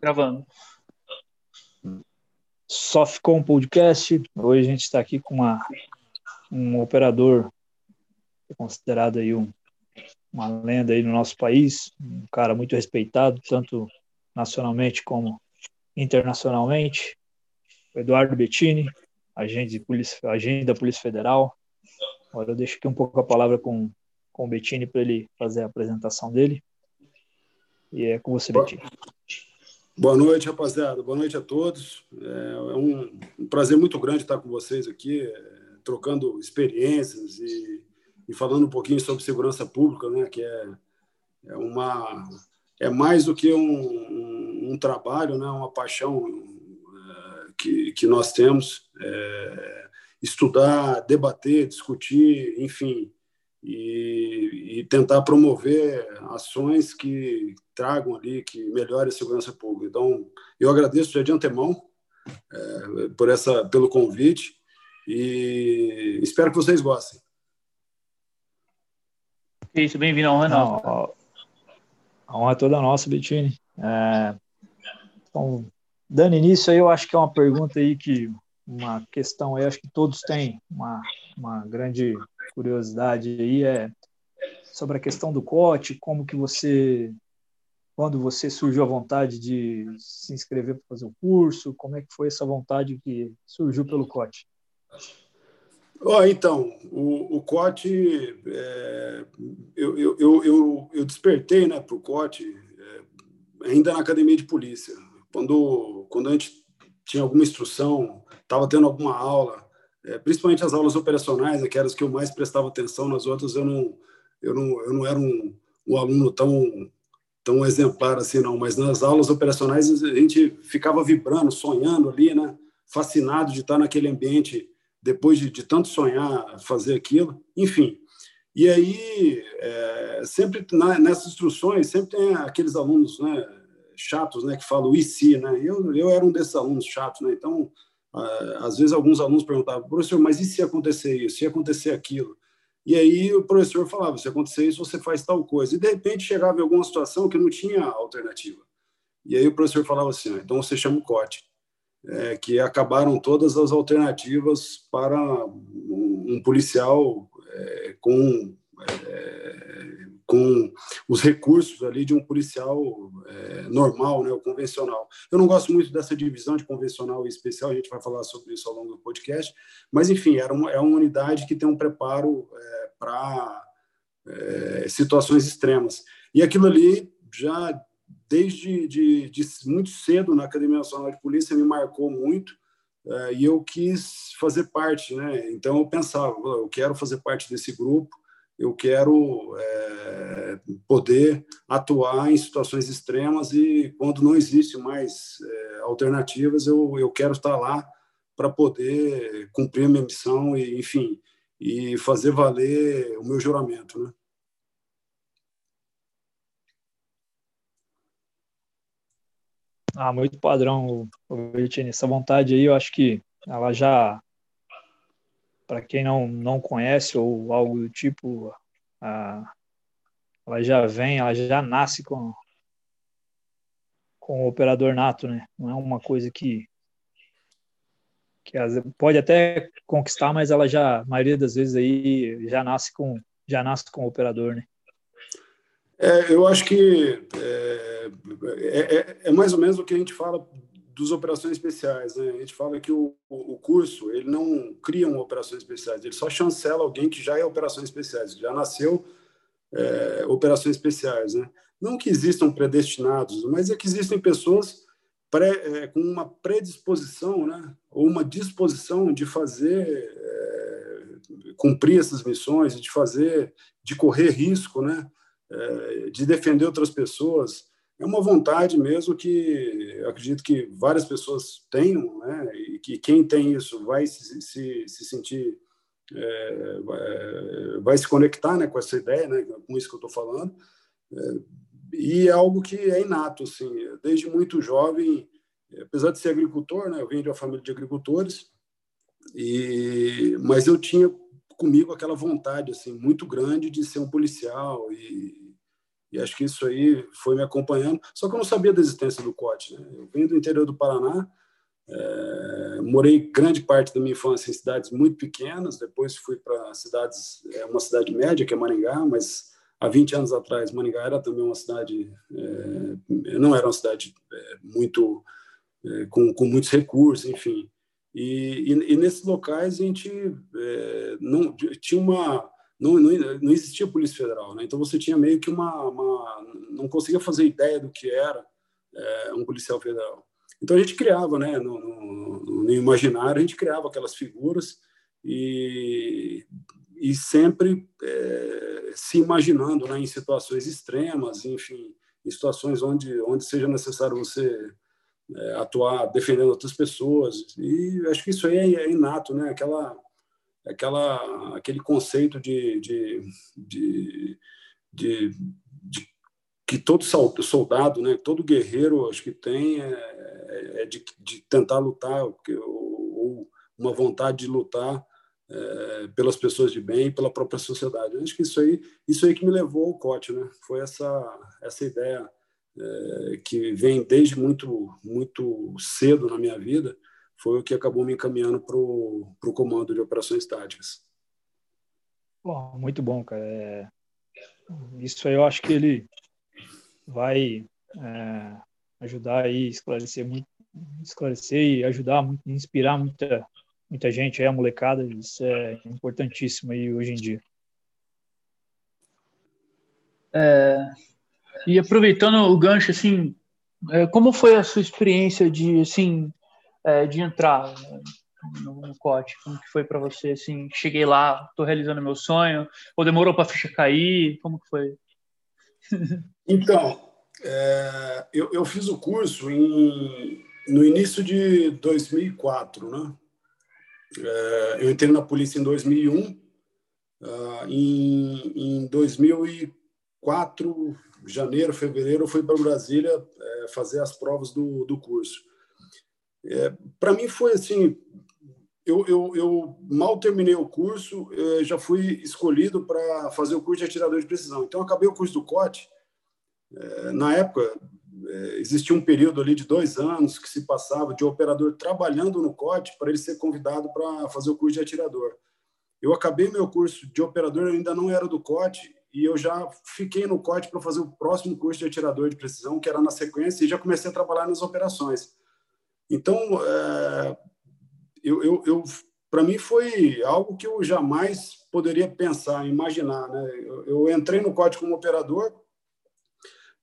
Gravando. Só ficou um podcast. Hoje a gente está aqui com uma, um operador considerado aí um, uma lenda aí no nosso país, um cara muito respeitado, tanto nacionalmente como internacionalmente, o Eduardo Bettini, agente, de polícia, agente da Polícia Federal. Agora eu deixo aqui um pouco a palavra com, com o Bettini para ele fazer a apresentação dele. E é com você, Bettini. Boa noite, rapaziada. Boa noite a todos. É um, um prazer muito grande estar com vocês aqui, é, trocando experiências e, e, falando um pouquinho sobre segurança pública, né? Que é, é uma é mais do que um, um, um trabalho, né? Uma paixão é, que, que nós temos. É, estudar, debater, discutir, enfim, e, e, tentar promover ações que tragam ali, que melhorem a segurança pública. Então, eu agradeço já de antemão é, por essa, pelo convite e espero que vocês gostem. Isso, bem-vindo ao Renato. A honra é toda nossa, Bettini. É, então, dando início aí, eu acho que é uma pergunta aí que, uma questão aí, acho que todos têm uma, uma grande curiosidade aí é sobre a questão do COT, como que você, quando você surgiu a vontade de se inscrever para fazer o curso, como é que foi essa vontade que surgiu pelo COT? Oh, então, o, o COT, é, eu, eu, eu, eu, despertei né, para o COT é, ainda na academia de polícia. Quando, quando a gente tinha alguma instrução, estava tendo alguma aula, é, principalmente as aulas operacionais, né, que eram as que eu mais prestava atenção, nas outras eu não, eu não, eu não era um, um aluno tão, tão exemplar assim, não, mas nas aulas operacionais a gente ficava vibrando, sonhando ali, né, fascinado de estar naquele ambiente, depois de, de tanto sonhar fazer aquilo, enfim. E aí, é, sempre na, nessas instruções, sempre tem aqueles alunos né, chatos né, que falam e se, né? Eu, eu era um desses alunos chatos, né? Então, às vezes alguns alunos perguntavam, professor, mas e se acontecer isso, se acontecer aquilo? E aí o professor falava, se acontecer isso, você faz tal coisa. E de repente chegava em alguma situação que não tinha alternativa. E aí o professor falava assim, ah, então você chama o COT, é, que acabaram todas as alternativas para um, um policial é, com é, com os recursos ali de um policial é, normal, né, o convencional. Eu não gosto muito dessa divisão de convencional e especial, a gente vai falar sobre isso ao longo do podcast, mas enfim, era uma, é uma unidade que tem um preparo é, para é, situações extremas. E aquilo ali já desde de, de muito cedo na Academia Nacional de Polícia me marcou muito é, e eu quis fazer parte, né? Então eu pensava, eu quero fazer parte desse grupo eu quero é, poder atuar em situações extremas e quando não existe mais é, alternativas, eu, eu quero estar lá para poder cumprir a minha missão e, enfim, e fazer valer o meu juramento, né? Ah, muito padrão, Bertini. Essa vontade aí, eu acho que ela já para quem não, não conhece ou algo do tipo, a, ela já vem, ela já nasce com, com o operador nato, né? Não é uma coisa que, que pode até conquistar, mas ela já, a maioria das vezes aí já nasce com já nasce com o operador, né? É, eu acho que é, é, é, é mais ou menos o que a gente fala dos operações especiais. Né? A gente fala que o, o curso ele não cria operações especiais, ele só chancela alguém que já é operações especiais, já nasceu é, operações especiais. Né? Não que existam predestinados, mas é que existem pessoas pré, é, com uma predisposição, né? ou uma disposição de fazer, é, cumprir essas missões, de fazer, de correr risco, né? É, de defender outras pessoas é uma vontade mesmo que acredito que várias pessoas tenham, né? e que quem tem isso vai se, se, se sentir, é, vai, se conectar né, com essa ideia, né, com isso que eu estou falando, é, e é algo que é inato, assim, desde muito jovem, apesar de ser agricultor, né, eu venho de uma família de agricultores, e, mas eu tinha comigo aquela vontade assim muito grande de ser um policial e e acho que isso aí foi me acompanhando. Só que eu não sabia da existência do COT. Né? Eu vim do interior do Paraná, é, morei grande parte da minha infância em cidades muito pequenas, depois fui para cidades, é, uma cidade média, que é Maringá, mas há 20 anos atrás, Maringá era também uma cidade, é, não era uma cidade muito, com, com muitos recursos, enfim. E, e, e nesses locais a gente não tinha uma não, não, não, existia polícia federal, né? Então você tinha meio que uma, uma não conseguia fazer ideia do que era é, um policial federal. Então a gente criava, né? No, no, no, imaginário a gente criava aquelas figuras e, e sempre é, se imaginando, né? Em situações extremas, enfim, em situações onde onde seja necessário você é, atuar defendendo outras pessoas e acho que isso aí é, é inato, né? Aquela aquela, aquele conceito de, de, de, de, de que todo soldado, né, todo guerreiro, acho que tem é, é de, de, tentar lutar, ou, ou, uma vontade de lutar é, pelas pessoas de bem e pela própria sociedade. Eu acho que isso aí, isso aí que me levou ao COT, né? Foi essa essa ideia é, que vem desde muito muito cedo na minha vida foi o que acabou me encaminhando para o comando de operações táticas. Bom, muito bom, cara. É... Isso aí eu acho que ele vai é, ajudar aí, esclarecer muito, esclarecer e ajudar, muito, inspirar muita, muita gente aí, a molecada. Isso é importantíssimo aí hoje em dia. É, e aproveitando o gancho, assim, é, como foi a sua experiência de, assim, é, de entrar no, no COT? Como que foi para você? Assim, cheguei lá, estou realizando meu sonho, ou demorou para a ficha cair? Como que foi? Então, é, eu, eu, fiz o curso em, no início de 2004, né? É, eu entrei na polícia em 2001. Uh, em, em 2004, janeiro, fevereiro, eu fui para Brasília é, fazer as provas do, do curso. É, para mim foi assim, eu, eu, eu, mal terminei o curso, é, já fui escolhido para fazer o curso de atirador de precisão. Então, acabei o curso do COT. É, na época, é, existia um período ali de dois anos que se passava de operador trabalhando no COT para ele ser convidado para fazer o curso de atirador. Eu acabei meu curso de operador, ainda não era do COT, e eu já fiquei no COT para fazer o próximo curso de atirador de precisão, que era na sequência, e já comecei a trabalhar nas operações. Então, é, eu, eu, eu para mim foi algo que eu jamais poderia pensar, imaginar. Né? Eu, eu entrei no código como operador.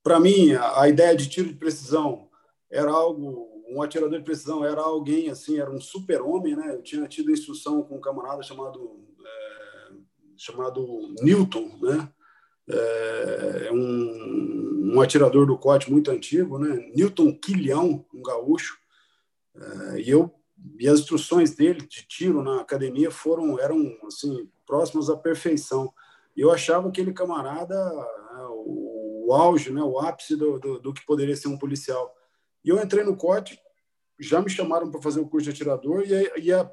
Para mim, a, a, ideia de tiro de precisão era algo, um atirador de precisão era alguém assim, era um super-homem. Né? Eu tinha tido instrução com um camarada chamado, é, chamado Newton, né? É, é um, um atirador do COT muito antigo, né? Newton Quilhão, um gaúcho, e eu e as instruções dele de tiro na academia foram eram assim próximas à perfeição. E eu achava aquele camarada né, o, o auge, né, o ápice do, do, do, que poderia ser um policial. E eu entrei no corte, já me chamaram para fazer o curso de atirador e, e a,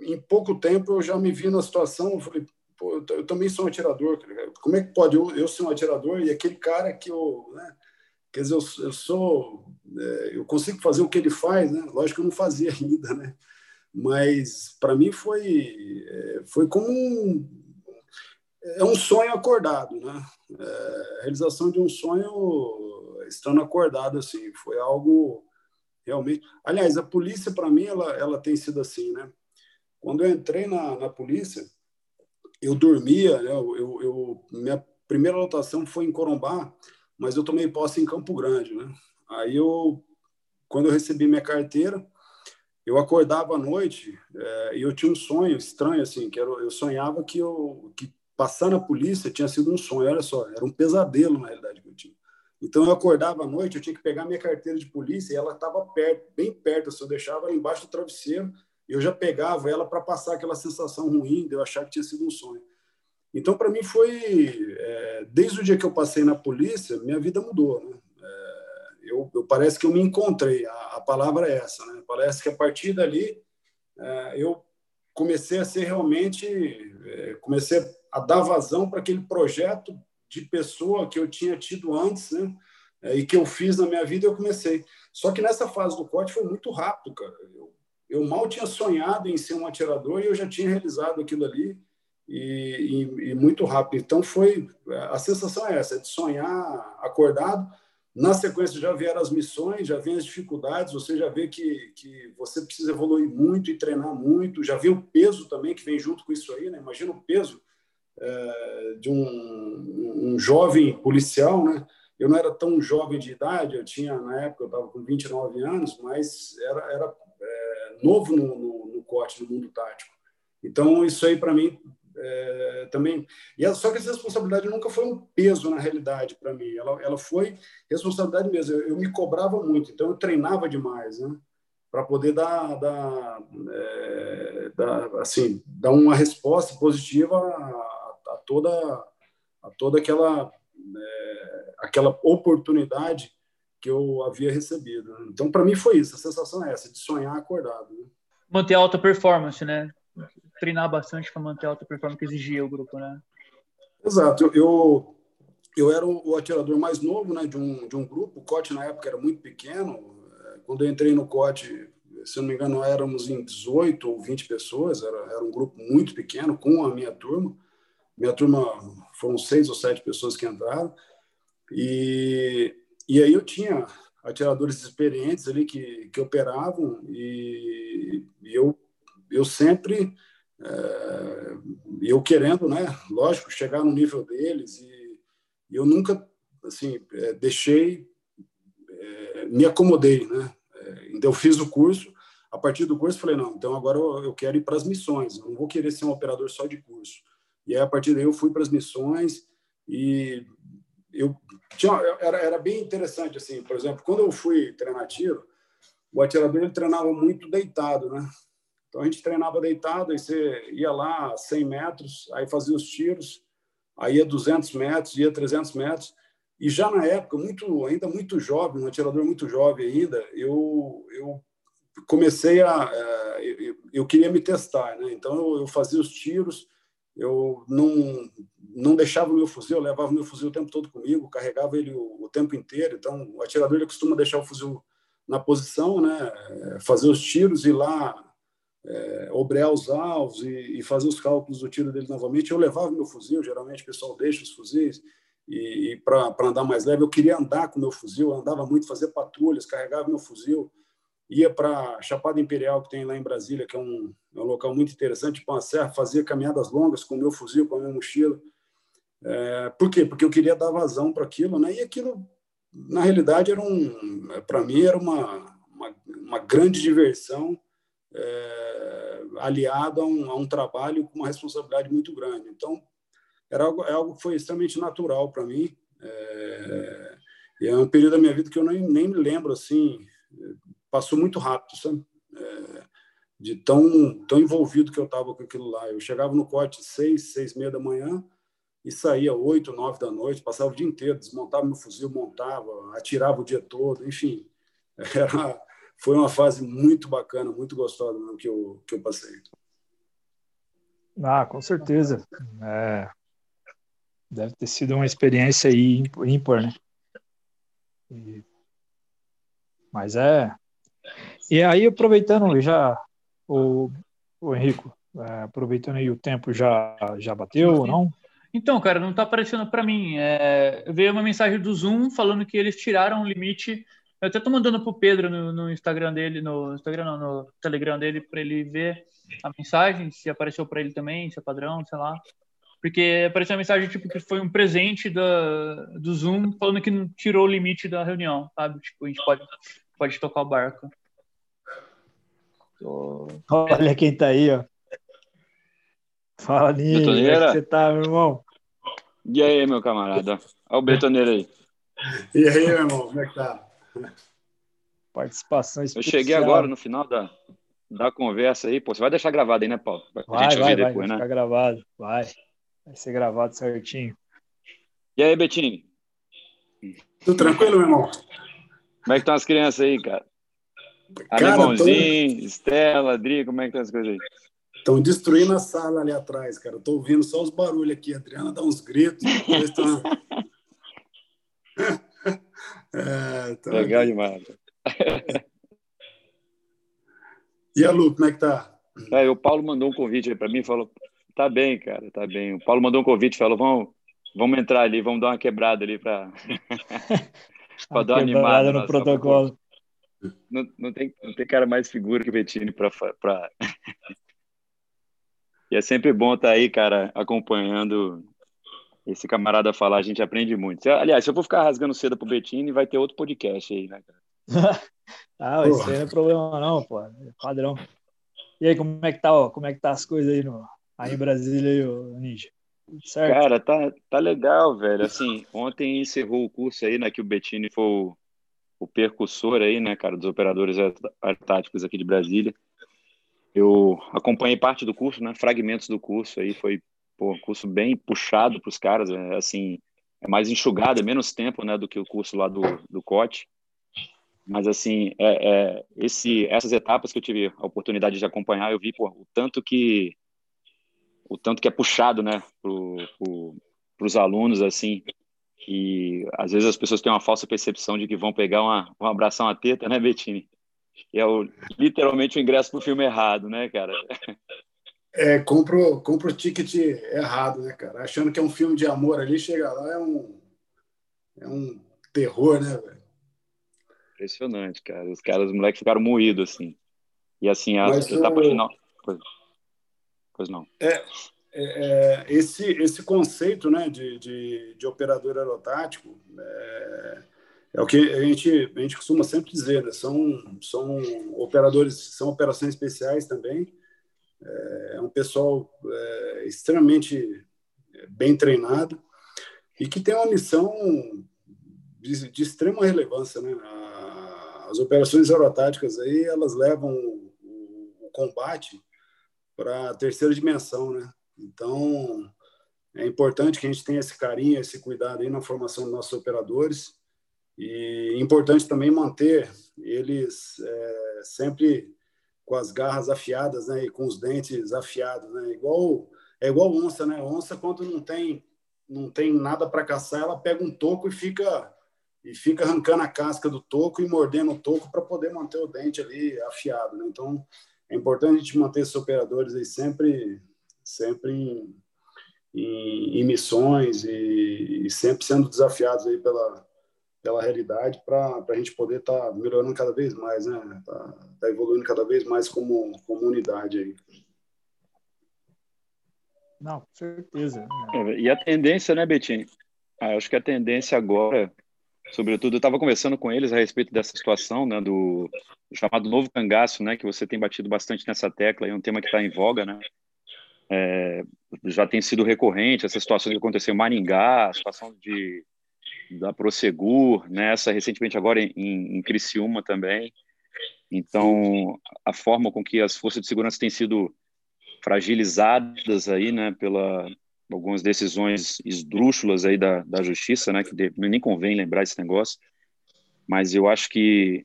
em pouco tempo eu já me vi na situação, eu falei, Pô, eu, eu, também sou um atirador, como é que pode eu, eu ser um atirador e aquele cara que eu, né, Quer dizer, eu, eu sou, é, eu consigo fazer o que ele faz, né? Lógico que eu não fazia ainda, né? Mas para mim foi, é, foi como um, é um sonho acordado, né? É, a realização de um sonho estando acordado assim, foi algo realmente. Aliás, a polícia para mim ela, ela tem sido assim, né? Quando eu entrei na, na polícia, eu dormia, né? eu, eu, eu minha primeira lotação foi em Corumbá mas eu tomei posse em Campo Grande, né? Aí eu, quando eu recebi minha carteira, eu acordava à noite é, e eu tinha um sonho estranho assim, que era, eu sonhava que eu que passar na polícia tinha sido um sonho, olha só, era um pesadelo na realidade que eu tinha. Então eu acordava à noite, eu tinha que pegar minha carteira de polícia e ela estava perto, bem perto, assim, eu deixava ela embaixo do travesseiro, eu já pegava ela para passar aquela sensação ruim de eu achar que tinha sido um sonho. Então, para mim, foi. É, desde o dia que eu passei na polícia, minha vida mudou. Né? Eu, eu, parece que eu me encontrei, a, a, palavra é essa. Né? Parece que a partir dali é, eu comecei a ser realmente. É, comecei a dar vazão para aquele projeto de pessoa que eu tinha tido antes, né? É, e que eu fiz na minha vida, eu comecei. Só que nessa fase do corte foi muito rápido, cara. Eu, eu mal tinha sonhado em ser um atirador e eu já tinha realizado aquilo ali e, e, e muito rápido. Então foi a sensação é essa, é de sonhar acordado. Na sequência já vieram as missões, já vêm as dificuldades, você já vê que, que você precisa evoluir muito e treinar muito, já vê o peso também que vem junto com isso aí, né? Imagina o peso é, de um, um jovem policial, né? Eu não era tão jovem de idade, eu tinha, na época, eu estava com 29 anos, mas era, era é, novo no, no, no corte, no mundo tático. Então, isso aí, para mim, é, também. E só que essa responsabilidade nunca foi um peso na realidade para mim. Ela, ela foi responsabilidade mesmo. Eu, eu, me cobrava muito, então eu treinava demais, né? Para poder dar, dar, é, dar, assim, dar uma resposta positiva a, a toda, a toda aquela, é, aquela oportunidade que eu havia recebido. Né? Então, para mim foi isso. A sensação é essa, de sonhar acordado. Né? Manter alta performance, né? Treinar bastante para manter a alta performance que exigia o grupo, né? Exato. Eu, eu era o atirador mais novo né, de, um, de um grupo. O COT, na época, era muito pequeno. Quando eu entrei no COT, se não me engano, éramos em 18 ou 20 pessoas. Era, era um grupo muito pequeno, com a minha turma. Minha turma foram seis ou sete pessoas que entraram. E, e aí eu tinha atiradores experientes ali que, que operavam e, e eu, eu sempre é, eu querendo, né, lógico, chegar no nível deles e, eu nunca, assim, é, deixei, é, me acomodei, né? É, então eu fiz o curso, a partir do curso falei, não, então agora eu, eu quero ir para as missões, eu não vou querer ser um operador só de curso. E aí, a partir daí eu fui para as missões e eu tinha, era, era bem interessante, assim, por exemplo, quando eu fui treinar tiro, o atirador ele treinava muito deitado, né? Então a gente treinava deitado, aí você ia lá 100 metros, aí fazia os tiros, aí ia 200 metros, ia 300 metros. E já na época, muito, ainda muito jovem, um atirador muito jovem ainda, eu, eu comecei a. Eu, eu queria me testar, né? Então eu, eu fazia os tiros, eu não, não deixava o meu fuzil, eu levava o meu fuzil o tempo todo comigo, carregava ele o, o tempo inteiro. Então o atirador ele costuma deixar o fuzil na posição, né? Fazer os tiros e lá é, obrear os alvos e, e, fazer os cálculos do tiro dele novamente. Eu levava meu fuzil, geralmente o pessoal deixa os fuzis, e, e para andar mais leve, eu queria andar com meu fuzil, andava muito, fazia patrulhas, carregava meu fuzil, ia para Chapada Imperial, que tem lá em Brasília, que é um, é um local muito interessante, para uma serra, fazia caminhadas longas com meu fuzil, com a minha mochila. É, por quê? Porque eu queria dar vazão para aquilo, né? e aquilo, na realidade, era um, para mim, era uma, uma, uma grande diversão, é, aliado a um, a um, trabalho com uma responsabilidade muito grande. Então, era algo, é algo que foi extremamente natural para mim. É, é um período da minha vida que eu nem, nem me lembro assim, passou muito rápido, sabe? É, de tão, tão envolvido que eu estava com aquilo lá. Eu chegava no corte seis, seis e meia da manhã e saía oito, nove da noite, passava o dia inteiro, desmontava meu fuzil, montava, atirava o dia todo, enfim. Era, foi uma fase muito bacana, muito gostosa né, que, eu, que eu passei. Ah, com certeza. É, deve ter sido uma experiência aí ímpar, né? E, mas é. E aí, aproveitando já o, o Henrico, é, aproveitando aí o tempo já, já bateu ou não? Então, cara, não está aparecendo para mim. É, veio uma mensagem do Zoom falando que eles tiraram o limite eu até tô mandando pro Pedro no, no Instagram dele, no Instagram não, no Telegram dele, para ele ver a mensagem, se apareceu para ele também, se é padrão, sei lá. Porque apareceu uma mensagem tipo que foi um presente da, do Zoom falando que não tirou o limite da reunião, sabe? Tipo, a gente pode, pode tocar o barco. Tô... Olha quem tá aí, ó. Fala, Ninho, como é que você tá, meu irmão? E aí, meu camarada? Olha o betoneiro aí. E aí, meu irmão, como é que tá? Participação especial. Eu cheguei agora no final da, da conversa aí. Pô, você vai deixar gravado aí, né, Paulo? Pra vai, gente vai, depois, vai, né? Vai ficar gravado. Vai. Vai ser gravado certinho. E aí, Betinho? Tudo tranquilo, meu irmão? Como é que estão as crianças aí, cara? Alemãozinho, tô... Estela, Adri, como é que estão as coisas aí? Estão destruindo a sala ali atrás, cara. Estou ouvindo só os barulhos aqui. A Adriana dá uns gritos. Estão... é, tá Legal demais. E a Lu, como é que tá? É, o Paulo mandou um convite para mim e falou: tá bem, cara, tá bem. O Paulo mandou um convite e falou: vamos, vamos entrar ali, vamos dar uma quebrada ali para dar uma animada no protocolo. Não, não, tem, não tem cara mais figura que o Bettini para. Pra... e é sempre bom estar tá aí, cara, acompanhando esse camarada falar, a gente aprende muito. Aliás, se eu for ficar rasgando cedo pro Bettini, vai ter outro podcast aí, né, cara? ah, isso aí não é problema não, pô. É padrão. E aí, como é que tá, ó, como é que tá as coisas aí, no, aí em Brasília, aí, ô, Ninja? Certo? Cara, tá, tá legal, velho. Assim, ontem encerrou o curso aí, né, que o Bettini foi o, o percussor aí, né, cara, dos operadores táticos aqui de Brasília. Eu acompanhei parte do curso, né, fragmentos do curso aí, foi pô, curso bem puxado para os caras, é, assim, é mais enxugado, é menos tempo, né, do que o curso lá do, do COT. Mas, assim, é, é, esse, essas etapas que eu tive a oportunidade de acompanhar, eu vi pô, o tanto que o tanto que é puxado, né, para pro, os alunos, assim, e às vezes as pessoas têm uma falsa percepção de que vão pegar uma, um abração à teta, né, Bettini? É o, literalmente o ingresso pro filme errado, né, cara? É, compro, compro o ticket errado, né, cara? Achando que é um filme de amor ali, chega lá, é um, é um terror, né, velho? Impressionante, cara. Os caras, os moleques ficaram moídos, assim. E assim, a Mas etapa final. Pois, pois não. É, é, é, esse, esse conceito né, de, de, de operador aerotático é, é, o que a gente, a gente costuma sempre dizer, né? São, são operadores, são operações especiais também. É, é um pessoal é, extremamente bem treinado e que tem uma missão de, de extrema relevância, né? as operações aerotáticas aí elas levam o, o combate para a terceira dimensão, né? Então é importante que a gente tenha esse carinho, esse cuidado aí na formação dos nossos operadores e é importante também manter eles é, sempre com as garras afiadas, né? E com os dentes afiados, né? Igual é igual onça, né? Onça quando não tem não tem nada para caçar, ela pega um toco e fica e fica arrancando a casca do toco e mordendo o toco para poder manter o dente ali afiado. Né? Então, é importante a gente manter esses operadores aí sempre, sempre em, em, em missões e, e, sempre sendo desafiados aí pela, pela realidade para a gente poder estar tá melhorando cada vez mais, né? Tá, tá, evoluindo cada vez mais como, como unidade aí. Não, com certeza. É, e a tendência, né, Betinho? Ah, acho que a tendência agora sobretudo, eu estava conversando com eles a respeito dessa situação, né, do, do, chamado novo cangaço, né, que você tem batido bastante nessa tecla, é um tema que está em voga, né, é, já tem sido recorrente, essa situação que aconteceu em Maringá, a situação de, da Prosegur, né, essa recentemente agora em, em Criciúma também, então, a forma com que as forças de segurança têm sido fragilizadas aí, né, pela, algumas decisões esdrúxulas aí da, da justiça, né, que de, nem convém lembrar esse negócio, mas eu acho que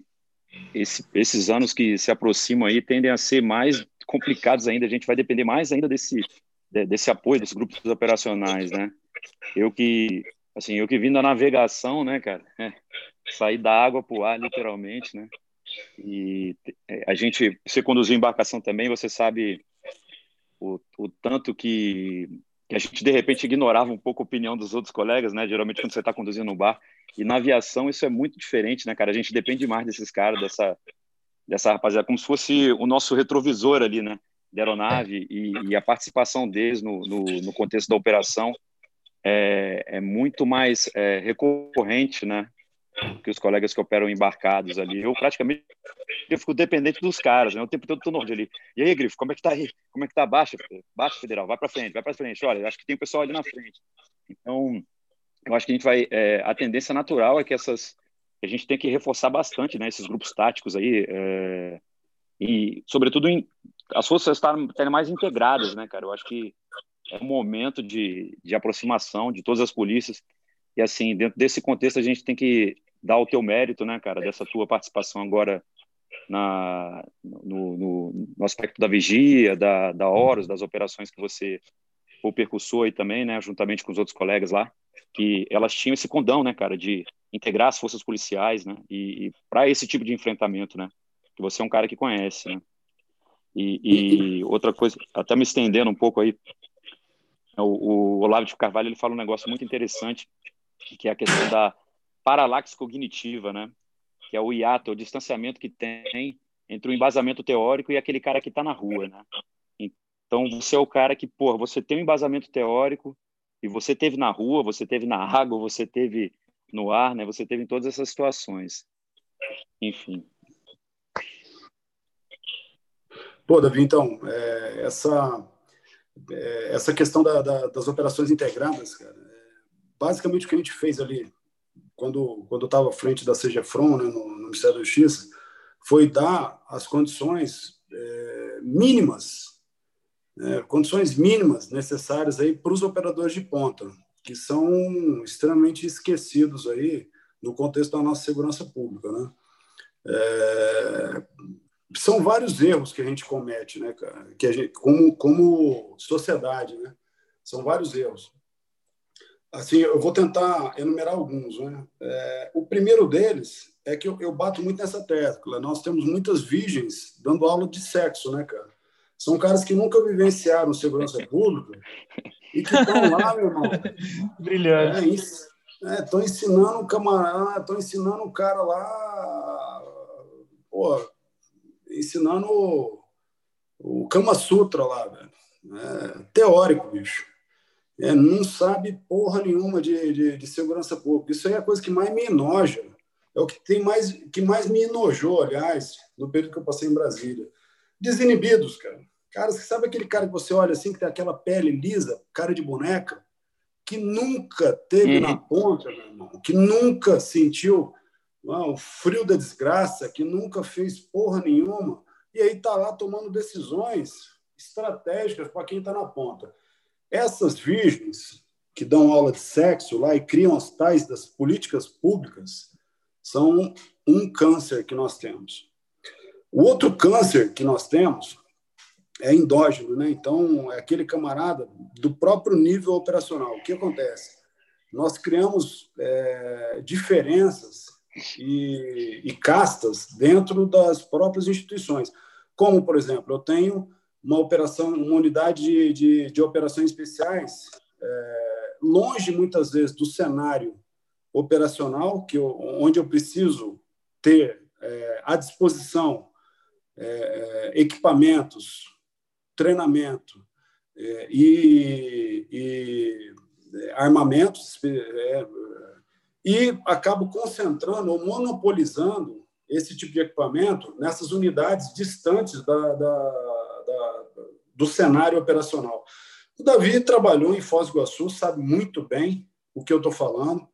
esse, esses anos que se aproximam aí tendem a ser mais complicados ainda, a gente vai depender mais ainda desse, desse apoio desses grupos operacionais, né, eu que, assim, eu que vim da navegação, né, cara, é, da água para o ar, literalmente, né, e é, a gente, você conduziu embarcação também, você sabe o, o tanto que que a gente de repente ignorava um pouco a opinião dos outros colegas, né? Geralmente quando você está conduzindo um bar. E na aviação isso é muito diferente, né, cara? A gente depende mais desses caras, dessa, dessa rapaziada, como se fosse o nosso retrovisor ali, né? Da aeronave e, e a participação deles no, no, no, contexto da operação é, é muito mais é, recorrente, né? que os colegas que operam embarcados ali. Eu praticamente eu fico dependente dos caras, né? O tempo todo tô no ali. E aí, Grifo, como é que tá aí? Como é que tá? Baixa, baixa, Federal, vai para frente, vai para frente. Olha, acho que tem o pessoal ali na frente. Então, eu acho que a gente vai... É, a tendência natural é que essas... A gente tem que reforçar bastante, né? Esses grupos táticos aí. É, e, sobretudo, em, as forças estarem mais integradas, né, cara? Eu acho que é um momento de, de aproximação de todas as polícias. E, assim, dentro desse contexto, a gente tem que dar o teu mérito, né, cara, dessa tua participação agora na, no, no, no, aspecto da vigia, da, da horas, das operações que você o percussor aí também, né, juntamente com os outros colegas lá, que elas tinham esse condão, né, cara, de integrar as forças policiais, né, e, e para esse tipo de enfrentamento, né, que você é um cara que conhece, né. E, e outra coisa, até me estendendo um pouco aí, o, o Olavo de Carvalho ele fala um negócio muito interessante, que é a questão da paralaxe cognitiva, né, que é o hiato, o distanciamento que tem entre o embasamento teórico e aquele cara que está na rua, né. Então, você é o cara que, pô, você tem um embasamento teórico e você teve na rua, você teve na água, você teve no ar, né? Você teve em todas essas situações. Enfim. Pô, Davi, então, é, essa, é, essa questão da, da, das operações integradas, cara, é, basicamente o que a gente fez ali, quando quando estava à frente da CGFRON, né, no, no, Ministério da Justiça, foi dar as condições é, mínimas é, condições mínimas necessárias aí para os operadores de ponta, que são extremamente esquecidos aí no contexto da nossa segurança pública, né? É, são vários erros que a gente comete, né, cara? Que a gente, como, como sociedade, né? São vários erros. Assim, eu vou tentar enumerar alguns, né? É, o primeiro deles é que eu, eu bato muito nessa tecla. Nós temos muitas virgens dando aula de sexo, né, cara? São caras que nunca vivenciaram segurança pública e que estão lá, meu irmão. Brilhante. Estão é, é, ensinando o camarada, estão ensinando o cara lá, pô, ensinando o, o Kama Sutra lá, velho. É, teórico, bicho. É, não sabe porra nenhuma de, de, de, segurança pública. Isso aí é a coisa que mais me enoja. É o que tem mais que mais me enojou, aliás, no período que eu passei em Brasília. Desinibidos, cara. Cara, você sabe aquele cara que você olha assim, que tem aquela pele lisa, cara de boneca, que nunca teve uhum. na ponta, meu irmão, que nunca sentiu o frio da desgraça, que nunca fez porra nenhuma, e aí tá lá tomando decisões estratégicas para quem está na ponta. Essas virgens que dão aula de sexo lá e criam as tais das políticas públicas são um câncer que nós temos. O outro câncer que nós temos é endógeno, né? Então, é aquele camarada do próprio nível operacional. O que acontece? Nós criamos é, diferenças e, e, castas dentro das próprias instituições. Como, por exemplo, eu tenho uma operação, uma unidade de, de, de operações especiais é, longe, muitas vezes, do cenário operacional, que eu, onde eu preciso ter é, à disposição é, é, equipamentos, treinamento é, e, e, armamentos é, e acabo concentrando ou monopolizando esse tipo de equipamento nessas unidades distantes da, da, da, do cenário operacional. O Davi trabalhou em Foz do Iguaçu, sabe muito bem o que eu estou falando,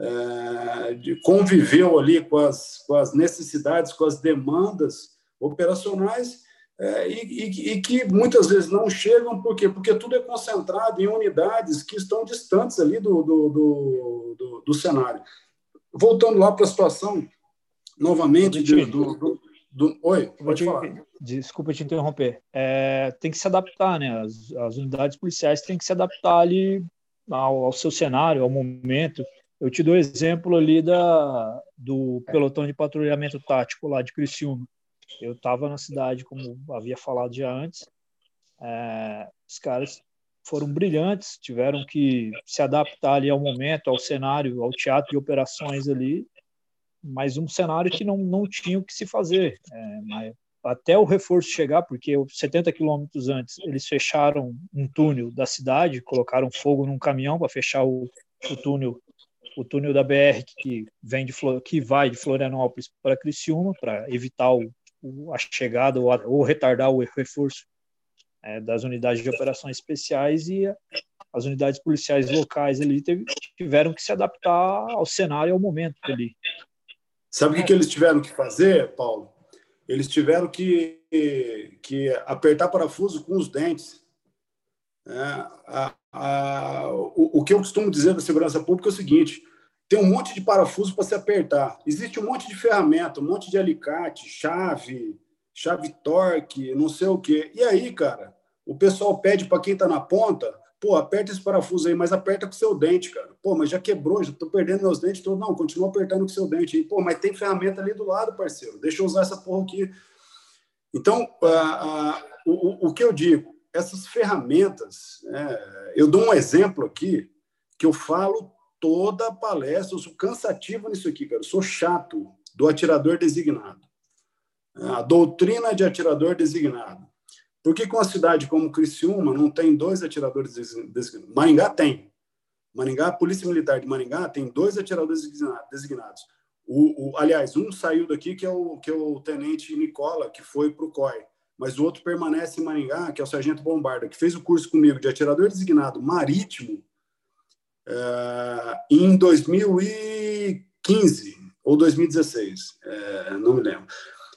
é, conviveu ali com as, com as necessidades, com as demandas operacionais é, e, e, e, que muitas vezes não chegam, por quê? Porque tudo é concentrado em unidades que estão distantes ali do, do, do, do, do cenário. Voltando lá para a situação, novamente, de, do, do, do, Oi, pode falar. Desculpa te interromper. É, tem que se adaptar, né? As, as, unidades policiais têm que se adaptar ali ao, ao seu cenário, ao momento. Eu te dou exemplo ali da, do pelotão de patrulhamento tático lá de Criciúma eu estava na cidade, como havia falado já antes. É, os caras foram brilhantes, tiveram que se adaptar ali ao momento, ao cenário, ao teatro de operações ali, mas um cenário que não, não tinha o que se fazer. É, até o reforço chegar, porque 70 quilômetros antes eles fecharam um túnel da cidade, colocaram fogo num caminhão para fechar o, o túnel o túnel da BR que vem de que vai de Florianópolis para Criciúma para evitar o, a chegada ou, a, ou retardar o reforço é, das unidades de operações especiais e as unidades policiais locais ali teve, tiveram que se adaptar ao cenário ao momento ali. Sabe o que, que eles tiveram que fazer, Paulo? Eles tiveram que, que apertar parafuso com os dentes. É, a, a, o, o, que eu costumo dizer da segurança pública é o seguinte: tem um monte de parafuso para se apertar. Existe um monte de ferramenta, um monte de alicate, chave, chave torque, não sei o quê. E aí, cara, o pessoal pede para quem está na ponta, pô, aperta esse parafuso aí, mas aperta com o seu dente, cara. Pô, mas já quebrou, já estou perdendo meus dentes todos. Não, continua apertando com o seu dente aí. Pô, mas tem ferramenta ali do lado, parceiro. Deixa eu usar essa porra aqui. Então, o, o que eu digo, essas ferramentas, é, eu dou um exemplo aqui que eu falo toda a palestra, eu sou cansativo nisso aqui, cara. Eu sou chato do atirador designado. A doutrina de atirador designado. Por que, com uma cidade como Criciúma não tem dois atiradores designados? Maringá tem. Maringá, a Polícia Militar de Maringá tem dois atiradores designados. O, o, aliás, um saiu daqui, que é o, que é o tenente Nicola, que foi para o COI. Mas o outro permanece em Maringá, que é o sargento Bombarda, que fez o curso comigo de atirador designado marítimo é, em 2015 ou 2016, é, não me lembro.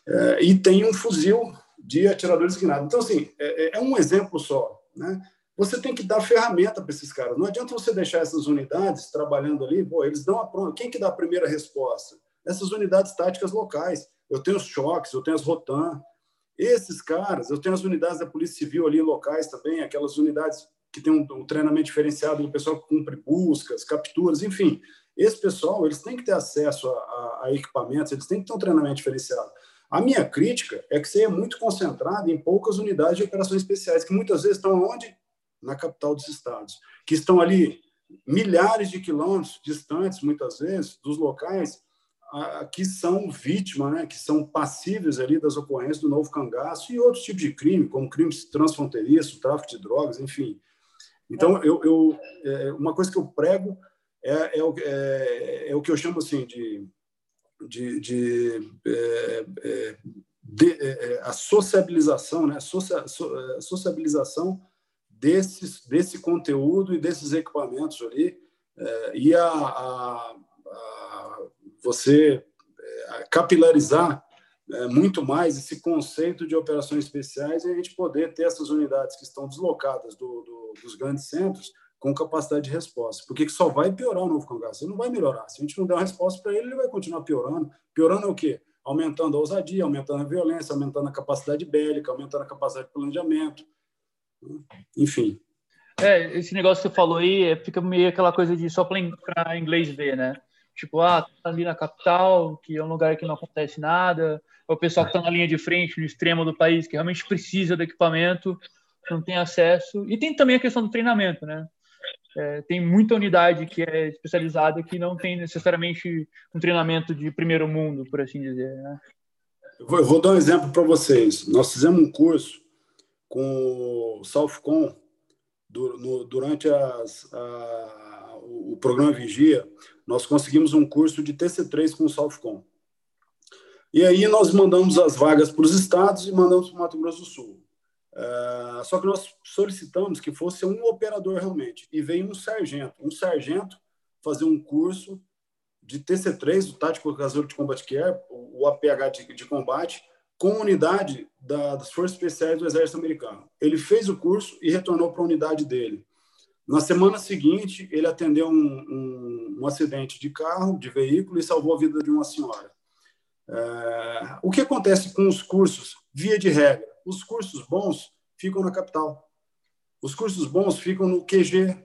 É, e tem um fuzil de atirador designado. Então, assim, é, é, um exemplo só. Né? Você tem que dar ferramenta para esses caras. Não adianta você deixar essas unidades trabalhando ali, pô, eles dão a. Quem que dá a primeira resposta? Essas unidades táticas locais. Eu tenho os choques, eu tenho as Rotan. Esses caras, eu tenho as unidades da Polícia Civil ali locais também, aquelas unidades que tem um, um treinamento diferenciado do pessoal que cumpre buscas, capturas, enfim. Esse pessoal, eles têm que ter acesso a, a, a equipamentos, eles têm que ter um treinamento diferenciado. A minha crítica é que você é muito concentrado em poucas unidades de operações especiais, que muitas vezes estão onde? Na capital dos estados, que estão ali milhares de quilômetros distantes, muitas vezes, dos locais que são vítimas, né, que são passíveis ali das ocorrências do novo cangaço e outros tipos de crime, como crimes transfronteiriços, tráfico de drogas, enfim. Então, eu, eu é, uma coisa que eu prego é, é, o, é, é o que eu chamo assim de, de, de, é, é de a sociabilização, né? Socia, sociabilização desses, desse conteúdo e desses equipamentos ali e a, a, a você capilarizar muito mais esse conceito de operações especiais e a gente poder ter essas unidades que estão deslocadas do, do, dos grandes centros com capacidade de resposta. Porque só vai piorar o novo cangaço, ele não vai melhorar. Se a gente não der uma resposta para ele, ele vai continuar piorando. Piorando é o quê? Aumentando a ousadia, aumentando a violência, aumentando a capacidade bélica, aumentando a capacidade de planejamento. Enfim. É, esse negócio que você falou aí é, fica meio aquela coisa de só para inglês ver, né? Tipo, ah, tá ali na capital, que é um lugar que não acontece nada, ou o pessoal que está na linha de frente, no extremo do país, que realmente precisa do equipamento, não tem acesso. E tem também a questão do treinamento, né? É, tem muita unidade que é especializada que não tem necessariamente um treinamento de primeiro mundo, por assim dizer. Né? Eu, vou, eu vou dar um exemplo para vocês. Nós fizemos um curso com o Southcom durante as, a, o programa Vigia. Nós conseguimos um curso de TC3 com o Southcom. E aí nós mandamos as vagas para os estados e mandamos para o Mato Grosso do Sul. Uh, só que nós solicitamos que fosse um operador realmente. E veio um sargento. Um sargento fazer um curso de TC3, o Tático Caseiro de Combat Care, o APH de, de combate, com unidade da, das Forças Especiais do Exército Americano. Ele fez o curso e retornou para a unidade dele. Na semana seguinte, ele atendeu um, um, um acidente de carro, de veículo, e salvou a vida de uma senhora. É, o que acontece com os cursos? Via de regra, os cursos bons ficam na capital. Os cursos bons ficam no QG.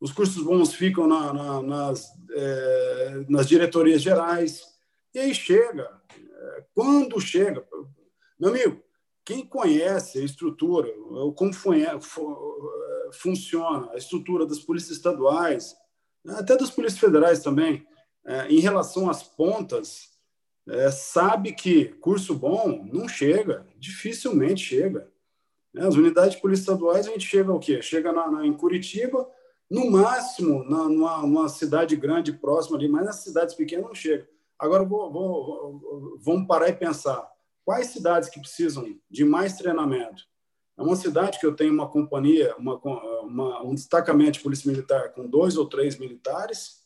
Os cursos bons ficam na, na, nas, é, nas diretorias gerais. E aí chega. É, quando chega, meu amigo, quem conhece a estrutura, como foi, é, funciona a estrutura das polícias estaduais, até das polícias federais também, é, em relação às pontas, é, sabe que curso bom não chega, dificilmente chega. Né? As unidades de polícia estaduais, a gente chega o quê? Chega na, na, em Curitiba, no máximo, na, numa, numa cidade grande próxima ali, mas nas cidades pequenas não chega. Agora, vou, vou, vamos parar e pensar. Quais cidades que precisam de mais treinamento? É uma cidade que eu tenho uma companhia, uma, uma, um destacamento de polícia militar com dois ou três militares,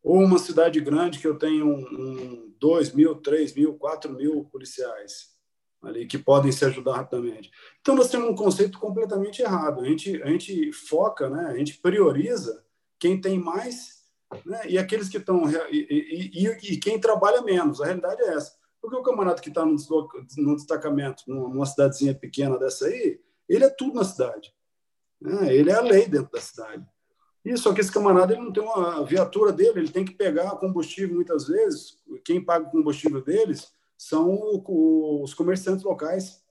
ou uma cidade grande que eu tenho um, um, dois mil, três mil, quatro mil policiais ali que podem se ajudar rapidamente. Então nós temos um conceito completamente errado. A gente, a gente foca, né? A gente prioriza quem tem mais né? e aqueles que estão. E, e, e, quem trabalha menos. A realidade é essa. Porque o camarada que está no destacamento, numa cidadezinha pequena dessa aí, ele é tudo na cidade. Né? Ele é a lei dentro da cidade. E só que esse camarada ele não tem uma viatura dele, ele tem que pegar combustível muitas vezes. Quem paga o combustível deles são os comerciantes locais.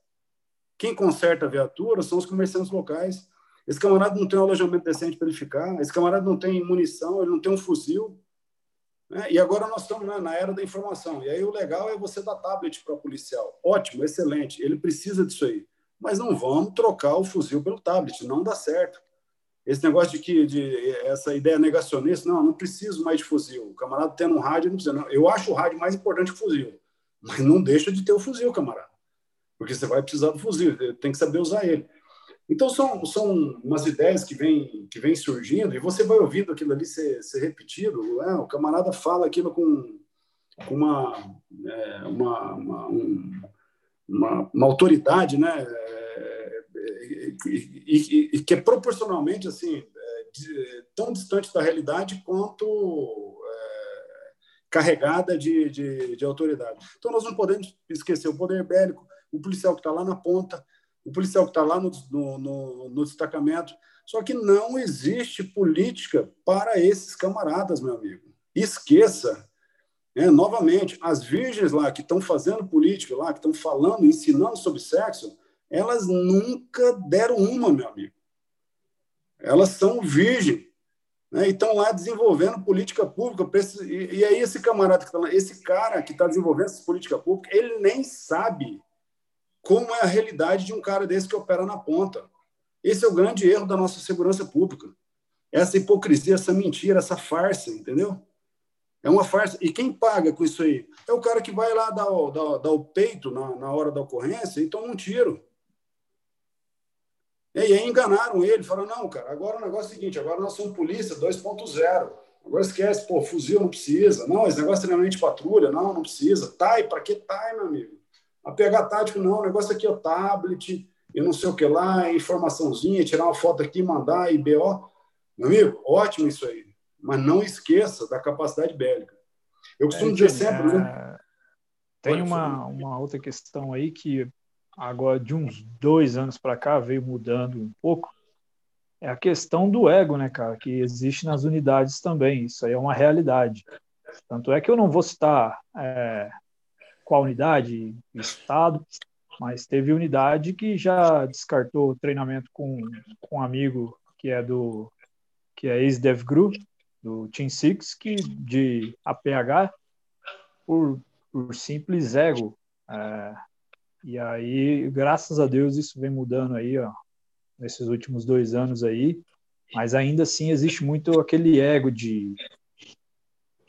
Quem conserta a viatura são os comerciantes locais. Esse camarada não tem um alojamento decente para ele ficar, esse camarada não tem munição, ele não tem um fuzil. Né? E agora nós estamos né, na era da informação. E aí o legal é você dar tablet para o policial. Ótimo, excelente, ele precisa disso aí. Mas não vamos trocar o fuzil pelo tablet, não dá certo. Esse negócio de que de essa ideia negacionista, não, não preciso mais de fuzil. O camarada tendo um rádio, não precisa. Não. Eu acho o rádio mais importante que o fuzil. Mas não deixa de ter o fuzil, camarada. Porque você vai precisar do fuzil, tem que saber usar ele. Então, são, são umas ideias que vêm que vem surgindo e você vai ouvindo aquilo ali ser, ser repetido. Né? O camarada fala aquilo com, uma, é, uma, uma, um, uma, uma, autoridade né? É, e, e, e, que é proporcionalmente assim, é, de, tão distante da realidade quanto é, carregada de, de, de autoridade. Então, nós não podemos esquecer o poder bélico, o policial que está lá na ponta, o policial que está lá no, no, no, no, destacamento. Só que não existe política para esses camaradas, meu amigo. Esqueça. Né? Novamente, as virgens lá que estão fazendo política, lá que estão falando, ensinando sobre sexo, elas nunca deram uma, meu amigo. Elas são virgens. Né? E estão lá desenvolvendo política pública. E, e aí, esse camarada que está lá, esse cara que está desenvolvendo essa política pública, ele nem sabe como é a realidade de um cara desse que opera na ponta. Esse é o grande erro da nossa segurança pública. Essa hipocrisia, essa mentira, essa farsa, entendeu? É uma farsa. E quem paga com isso aí? É o cara que vai lá dar, o, dar, dar o peito na, na hora da ocorrência e toma um tiro. E aí enganaram ele, falaram, não, cara, agora o negócio é o seguinte, agora nós somos polícia 2.0. Agora esquece, pô, fuzil não precisa. Não, esse negócio é treinamento de patrulha, não, não precisa. TAI, para que TAI, meu amigo? A PH tático, não, o negócio aqui é o tablet, e não sei o que lá, informaçãozinha, tirar uma foto aqui, mandar, e BO. Meu amigo, ótimo isso aí. Mas não esqueça da capacidade bélica. Eu costumo é, dizer sempre. É... Né? Tem uma, uma outra questão aí que agora de uns dois anos para cá veio mudando um pouco. É a questão do ego, né, cara, que existe nas unidades também. Isso aí é uma realidade. Tanto é que eu não vou citar é, qual unidade, estado, mas teve unidade que já descartou treinamento com, com um amigo que é do que é ex-DevGru, do Team Six, que de APH por, por simples ego. É, e aí, graças a Deus, isso vem mudando aí, ó, nesses últimos dois anos aí, mas ainda assim existe muito aquele ego de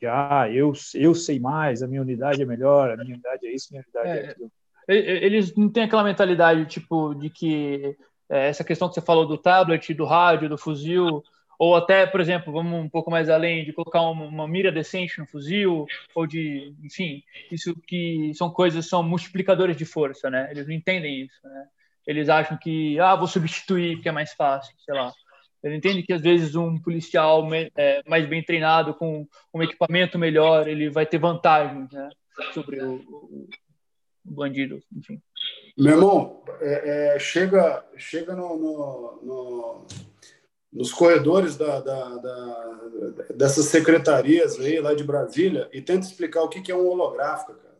que ah, eu, eu sei mais, a minha unidade é melhor, a minha unidade é isso, a minha unidade é, é aquilo. Eles não têm aquela mentalidade, tipo, de que é, essa questão que você falou do tablet, do rádio, do fuzil, ou até, por exemplo, vamos um pouco mais além de colocar uma, uma, mira decente no fuzil, ou de, enfim, isso que são coisas, são multiplicadores de força, né? Eles não entendem isso, né? Eles acham que, ah, vou substituir porque é mais fácil, sei lá. Ele entende que às vezes um policial é, mais bem treinado, com um equipamento melhor, ele vai ter vantagem né, sobre o, o, bandido, enfim. Meu irmão, é, é, chega, chega no, no, no, nos corredores da, da, da, dessas secretarias aí lá de Brasília e tenta explicar o que, que é um holográfico, cara.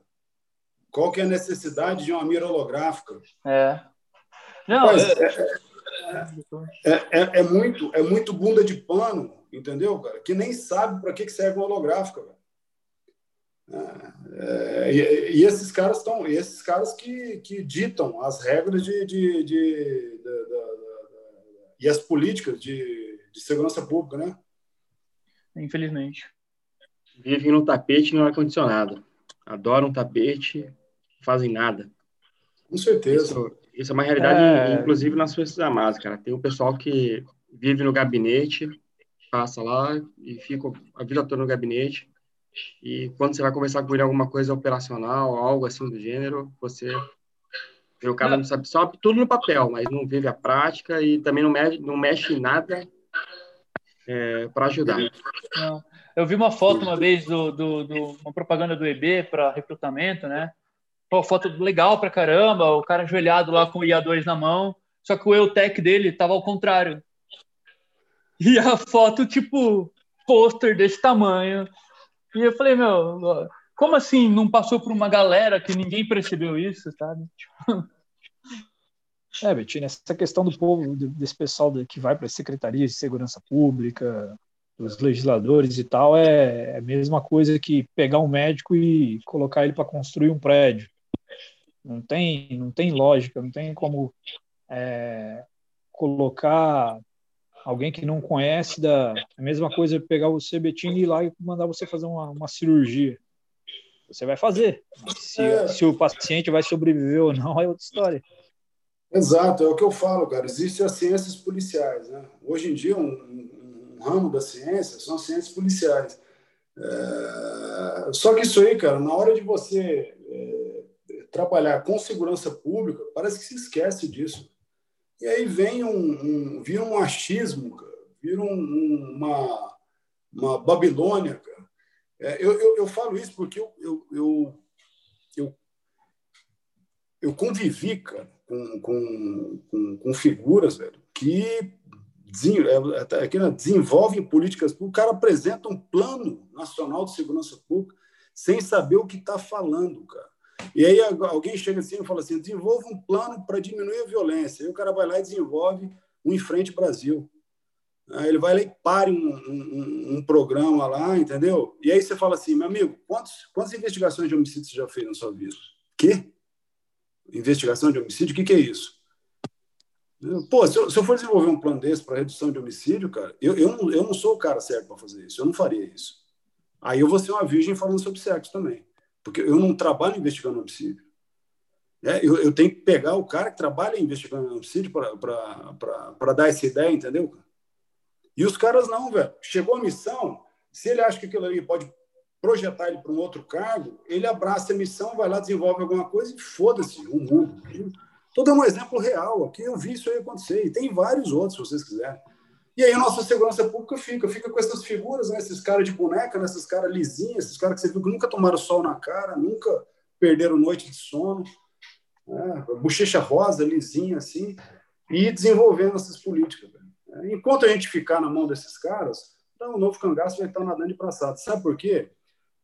Qual que é a necessidade de uma mira holográfica? É. Não, Mas, é, é é, é, muito, é muito bunda de pano, entendeu, cara? Que nem sabe para que, que serve uma holográfica, cara. É, é, e, e, esses caras estão, esses caras que, que ditam as regras de, de, de, de, de e as políticas de, de segurança pública, né? Infelizmente. Vivem no tapete no ar condicionado. Adoram tapete, fazem nada. Com certeza. Isso, isso é uma realidade, é... inclusive, nas Forças Armadas, cara. Tem o um pessoal que vive no gabinete, passa lá e fica a vida toda no gabinete. E quando você vai conversar com ele alguma coisa operacional, algo assim do gênero, você vê o cara não sabe, só tudo no papel, mas não vive a prática e também não mexe, não mexe em nada é, para ajudar. Não. Eu vi uma foto uma vez do, do, do uma propaganda do EB para recrutamento, né? Pô, foto legal pra caramba, o cara ajoelhado lá com o IA2 na mão, só que o EUTEC dele tava ao contrário. E a foto, tipo, pôster desse tamanho. E eu falei, meu, como assim não passou por uma galera que ninguém percebeu isso, sabe? É, Betinho, essa questão do povo, desse pessoal que vai para as secretarias de segurança pública, dos legisladores e tal, é, é a mesma coisa que pegar um médico e colocar ele para construir um prédio. Não tem, não tem lógica, não tem como é, colocar alguém que não conhece da a mesma coisa pegar você, Betinho, e ir lá e mandar você fazer uma, uma cirurgia. Você vai fazer. Se, é. se o paciente vai sobreviver ou não é outra história. Exato, é o que eu falo, cara. Existem as ciências policiais. Né? Hoje em dia, um, um, um ramo da ciência são as ciências policiais. É... Só que isso aí, cara, na hora de você trabalhar com segurança pública, parece que se esquece disso. E aí vem um, um vira um achismo, cara, vira um, uma, uma Babilônia, cara. É, eu, eu, eu, falo isso porque eu, eu, eu, eu, eu convivi, cara, com, com, com, com figuras velho, que é, é, desenvolvem políticas públicas, o cara apresenta um plano nacional de segurança pública sem saber o que está falando, cara. E aí alguém chega assim e fala assim, desenvolva um plano para diminuir a violência. Aí o cara vai lá e desenvolve um Enfrente Brasil. Aí ele vai lá e pare um, um, um, programa lá, entendeu? E aí você fala assim, meu amigo, quantos, quantas investigações de homicídio você já fez na sua vida? Quê? investigação de homicídio, o que, que é isso? Pô, se eu, se eu, for desenvolver um plano desse para redução de homicídio, cara, eu, eu, não, eu não sou o cara certo para fazer isso, eu não faria isso. Aí eu vou ser uma virgem falando sobre sexo também, porque eu não trabalho investigando homicídio. É, eu, eu, tenho que pegar o cara que trabalha investigando homicídio para dar essa ideia, entendeu? E os caras não, velho. Chegou a missão, se ele acha que aquilo ali pode projetar ele para um outro cargo, ele abraça a missão, vai lá, desenvolve alguma coisa e foda-se o mundo. Estou dando um exemplo real aqui, eu vi isso aí acontecer, e tem vários outros, se vocês quiserem. E aí a nossa segurança pública fica, fica com essas figuras, né, esses caras de boneca, né, esses caras lisinhos, esses caras que você viu que nunca tomaram sol na cara, nunca perderam noite de sono, né, bochecha rosa, lisinha assim, e desenvolvendo essas políticas. Enquanto a gente ficar na mão desses caras, então o novo cangaço vai estar nadando de braçada. Sabe por quê?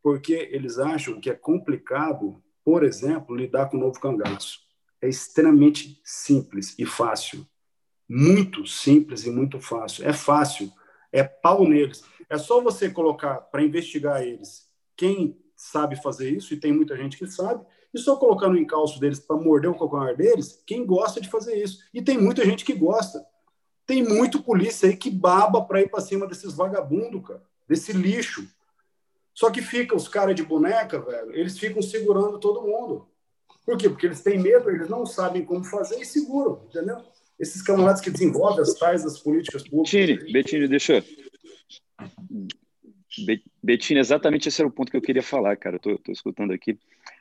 porque eles acham que é complicado, por exemplo, lidar com o novo cangaço. É extremamente simples e fácil. Muito simples e muito fácil. É fácil, é pau neles. É só você colocar para investigar eles quem sabe fazer isso, e tem muita gente que sabe, e só colocar no encalço deles para morder o calcanhar deles, quem gosta de fazer isso. E tem muita gente que gosta. Tem muito polícia aí que baba para ir para cima desses vagabundos, cara, desse lixo. Só que fica os caras de boneca, velho, eles ficam segurando todo mundo. Por quê? Porque eles têm medo, eles não sabem como fazer e seguram, entendeu? Esses camaradas que desenvolvem as tais das políticas públicas. Bettini, Bettini, deixa. Bettini, exatamente esse era o ponto que eu queria falar, cara. Eu tô, tô escutando aqui.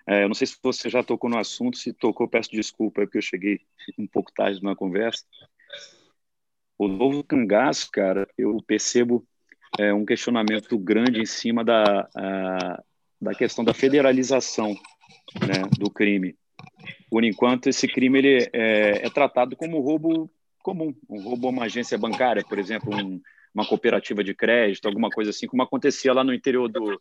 É, eu não sei se você já tocou no assunto, se tocou, peço desculpa, é porque eu cheguei um pouco tarde numa conversa. O novo cangaço, cara, eu percebo é, um questionamento grande em cima da, a, da questão da federalização né, do crime. Por enquanto, esse crime ele é, é, tratado como roubo comum, um roubo a uma agência bancária, por exemplo, um, uma cooperativa de crédito, alguma coisa assim, como acontecia lá no interior do,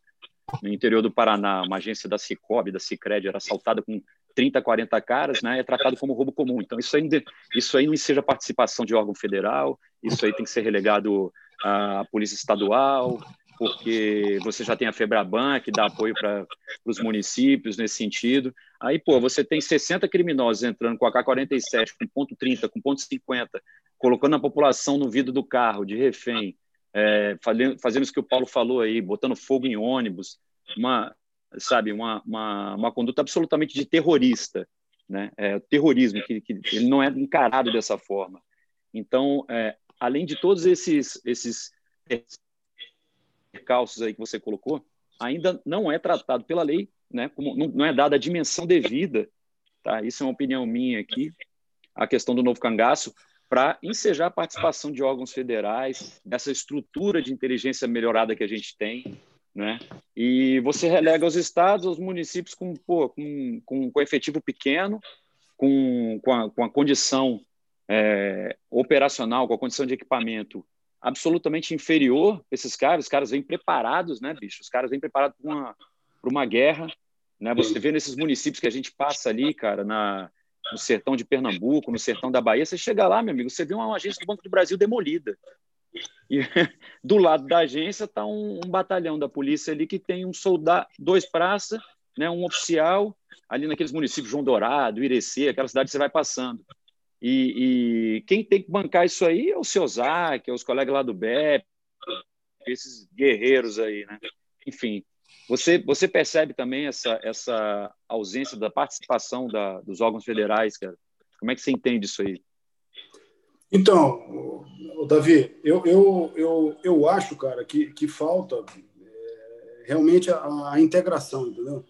no interior do Paraná, uma agência da Cicobi, da Cicred, era assaltada com 30, 40 caras, né, é tratado como roubo comum. Então, isso aí, isso aí não seja participação de órgão federal, isso aí tem que ser relegado a Polícia Estadual, porque você já tem a Febraban, que dá apoio para os municípios nesse sentido. Aí, pô, você tem 60 criminosos entrando com AK-47, com ponto .30, com ponto .50, colocando a população no vidro do carro, de refém, é, fazendo, isso que o Paulo falou aí, botando fogo em ônibus, uma, sabe, uma, uma, uma conduta absolutamente de terrorista, né? É, terrorismo, que, que ele não é encarado dessa forma. Então, é, além de todos esses, esses percalços aí que você colocou, ainda não é tratado pela lei, né, como, não, é dada a dimensão devida, tá? Isso é uma opinião minha aqui, a questão do novo cangaço, para ensejar a participação de órgãos federais, dessa estrutura de inteligência melhorada que a gente tem, né? E você relega os estados, os municípios com, pô, com, com, com efetivo pequeno, com, com, a, com a condição é, operacional, com a condição de equipamento absolutamente inferior esses caras, os caras vêm preparados, né, bicho? Os caras vêm preparados para uma, uma guerra, né? Você vê nesses municípios que a gente passa ali, cara, na, no sertão de Pernambuco, no sertão da Bahia, você chega lá, meu amigo, você vê uma agência do Banco do Brasil demolida. E do lado da agência está um, um, batalhão da polícia ali que tem um soldado, dois praças, né, um oficial, ali naqueles municípios, João Dourado, Irecê, aquela cidade que você vai passando. E, e quem tem que bancar isso aí é o seu Zac, é os colegas lá do BEP, esses guerreiros aí, né? Enfim, você, você percebe também essa, essa ausência da participação da, dos órgãos federais, cara? Como é que você entende isso aí? Então, Davi, eu, eu, eu, eu acho, cara, que, que falta é, realmente a, a, integração, entendeu?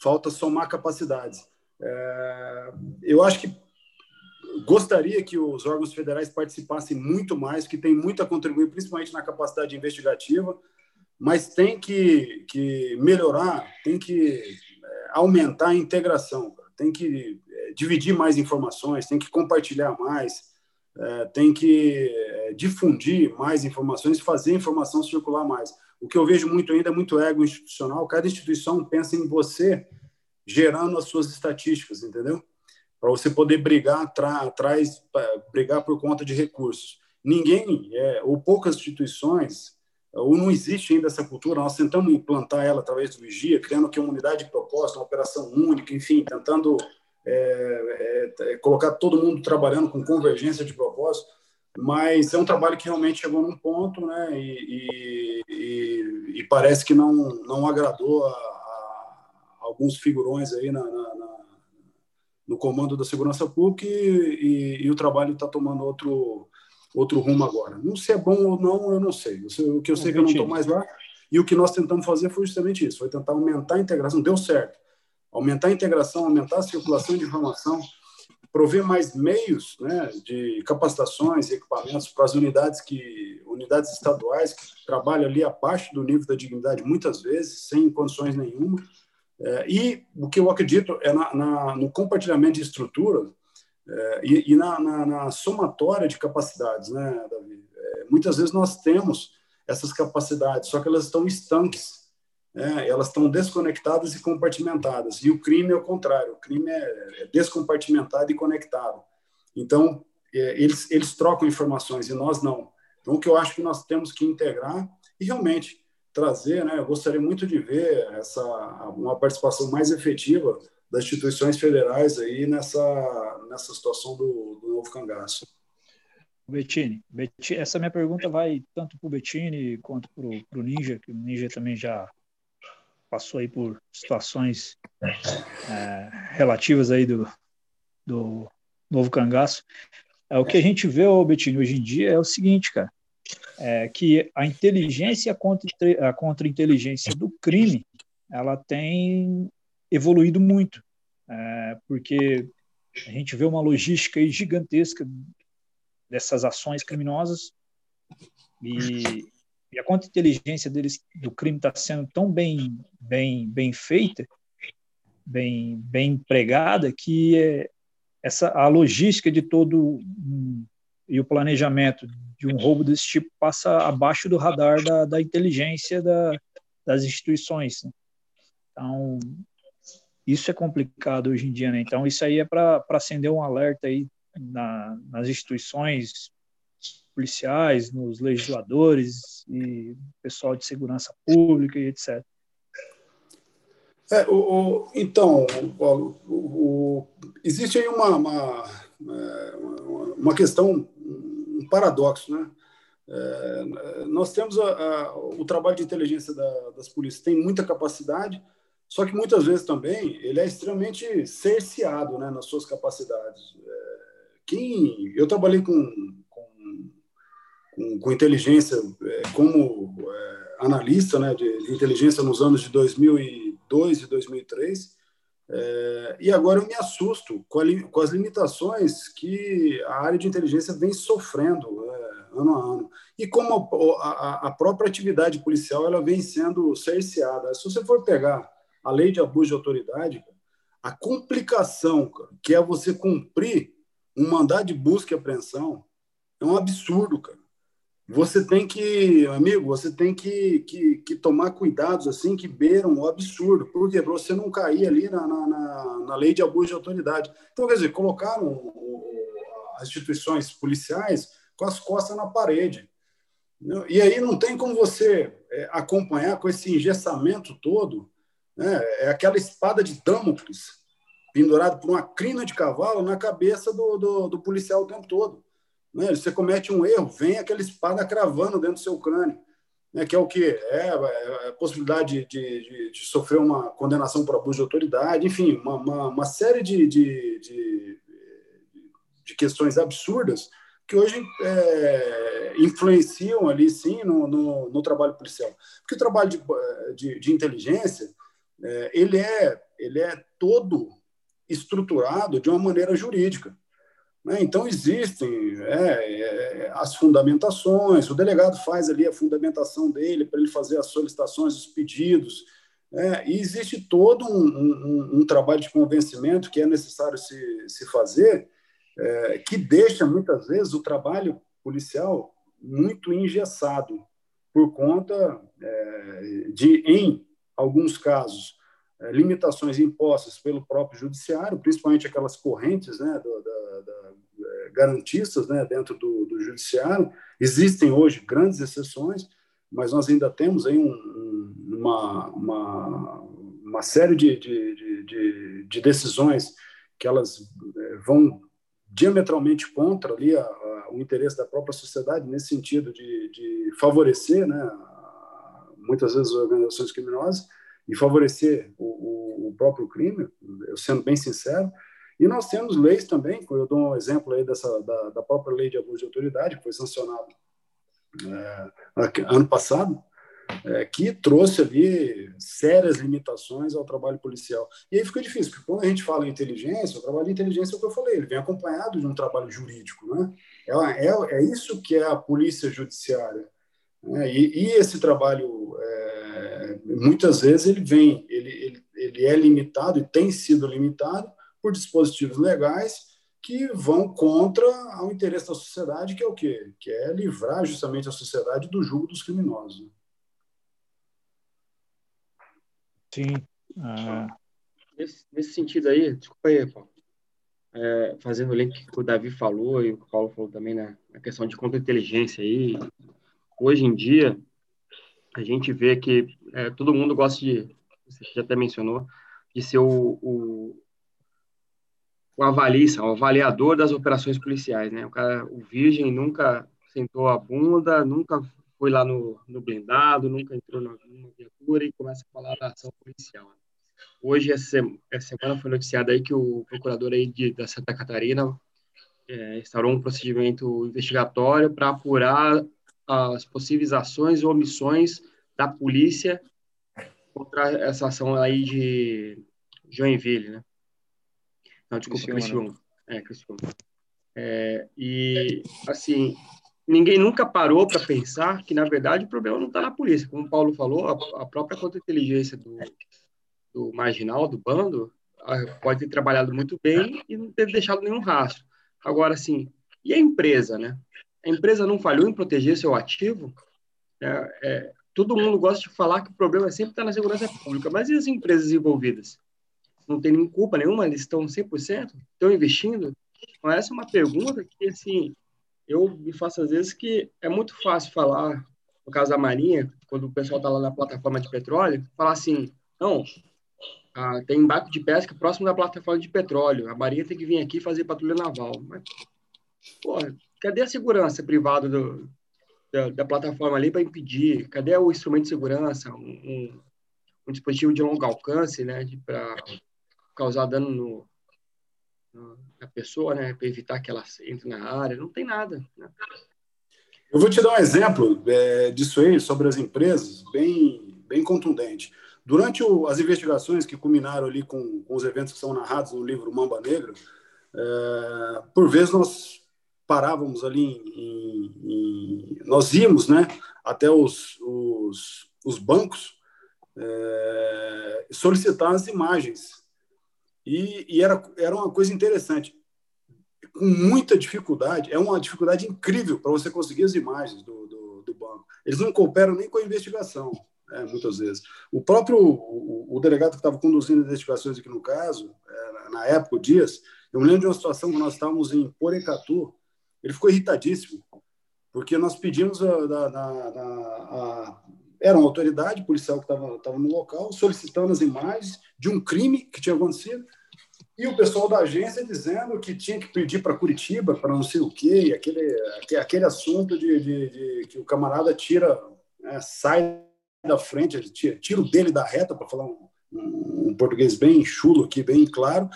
Falta somar capacidades. É, eu acho que gostaria que os órgãos federais participassem muito mais, que tem muito a contribuir, principalmente na capacidade investigativa, mas tem que, que melhorar, tem que é, aumentar a integração, tem que é, dividir mais informações, tem que compartilhar mais, é, tem que difundir mais informações, fazer a informação circular mais. O que eu vejo muito ainda é muito ego institucional, cada instituição pensa em você gerando as suas estatísticas, entendeu? Para você poder brigar atrás, brigar por conta de recursos. Ninguém, é, ou poucas instituições, ou não existe ainda essa cultura, nós tentamos implantar ela através do Vigia, criando aqui uma unidade de proposta, uma operação única, enfim, tentando é, é, é, colocar todo mundo trabalhando com convergência de propósito, mas é um trabalho que realmente chegou num ponto, né, e, e, e parece que não, não agradou a, a alguns figurões aí na, na, no comando da segurança pública e, e o trabalho está tomando outro outro rumo agora. Não se é bom ou não, eu não sei. O que eu sei é que eu não estou mais lá. E o que nós tentamos fazer foi justamente isso: foi tentar aumentar a integração. Deu certo. Aumentar a integração, aumentar a circulação de informação, prover mais meios né, de capacitações e equipamentos para as unidades que unidades estaduais que trabalham ali abaixo do nível da dignidade muitas vezes sem condições nenhuma e o que eu acredito é na, na, no compartilhamento de estrutura é, e, e na, na, somatória de capacidades, né, Davi? É, muitas vezes nós temos essas capacidades, só que elas estão estanques, né? elas estão desconectadas e compartimentadas. E o crime é o contrário, o crime é, é descompartimentado e conectado. Então, eles, eles trocam informações e nós não. Então, o que eu acho que nós temos que integrar e realmente trazer, né, eu gostaria muito de ver essa uma participação mais efetiva das instituições federais aí nessa, nessa situação do, do novo cangaço. Bettini, Bettini, essa minha pergunta vai tanto para o Bettini quanto para o Ninja, que o Ninja também já passou aí por situações é, relativas aí do, do novo cangaço. É, o que a gente vê, Bettini, hoje em dia é o seguinte, cara, é que a inteligência contra a contra-inteligência do crime, ela tem evoluído muito, é, porque a gente vê uma logística gigantesca dessas ações criminosas e, e a contra-inteligência deles do crime está sendo tão bem bem bem feita, bem bem empregada que é, essa a logística de todo um, e o planejamento de um roubo desse tipo passa abaixo do radar da, da inteligência da, das instituições. Né? Então, isso é complicado hoje em dia, né? Então, isso aí é para acender um alerta aí na, nas instituições policiais, nos legisladores e pessoal de segurança pública e etc. É, o, o, então, Paulo, o, existe aí uma, uma, é, uma, questão, paradoxo, né? É, nós temos a, a, o trabalho de inteligência da, das polícias, tem muita capacidade, só que muitas vezes também ele é extremamente cerceado né, nas suas capacidades. É, quem eu trabalhei com, com, com, com inteligência é, como é, analista né, de, de, inteligência nos anos de 2002 e 2003 É, e agora eu me assusto com, a, com, as limitações que a área de inteligência vem sofrendo é, ano a ano. E como a, a, a, própria atividade policial ela vem sendo cerceada. Se você for pegar a lei de abuso de autoridade, a complicação que é você cumprir um mandado de busca e apreensão é um absurdo, cara você tem que, amigo, você tem que, que, que, tomar cuidados assim que beiram o absurdo, porque para você não cair ali na, na, na, lei de abuso de autoridade. Então, quer dizer, colocaram as instituições policiais com as costas na parede. E aí não tem como você é, acompanhar com esse engessamento todo, né? é aquela espada de Damocles pendurada por uma crina de cavalo na cabeça do, do, do policial o tempo todo. Né? Você comete um erro, vem aquela espada cravando dentro do seu crânio. Né? Que é o que? É, é a possibilidade de, de, de, sofrer uma condenação por abuso de autoridade, enfim, uma, uma, uma série de, de, de, questões absurdas que hoje é, influenciam ali, sim, no, no, no, trabalho policial. Porque o trabalho de inteligência, é, ele, é, ele é todo estruturado de uma maneira jurídica. Né? Então, existem é, é, as fundamentações, o delegado faz ali a fundamentação dele para ele fazer as solicitações, os pedidos, é, e existe todo um, um, um, trabalho de convencimento que é necessário se, se fazer, é, que deixa muitas vezes o trabalho policial muito engessado, por conta é, de, em alguns casos, limitações impostas pelo próprio judiciário, principalmente aquelas correntes né, do, da, da, é, garantistas né, dentro do, do, judiciário. Existem hoje grandes exceções, mas nós ainda temos aí um, uma, uma, uma, série de, de, de, de, decisões que elas é, vão diametralmente contra ali a, a, o interesse da própria sociedade nesse sentido de, favorecer, né, muitas vezes organizações criminosas e favorecer o, o, o, próprio crime, eu sendo bem sincero. E nós temos leis também, eu dou um exemplo aí dessa, da, da própria lei de abuso de autoridade, que foi sancionada é, ano passado, é, que trouxe ali sérias limitações ao trabalho policial. E aí fica difícil, porque quando a gente fala em inteligência, o trabalho de inteligência é o que eu falei, ele vem acompanhado de um trabalho jurídico. Né? É, é, é isso que é a polícia judiciária. Né? E, e, esse trabalho é, muitas vezes ele vem, ele, ele, ele é limitado e tem sido limitado por dispositivos legais que vão contra o interesse da sociedade, que é o quê? Que é livrar justamente a sociedade do jugo dos criminosos. Né? Sim. Ah. Nesse, nesse, sentido aí, desculpa aí, Paulo, é, fazendo o link que o Davi falou e o Paulo falou também na, né, na questão de contra-inteligência aí, hoje em dia, a gente vê que é, todo mundo gosta de, você já até mencionou, de ser o, o, o avalista, o avaliador das operações policiais, né? O cara, o virgem nunca sentou a bunda, nunca foi lá no, no blindado, nunca entrou numa viatura e começa a falar da ação policial. Hoje, essa, essa semana foi noticiado aí que o procurador aí de, da Santa Catarina é, instaurou um procedimento investigatório para apurar as possíveis ações ou omissões da polícia contra essa ação aí de Joinville, né? Não, desculpa, Criciúma. Né? É, Criciúma. É, e, assim, ninguém nunca parou para pensar que, na verdade, o problema não está na polícia. Como o Paulo falou, a, a própria contra-inteligência do, do marginal, do bando, pode ter trabalhado muito bem e não ter deixado nenhum rastro. Agora, assim, e a empresa, né? A empresa não falhou em proteger seu ativo? É, é, todo mundo gosta de falar que o problema sempre está na segurança pública, mas e as empresas envolvidas? Não tem nem culpa nenhuma, eles estão 100%? Estão investindo? Então, essa é uma pergunta que, assim, eu me faço às vezes que é muito fácil falar, no caso da Marinha, quando o pessoal está lá na plataforma de petróleo, falar assim, não, ah, tem barco de pesca próximo da plataforma de petróleo, a Marinha tem que vir aqui fazer patrulha naval. Mas, porra, cadê a segurança privada do, da, da, plataforma ali para impedir? Cadê o instrumento de segurança? Um, um, dispositivo de longo alcance, né, para causar dano no, no, na pessoa, né, para evitar que ela entre na área? Não tem nada. Né? Eu vou te dar um exemplo é, disso aí sobre as empresas, bem, bem contundente. Durante o, as investigações que culminaram ali com, com, os eventos que são narrados no livro Mamba Negra, é, por vezes nós parávamos ali em, em, nós íamos né, até os, os, os bancos é, solicitar as imagens. E, e, era, era uma coisa interessante. Com muita dificuldade, é uma dificuldade incrível para você conseguir as imagens do, do, do, banco. Eles não cooperam nem com a investigação, né, muitas vezes. O próprio o, o delegado que estava conduzindo as investigações aqui no caso, é, na época, o Dias, eu me lembro de uma situação que nós estávamos em Porecatu, ele ficou irritadíssimo, porque nós pedimos a, a, a, era uma autoridade policial que estava no local, solicitando as imagens de um crime que tinha acontecido, e o pessoal da agência dizendo que tinha que pedir para Curitiba, para não sei o quê, aquele, aquele assunto de, de, de que o camarada tira, né, sai da frente, tira, tira o dele da reta, para falar um, um, português bem chulo aqui, bem claro,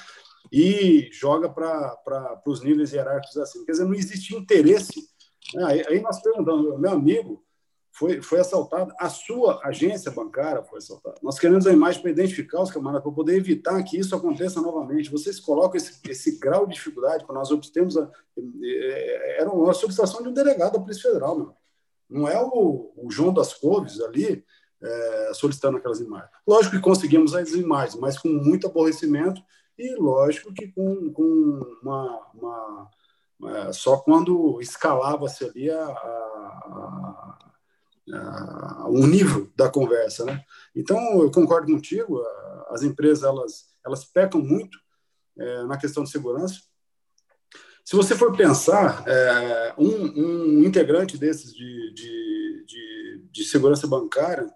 e joga para os níveis hierárquicos assim. Quer dizer, não existe interesse. Né? Aí, nós perguntamos, meu amigo, foi, foi assaltada, a sua agência bancária foi assaltada. Nós queremos a imagem para identificar os camaradas, para poder evitar que isso aconteça novamente. Vocês colocam esse, esse grau de dificuldade, para nós obtemos a, é, era uma solicitação de um delegado da Polícia Federal, meu. não é o, o João das Couves ali é, solicitando aquelas imagens. Lógico que conseguimos as imagens, mas com muito aborrecimento e lógico que com, com uma, uma, uma só quando escalava-se ali a, a uh, o nível da conversa, né? Então eu concordo contigo, as empresas elas elas pecam muito é, na questão de segurança. Se você for pensar, é, um, um, integrante desses de, de, de, de segurança bancária,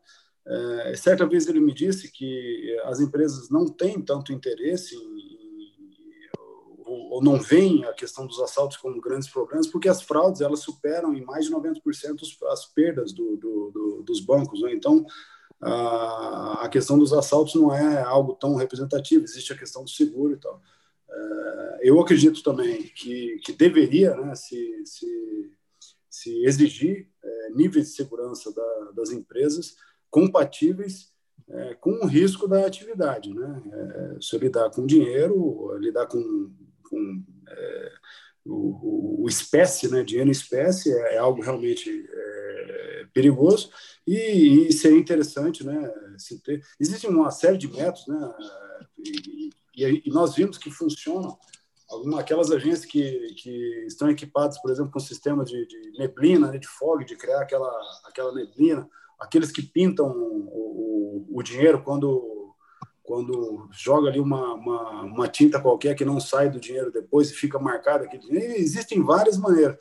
é, certa vez ele me disse que as empresas não têm tanto interesse em ou não veem a questão dos assaltos como grandes problemas, porque as fraudes elas superam em mais de 90% as perdas do, do, do, dos bancos. Né? Então, a, questão dos assaltos não é algo tão representativo, existe a questão do seguro e tal. É, eu acredito também que, que deveria né, se, se, se exigir é, níveis de segurança da, das empresas compatíveis é, com o risco da atividade. Né? É, se lidar com dinheiro, lidar com com é, o, o, espécie, né, dinheiro em espécie, é, é algo realmente é, perigoso e, e, seria interessante né, se ter. Existe uma série de métodos, né, e, e, e nós vimos que funcionam. Alguma, aquelas agências que, que estão equipadas, por exemplo, com sistema de, de neblina, né, de fog, de criar aquela, aquela neblina, aqueles que pintam o, o, o dinheiro quando quando joga ali uma, uma, uma, tinta qualquer que não sai do dinheiro depois e fica marcado aquele dinheiro. Existem várias maneiras,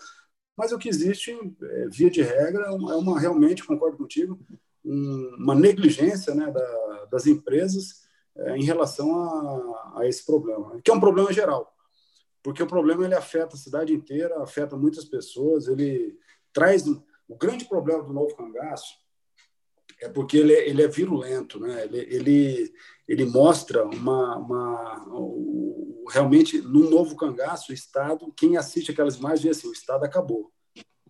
mas o que existe, é, via de regra, é uma realmente, concordo contigo, um, uma negligência né, da, das empresas é, em relação a, a, esse problema, que é um problema geral, porque o problema ele afeta a cidade inteira, afeta muitas pessoas, ele traz o grande problema do novo cangaço é porque ele, é, ele é virulento, né? Ele, ele, ele mostra uma, uma realmente no novo cangaço o Estado, quem assiste aquelas imagens vê assim, o Estado acabou.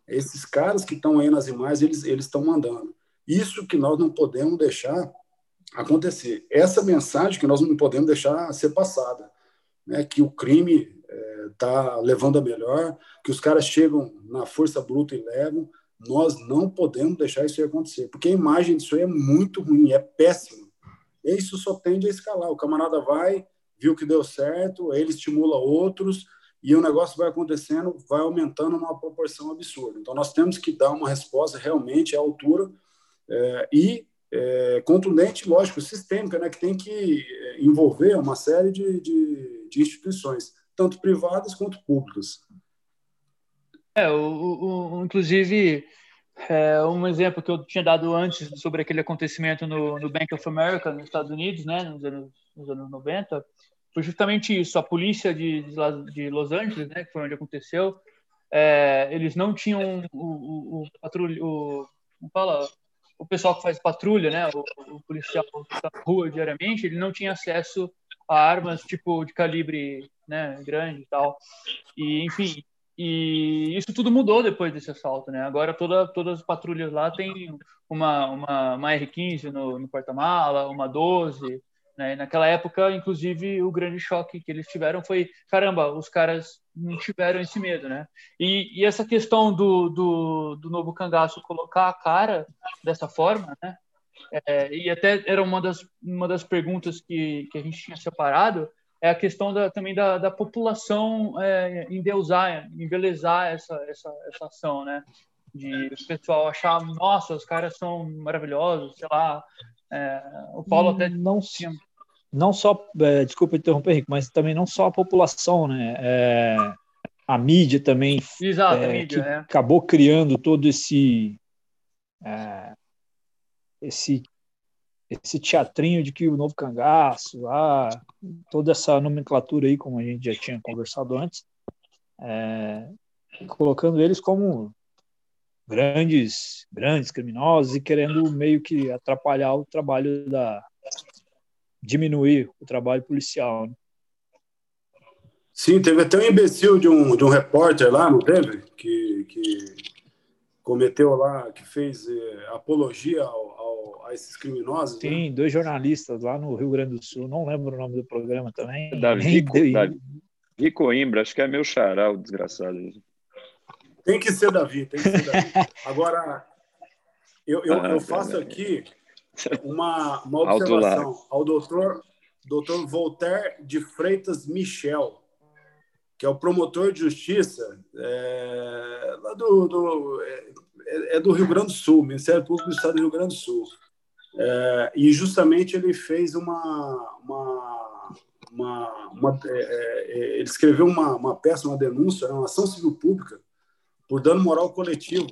Esses caras que estão aí nas imagens, eles eles estão mandando. Isso que nós não podemos deixar acontecer. Essa mensagem que nós não podemos deixar ser passada, né? Que o crime está é, levando a melhor, que os caras chegam na força bruta e levam nós não podemos deixar isso acontecer, porque a imagem disso aí é muito ruim, é péssimo. E isso só tende a escalar. O camarada vai, viu que deu certo, ele estimula outros, e o negócio vai acontecendo, vai aumentando numa proporção absurda. Então, nós temos que dar uma resposta realmente à altura é, e é, contundente, lógico, sistêmica, né, que tem que é, envolver uma série de, de, de instituições, tanto privadas quanto públicas. É, o, o, inclusive, é, um exemplo que eu tinha dado antes sobre aquele acontecimento no, no Bank of America, nos Estados Unidos, né, nos anos, nos anos 90, foi justamente isso. A polícia de, de Los Angeles, né, que foi onde aconteceu, é, eles não tinham o, o, o o, fala, o pessoal que faz patrulha, né, o, o policial que está na rua diariamente, ele não tinha acesso a armas tipo de calibre né, grande e tal. E, enfim, e isso tudo mudou depois desse assalto, né? Agora toda, todas as patrulhas lá têm uma, uma, uma R15 no, no porta-mala, uma 12, né? Naquela época, inclusive, o grande choque que eles tiveram foi, caramba, os caras não tiveram esse medo, né? E, e essa questão do, do, do novo cangaço colocar a cara dessa forma, né? É, e até era uma das, uma das perguntas que, que a gente tinha separado, é a questão da, também da, da população é, endeusar, embelezar essa, essa, essa ação, né? De o pessoal achar, nossa, os caras são maravilhosos, sei lá. É, o Paulo até não tinha... Não só, é, desculpa interromper, Henrique, mas também não só a população, né? É, a mídia também Exato, é, mídia, que é. acabou criando todo esse é, esse esse teatrinho de que o novo cangaço, ah, toda essa nomenclatura aí, como a gente já tinha conversado antes, é, colocando eles como grandes, grandes criminosos e querendo meio que atrapalhar o trabalho da diminuir o trabalho policial. Né? Sim, teve até um imbecil de um, de um repórter lá, não teve? Que, que cometeu lá, que fez eh, apologia ao, a esses criminosos. Sim, né? dois jornalistas lá no Rio Grande do Sul, não lembro o nome do programa também. Davi, Davi, Davi Coimbra, acho que é meu xará, o desgraçado. Tem que ser Davi, tem que ser Davi. Agora, eu, eu, ah, eu faço aqui uma, uma observação ao doutor, doutor Voltaire de Freitas Michel, que é o promotor de justiça é, lá do, do é, é, do Rio Grande do Sul, Ministério Público do Estado do Rio Grande do Sul. É, e justamente ele fez uma, uma, uma, uma é, é, ele escreveu uma, uma peça, uma denúncia, uma ação civil pública por dano moral coletivo,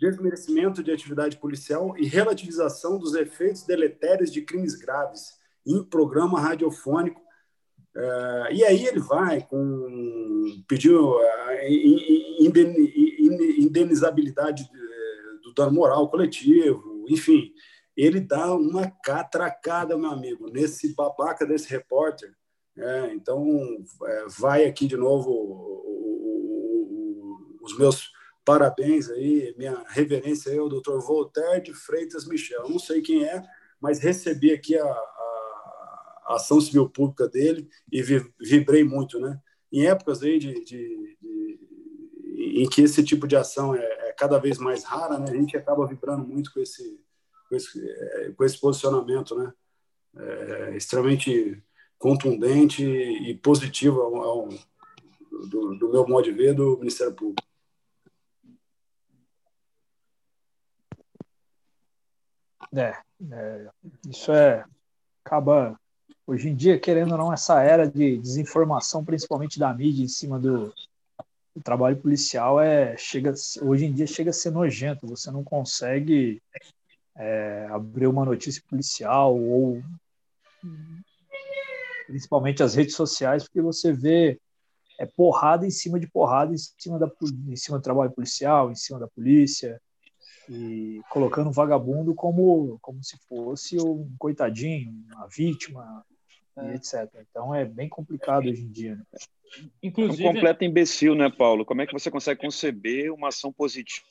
desmerecimento de atividade policial e relativização dos efeitos deletérios de crimes graves em programa radiofônico. É, e aí ele vai com pediu indenizabilidade do dano moral coletivo, enfim, ele dá uma catracada, meu amigo, nesse babaca desse repórter. É, então, é, vai aqui de novo o, o, o, os meus parabéns aí, minha reverência aí ao doutor Voltaire de Freitas Michel. Não sei quem é, mas recebi aqui a, a, a ação civil pública dele e vi, vibrei muito, né? Em épocas aí de, de, em que esse tipo de ação é, é cada vez mais rara, né? A gente acaba vibrando muito com esse com esse, é, com esse posicionamento, né? É, extremamente contundente e positivo ao, ao, do, do, meu modo de ver do Ministério Público. É, é, isso é acaba hoje em dia querendo ou não essa era de desinformação, principalmente da mídia em cima do, do trabalho policial é chega hoje em dia chega a ser nojento. Você não consegue é, abrir uma notícia policial ou principalmente as redes sociais, porque você vê é porrada em cima de porrada em cima, da, em cima do trabalho policial, em cima da polícia, e colocando o vagabundo como, como se fosse um coitadinho, uma vítima, é. etc. Então é bem complicado hoje em dia. Né? Inclusive... Um completo imbecil, né, Paulo? Como é que você consegue conceber uma ação positiva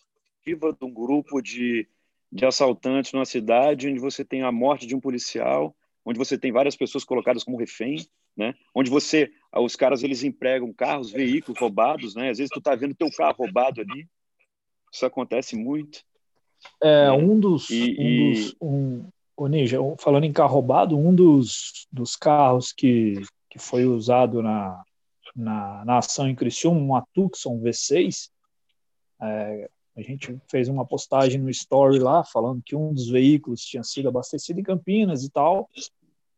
de um grupo de de assaltantes numa cidade onde você tem a morte de um policial, onde você tem várias pessoas colocadas como refém, né? Onde você, os caras eles empregam carros, veículos roubados, né? Às vezes tu tá vendo teu carro roubado ali. Isso acontece muito. É, né? um dos, e, um dos um, o Ninja, falando em carro roubado, um dos, dos carros que, que foi usado na, na, na ação em Criciúma, uma Tucson V6, é, a gente fez uma postagem no story lá falando que um dos veículos tinha sido abastecido em Campinas e tal.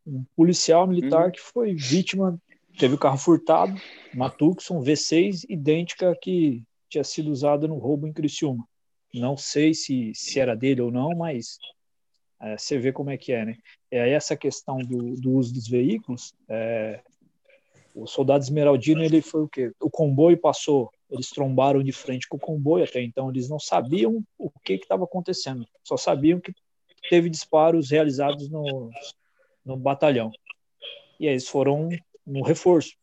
Um policial militar uhum. que foi vítima, teve o carro furtado, uma Tucson V6 idêntica que tinha sido usada no roubo em Criciúma. Não sei se, se era dele ou não, mas é, você vê como é que é, né? É essa questão do, do uso dos veículos. É, o soldado Esmeraldino ele foi o quê? O comboio passou eles trombaram de frente com o comboio até então, eles não sabiam o que estava acontecendo, só sabiam que teve disparos realizados no, no batalhão. E aí eles foram no reforço.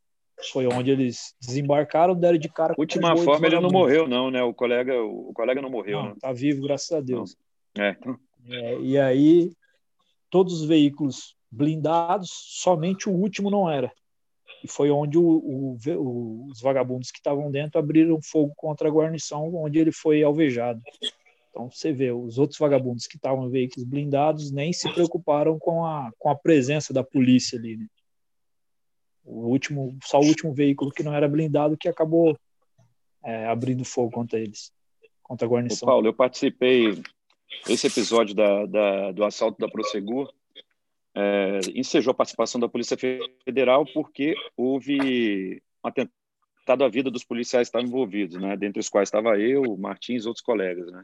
foi onde eles desembarcaram, deram de cara com Última forma, ele não morreu, não, né? O colega, o colega não morreu. Não, né? Tá vivo, graças a Deus. É, então... é, e aí, todos os veículos blindados, somente o último não era. E foi onde o, o, os vagabundos que estavam dentro abriram fogo contra a guarnição, onde ele foi alvejado. Então você vê, os outros vagabundos que estavam em veículos blindados nem se preocuparam com a, com a presença da polícia ali. Né? O último, só o último veículo que não era blindado que acabou é, abrindo fogo contra eles, contra a guarnição. Ô Paulo, eu participei esse episódio da, da, do assalto da Prosegur é, ensejou a participação da Polícia Federal porque houve um atentado à vida dos policiais que estavam envolvidos, né? dentre os quais estava eu, Martins e outros colegas. Né?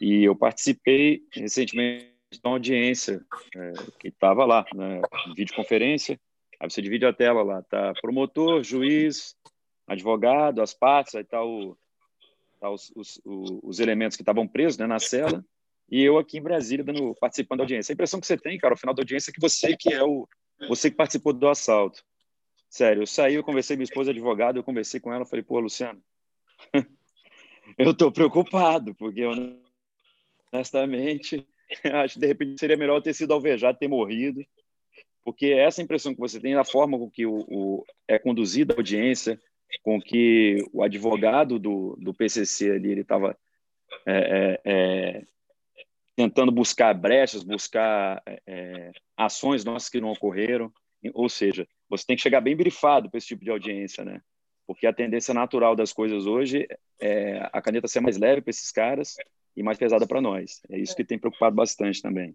E eu participei recentemente de uma audiência é, que estava lá, né? videoconferência, aí você divide a tela lá, tá promotor, juiz, advogado, as partes, aí tá, o, tá os, os, os, elementos que estavam presos né, na cela, e eu aqui em Brasília dando, participando da audiência. A impressão que você tem, cara, ao final da audiência é que você que é o você que participou do assalto. Sério, eu saí, eu conversei com minha esposa advogada, eu conversei com ela, falei, pô, Luciano, eu tô preocupado, porque honestamente acho que de repente seria melhor ter sido alvejado, ter morrido, porque essa impressão que você tem, a forma com que o, o é conduzida a audiência, com que o advogado do, do PCC ali ele estava é, é, é tentando buscar brechas, buscar é, é, ações nossas que não ocorreram. Ou seja, você tem que chegar bem brifado para esse tipo de audiência, né? Porque a tendência natural das coisas hoje é a caneta ser mais leve para esses caras e mais pesada para nós. É isso que tem preocupado bastante também.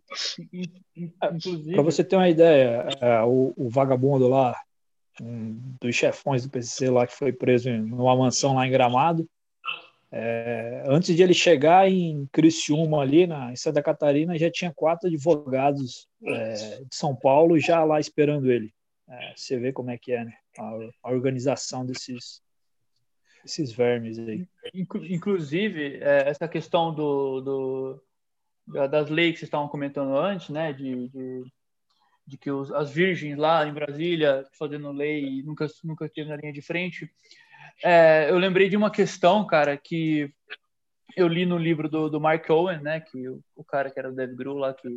Para você ter uma ideia, é, o, o vagabundo lá, um dos chefões do PCC lá que foi preso numa mansão lá em Gramado, é, antes de ele chegar em Criciúma, ali na, em Santa Catarina, já tinha quatro advogados é, de São Paulo já lá esperando ele. É, você vê como é que é, né? A, a organização desses, desses vermes aí. Inclusive, é, essa questão do, do, das leis que vocês estavam comentando antes, né? De, de, de que os, as virgens lá em Brasília fazendo lei nunca, nunca teve na linha de frente. É, eu lembrei de uma questão, cara, que eu li no livro do, do Mark Owen, né, que o, o cara que era o Dave Grohl lá, que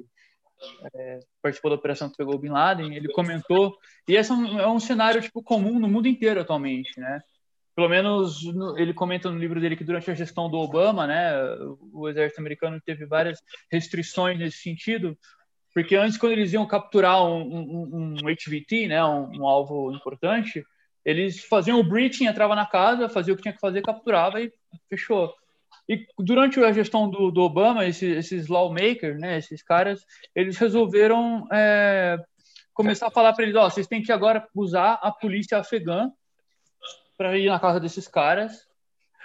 é, participou da operação que pegou o Bin Laden, ele comentou, e esse é um, é um cenário tipo comum no mundo inteiro atualmente, né? Pelo menos no, ele comenta no livro dele que durante a gestão do Obama, né, o exército americano teve várias restrições nesse sentido, porque antes quando eles iam capturar um, um, um HVT, né, um, um alvo importante, eles faziam o breaching, entrava na casa, fazia o que tinha que fazer, capturava e fechou. E durante a gestão do, do Obama, esses, esses, lawmakers, né, esses caras, eles resolveram é, começar a falar para eles: ó, vocês têm que agora usar a polícia afegã para ir na casa desses caras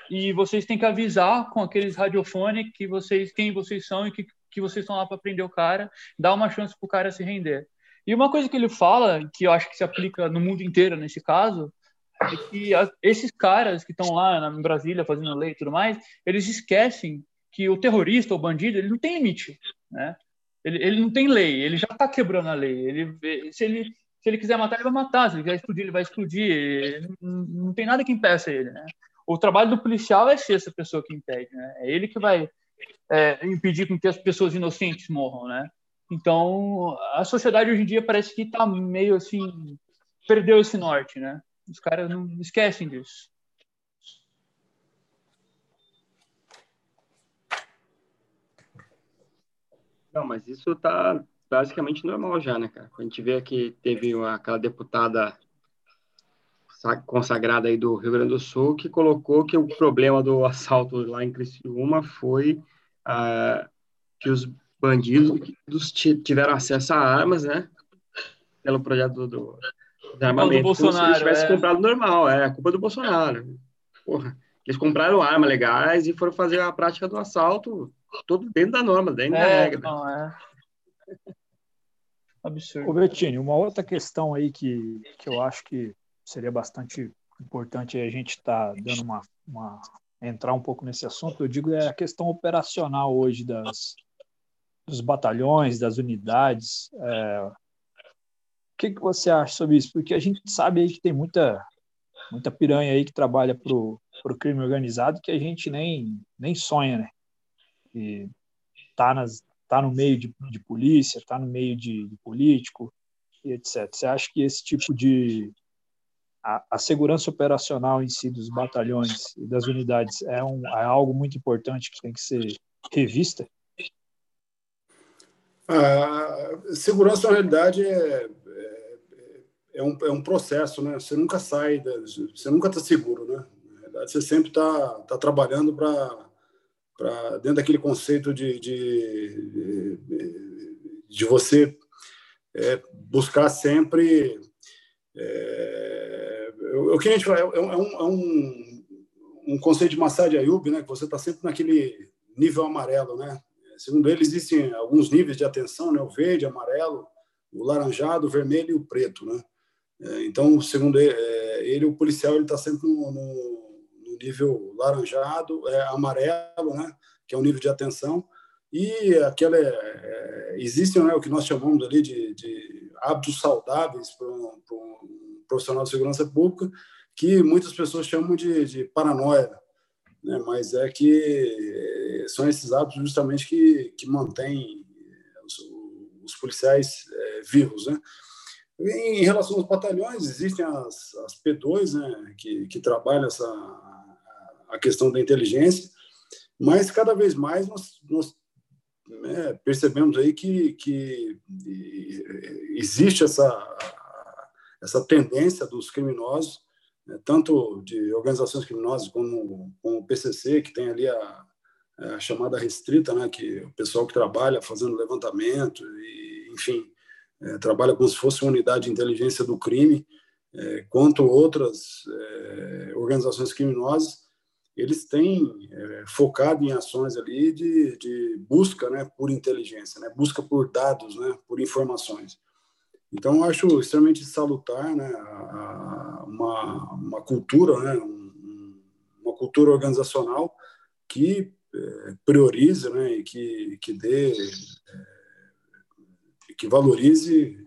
e vocês têm que avisar com aqueles radiofones que vocês quem vocês são e que, que vocês estão lá para prender o cara, dar uma chance para o cara se render. E uma coisa que ele fala, que eu acho que se aplica no mundo inteiro nesse caso, é que esses caras que estão lá em Brasília fazendo lei e tudo mais, eles esquecem que o terrorista, o bandido, ele não tem limite, né? Ele, ele não tem lei, ele já está quebrando a lei. Ele, se, ele, se ele quiser matar, ele vai matar. Se ele quiser explodir, ele vai explodir. Não, não, tem nada que impeça ele, né? O trabalho do policial é ser essa pessoa que impede, né? É ele que vai é, impedir que as pessoas inocentes morram, né? Então, a sociedade hoje em dia parece que está meio assim, perdeu esse norte, né? Os caras não esquecem disso. Não, mas isso está basicamente normal já, né, cara? A gente vê que teve uma, aquela deputada consagrada aí do Rio Grande do Sul que colocou que o problema do assalto lá em Criciúma foi ah, que os bandidos tiveram acesso a armas, né? Pelo projeto do, do armamento. Do Bolsonaro, como se eles tivessem é. comprado normal, é a culpa do Bolsonaro. Porra, eles compraram armas legais e foram fazer a prática do assalto todo dentro da norma, dentro é, da regra. Não, é. Absurdo. Ô, Bettini, uma outra questão aí que, que eu acho que seria bastante importante a gente estar tá dando uma, uma entrar um pouco nesse assunto, eu digo é a questão operacional hoje das, dos batalhões, das unidades. É... O que, que você acha sobre isso? Porque a gente sabe aí que tem muita, muita piranha aí que trabalha para o crime organizado que a gente nem, nem sonha, né? E tá, nas, tá no meio de, de polícia, tá no meio de, de político e etc. Você acha que esse tipo de, a, a, segurança operacional em si dos batalhões e das unidades é, um, é algo muito importante que tem que ser revista? A segurança, na realidade, é, é, é, um, é um processo, né? Você nunca sai, você nunca está seguro, né? Na você sempre está tá trabalhando para dentro daquele conceito de, de, de, você é, buscar sempre é, o que a gente fala é, é, um, é um, um conceito de Massad Ayub, né? Que você está sempre naquele nível amarelo, né? Segundo ele, existem alguns níveis de atenção, né? O verde, amarelo, o laranjado, o vermelho e o preto, né? É, então, segundo ele, é, ele o policial está sempre no, no, no, nível laranjado, é, amarelo, né? Que é o nível de atenção e aquela é, é, existem né, o que nós chamamos ali de, de hábitos saudáveis para um, um, profissional de segurança pública que muitas pessoas chamam de, de paranoia né? mas é que são esses hábitos justamente que, que mantêm os, os policiais é, vivos. Né? Em relação aos batalhões, existem as, as P2, né, que, que trabalham essa, a questão da inteligência, mas cada vez mais nós, nós é, percebemos aí que, que existe essa, essa tendência dos criminosos né, tanto de organizações criminosas como, como o PCC, que tem ali a, a, chamada restrita, né, que o pessoal que trabalha fazendo levantamento, e, enfim, é, trabalha como se fosse uma unidade de inteligência do crime, é, quanto outras é, organizações criminosas, eles têm é, focado em ações ali de, de busca né, por inteligência, né, busca por dados, né, por informações. Então, acho extremamente salutar né, uma, uma cultura, né, uma cultura organizacional que é, priorize né, e que, que dê, é, que valorize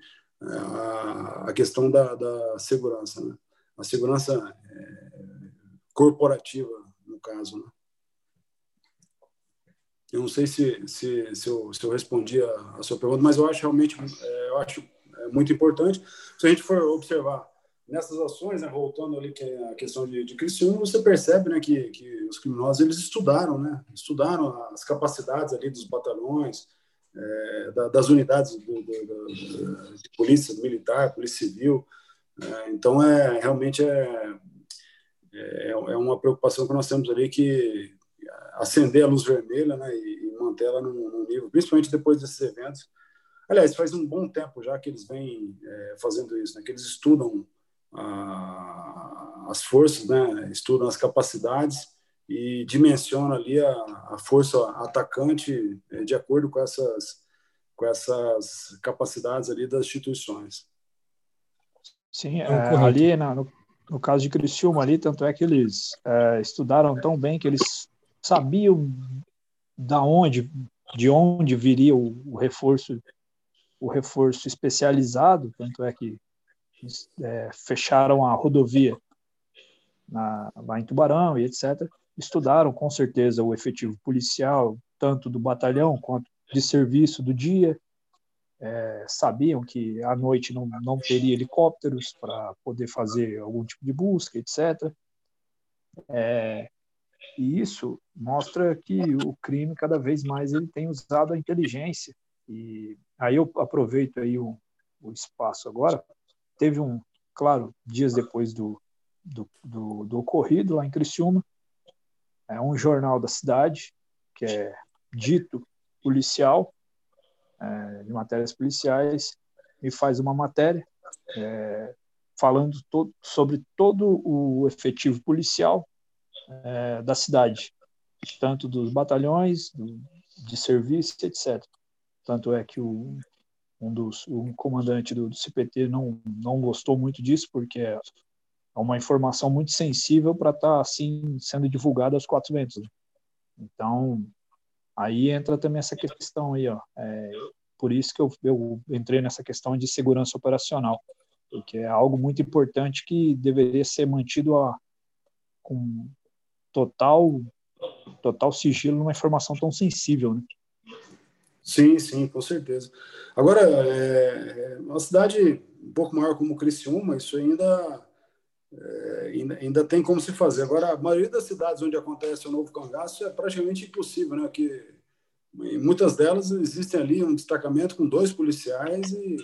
é, a, questão da, da segurança, né? a segurança corporativa, no caso. Né? Eu não sei se, se, se, eu, se eu respondi a, a sua pergunta, mas eu acho realmente eu acho é muito importante. Se a gente for observar nessas ações, né, voltando ali que é a questão de, de Criciúma, você percebe né, que, que os criminosos eles estudaram, né, estudaram as capacidades ali dos batalhões, é, da, das unidades do, do, do, de polícia militar, polícia civil. É, então, é realmente é, é, é, uma preocupação que nós temos ali que acender a luz vermelha né, e, e mantê-la no nível, principalmente depois desses eventos, Aliás, faz um bom tempo já que eles vêm é, fazendo isso, né? que eles estudam a, as forças, né? estudam as capacidades e dimensionam ali a, a força atacante é, de acordo com essas, com essas capacidades ali das instituições. Sim, é, ali na, no, no, caso de Criciúma ali, tanto é que eles é, estudaram tão bem que eles sabiam da onde, de onde viria o, o reforço o reforço especializado, tanto é que é, fecharam a rodovia na, lá em Tubarão e etc. Estudaram com certeza o efetivo policial, tanto do batalhão quanto de serviço do dia. É, sabiam que à noite não, não teria helicópteros para poder fazer algum tipo de busca, etc. É, e isso mostra que o crime cada vez mais ele tem usado a inteligência e aí eu aproveito aí o, o espaço agora. Teve um, claro, dias depois do, do, do, do ocorrido lá em Criciúma, é um jornal da cidade, que é dito policial, é, de matérias policiais, me faz uma matéria é, falando to sobre todo o efetivo policial é, da cidade, tanto dos batalhões, do, de serviço, etc. Tanto é que o, um dos o comandante do, do, CPT não, não gostou muito disso, porque é uma informação muito sensível para estar tá, assim sendo divulgada aos quatro ventos. Né? Então, aí entra também essa questão aí, ó. É, por isso que eu, eu entrei nessa questão de segurança operacional. porque é algo muito importante que deveria ser mantido a, com total total sigilo numa informação tão sensível, né? Sim, sim, com certeza. Agora, é, é uma cidade um pouco maior como Criciúma, isso ainda, é, ainda, ainda tem como se fazer. Agora, a maioria das cidades onde acontece o novo cangaço é praticamente impossível, né? Que em muitas delas existem ali um destacamento com dois policiais e,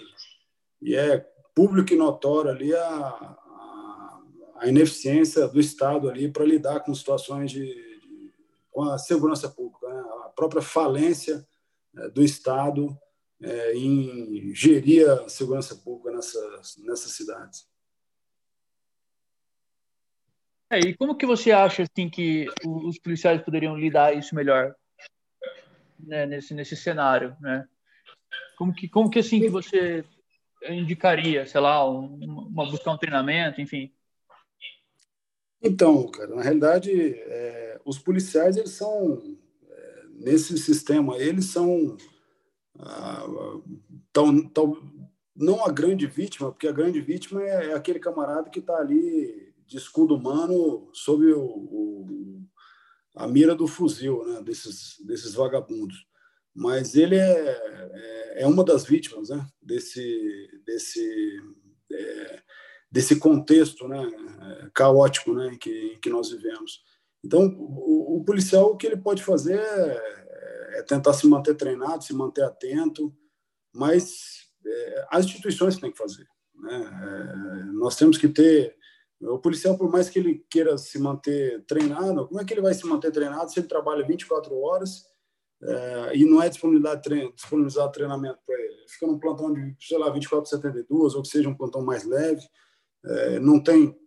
e é público e notório ali a, a, a ineficiência do Estado ali para lidar com situações de, de, com a segurança pública, né? a própria falência do Estado é, em gerir a segurança pública nessas, nessas cidades. É, e como que você acha assim, que os policiais poderiam lidar isso melhor né, nesse, nesse cenário? Né? Como que, como que assim que você indicaria, sei lá, uma, buscar um treinamento, enfim? Então, cara, na realidade, é, os policiais eles são nesse sistema, eles são ah, tão, tão, não a grande vítima, porque a grande vítima é, é aquele camarada que está ali de escudo humano sob o, o, a mira do fuzil né, desses, desses vagabundos. Mas ele é, é, é uma das vítimas né, desse, desse, é, desse contexto né, caótico né, em, que, em que nós vivemos. Então, o, o policial, o que ele pode fazer é é tentar se manter treinado, se manter atento, mas é, as instituições têm que fazer. Né? É, nós temos que ter. O policial, por mais que ele queira se manter treinado, como é que ele vai se manter treinado se ele trabalha 24 horas é, e não é disponibilizado, treino, disponibilizado treinamento para ele? Ele fica num plantão de, sei lá, 24 72, ou que seja um plantão mais leve, é, não tem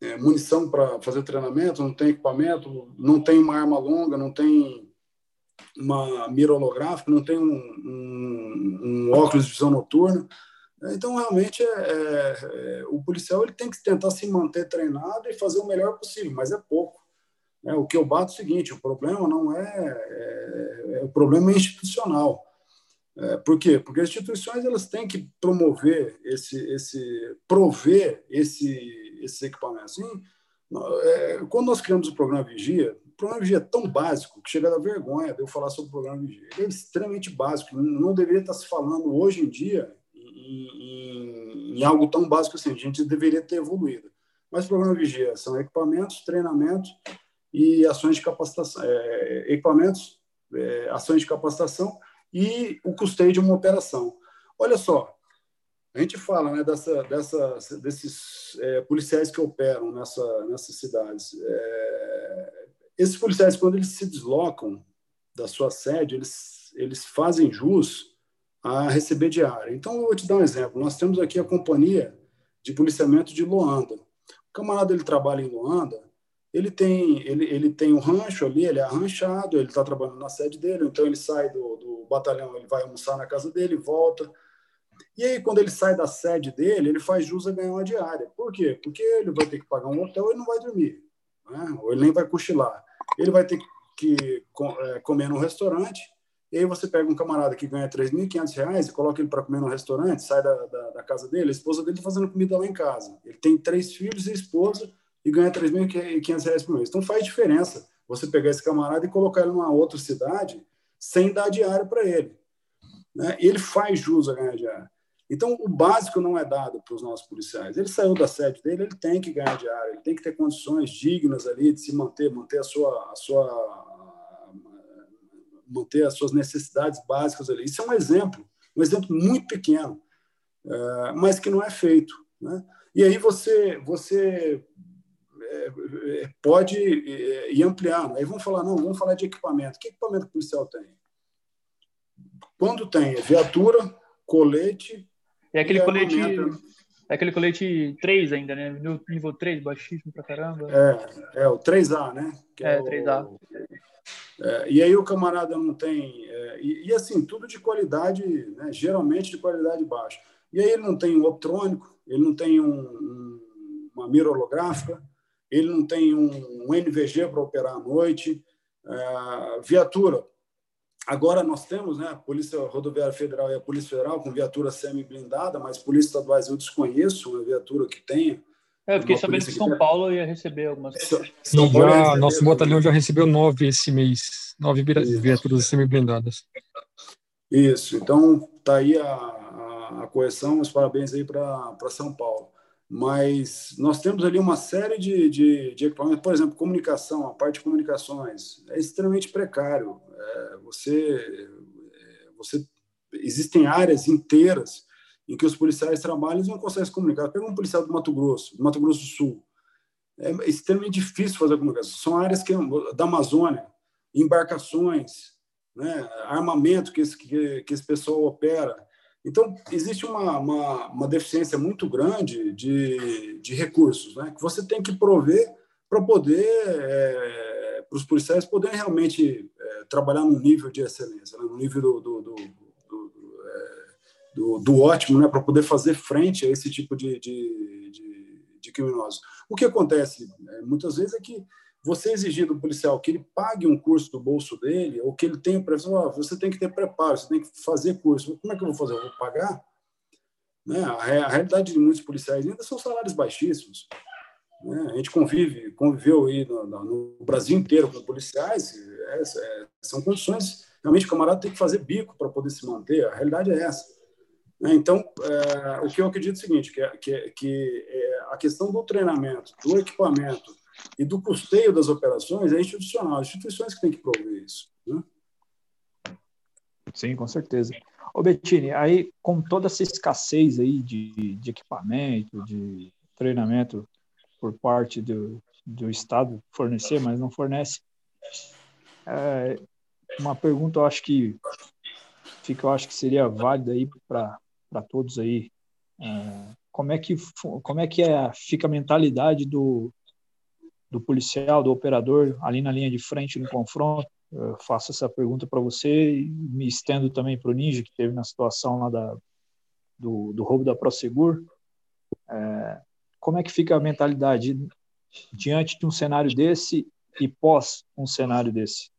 é, munição para fazer treinamento, não tem equipamento, não tem uma arma longa, não tem uma mira holográfica, não tem um, um, um óculos de visão noturna. Então, realmente, é, é, é, o policial ele tem que tentar se manter treinado e fazer o melhor possível, mas é pouco. É, o que eu bato é o seguinte: o problema não é, é, é o problema é institucional. Por quê? Porque as instituições elas têm que promover esse, esse prover esse, esses equipamentos. É, quando nós criamos o programa Vigia, o programa Vigia é tão básico que chega a dar vergonha de eu falar sobre o programa Vigia. Ele é extremamente básico, não deveria estar se falando hoje em dia em, em, em algo tão básico assim. A gente deveria ter evoluído. Mas o programa Vigia são equipamentos, treinamentos e ações de capacitação. É, equipamentos, é, ações de capacitação e o custeio de uma operação. Olha só, a gente fala né, dessa, dessa, desses é, policiais que operam nessa, nessas cidades. É, esses policiais, quando eles se deslocam da sua sede, eles, eles fazem jus a receber diária. Então, eu vou te dar um exemplo. Nós temos aqui a companhia de policiamento de Luanda. O camarada ele trabalha em Luanda, ele tem ele, ele tem um rancho ali, ele é arranchado, ele está trabalhando na sede dele, então ele sai do, do batalhão, ele vai almoçar na casa dele, volta e aí, quando ele sai da sede dele, ele faz jus a ganhar uma diária. Por quê? Porque ele vai ter que pagar um hotel e não vai dormir. Né? Ou ele nem vai cochilar. Ele vai ter que é, comer num restaurante. E aí você pega um camarada que ganha R$ 3.500 e coloca ele para comer no restaurante, sai da, da, da, casa dele, a esposa dele está fazendo comida lá em casa. Ele tem três filhos e esposa e ganha R$ 3.500 por mês. Então faz diferença você pegar esse camarada e colocar ele numa outra cidade sem dar diária para ele. Né? E ele faz jus a ganhar diária. Então, o básico não é dado para os nossos policiais. Ele saiu da sede dele, ele tem que ganhar diária, ele tem que ter condições dignas ali de se manter, manter a sua, a sua, manter as suas necessidades básicas ali. Isso é um exemplo, um exemplo muito pequeno, é, mas que não é feito. Né? E aí você, você é, é, pode ir ampliando. Aí vamos falar, não, vamos falar de equipamento. Que equipamento policial tem? Quando tem viatura, colete, é aquele colete. É aquele colete 3 ainda, né? Nível 3, baixíssimo pra caramba. É, é o 3A, né? Que é, é o, 3A. É, e aí o camarada não tem. É, e, e, assim, tudo de qualidade, né? geralmente de qualidade baixa. E aí ele não tem um optrônico, ele não tem um, um, uma mira holográfica, ele não tem um, um NVG para operar à noite. É, viatura, Agora nós temos né, a Polícia Rodoviária Federal e a Polícia Federal com viatura semi-blindada, mas Polícia Estaduais eu desconheço uma viatura que tenha. É, eu fiquei sabendo que São Paulo ia receber algumas coisas. São Paulo já, nosso batalhão já recebeu nove esse mês, nove viaturas semi-blindadas. Isso, então tá aí a, a, a correção, os parabéns aí para São Paulo. Mas nós temos ali uma série de, de, de equipamentos, por exemplo, comunicação, a parte de comunicações é extremamente precário. É, você, é, você, existem áreas inteiras em que os policiais trabalham e não conseguem se comunicar. Pega um policial do Mato Grosso, do Mato Grosso do Sul. É extremamente difícil fazer a comunicação. São áreas que, da Amazônia, embarcações, né, armamento que esse, que, que esse pessoal opera. Então, existe uma, uma, uma, deficiência muito grande de, de recursos né, que você tem que prover para poder, é, para os policiais poderem realmente é, trabalhar num nível de excelência, né, no nível do, do, do, do, do ótimo, né, para poder fazer frente a esse tipo de, de, de, de criminosos. O que acontece é, muitas vezes é que você exigir do policial que ele pague um curso do bolso dele, ou que ele tenha previsão, oh, você tem que ter preparo, você tem que fazer curso. Como é que eu vou fazer? Eu vou pagar? Né? A, realidade de muitos policiais ainda são salários baixíssimos. Né? A gente convive, conviveu aí no, no Brasil inteiro com policiais, é, é, são condições, realmente o camarada tem que fazer bico para poder se manter, a realidade é essa. Né? Então, é, o que eu acredito é o seguinte, que, é, que, que é a questão do treinamento, do equipamento, e do custeio das operações é institucional, instituições que têm que prover isso. Né? Sim, com certeza. Ô Bettini, aí com toda essa escassez aí de, de equipamento, de treinamento por parte do, do Estado fornecer, mas não fornece, é, uma pergunta eu acho que fica, eu acho que seria válida aí para todos aí. É, como é que como é que é, fica a mentalidade do, do policial, do operador ali na linha de frente no confronto? Eu faço essa pergunta para você e me estendo também para o Ninja, que teve na situação lá da, do, do roubo da Prosegur. É, como é que fica a mentalidade diante de um cenário desse e pós um cenário desse?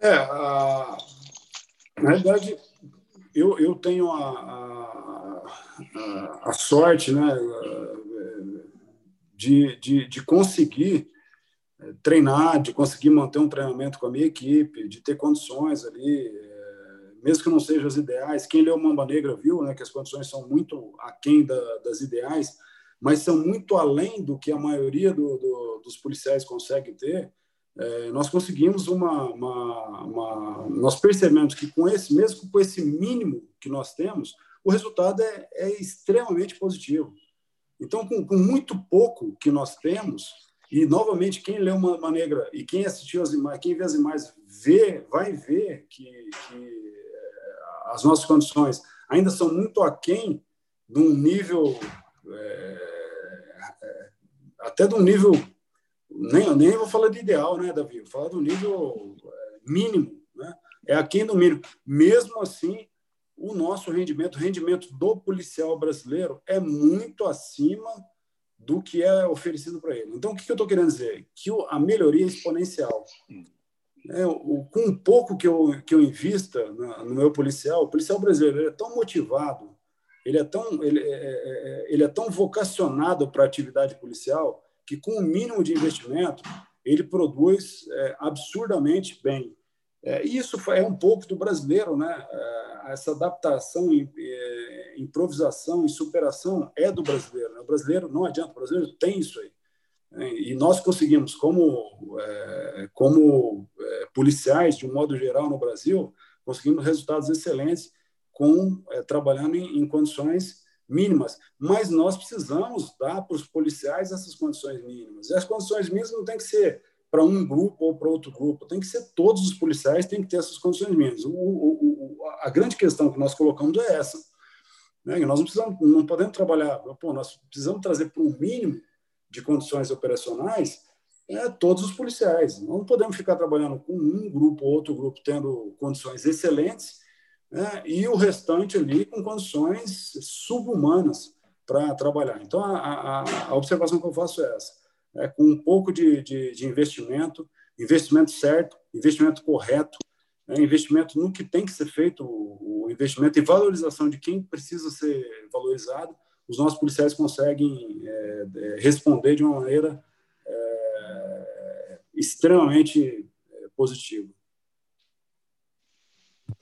É, a, na realidade, eu, eu tenho a, a, a sorte, né, de, de, de conseguir eh, treinar, de conseguir manter um treinamento com a minha equipe, de ter condições ali, eh, mesmo que não sejam as ideais. Quem leu Mamba Negra viu né, que as condições são muito aquém da, das ideais, mas são muito além do que a maioria do, do, dos policiais consegue ter. É, nós conseguimos uma, uma, uma, Nós percebemos que com esse, mesmo com esse mínimo que nós temos, o resultado é, é extremamente positivo. Então, com, com, muito pouco que nós temos, e novamente, quem lê uma Negra e quem assistiu as imagens, quem vê as imagens, vê, vai ver que, que eh, as nossas condições ainda são muito aquém de um nível, é, até de um nível, nem, nem vou falar de ideal, né, Davi? Vou falar do nível mínimo, né? É aquém do mínimo. Mesmo assim, o nosso rendimento, o rendimento do policial brasileiro é muito acima do que é oferecido para ele. Então, o que eu estou querendo dizer? Que a melhoria é exponencial. É, o, com um pouco que eu, que eu invista no, no meu policial, o policial brasileiro é tão motivado, ele é tão, ele é, é, é ele é tão vocacionado para a atividade policial, que com o mínimo de investimento, ele produz é, absurdamente bem. É, isso é um pouco do brasileiro, né? É, essa adaptação, é, improvisação e superação é do brasileiro. Né? O brasileiro não adianta, o brasileiro tem isso aí. Né? E nós conseguimos, como, como policiais, de um modo geral, no Brasil, conseguimos resultados excelentes com trabalhando em, condições mínimas, mas nós precisamos dar para os policiais essas condições mínimas. E as condições mínimas não tem que ser para um grupo ou para outro grupo. Tem que ser todos os policiais, tem que ter essas condições mínimas. O, o, o, a grande questão que nós colocamos é essa. Né? nós não, precisamos, não podemos trabalhar, pô, nós precisamos trazer para um mínimo de condições operacionais é, todos os policiais. Nós não podemos ficar trabalhando com um grupo ou outro grupo tendo condições excelentes né? e o restante ali com condições subhumanas para trabalhar. Então, a, a, a observação que eu faço é essa é, com um pouco de, de, de, investimento, investimento certo, investimento correto, né? investimento no que tem que ser feito, o, investimento e valorização de quem precisa ser valorizado, os nossos policiais conseguem é, é responder de uma maneira é, extremamente é, positiva.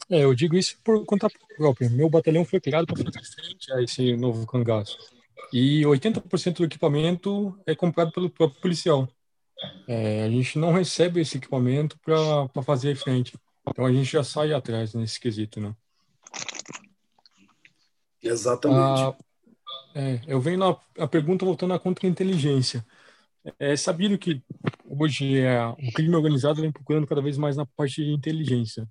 É, eu digo isso por conta própria. Meu batalhão foi criado para fazer frente a esse novo cangaço. E 80% do equipamento é comprado pelo próprio policial. É, a gente não recebe esse equipamento para fazer frente. Então a gente já sai atrás nesse quesito, né? Exatamente. Ah, é, eu venho na a pergunta voltando à contra-inteligência. É sabido que hoje é, o crime organizado vem procurando cada vez mais na parte de inteligência.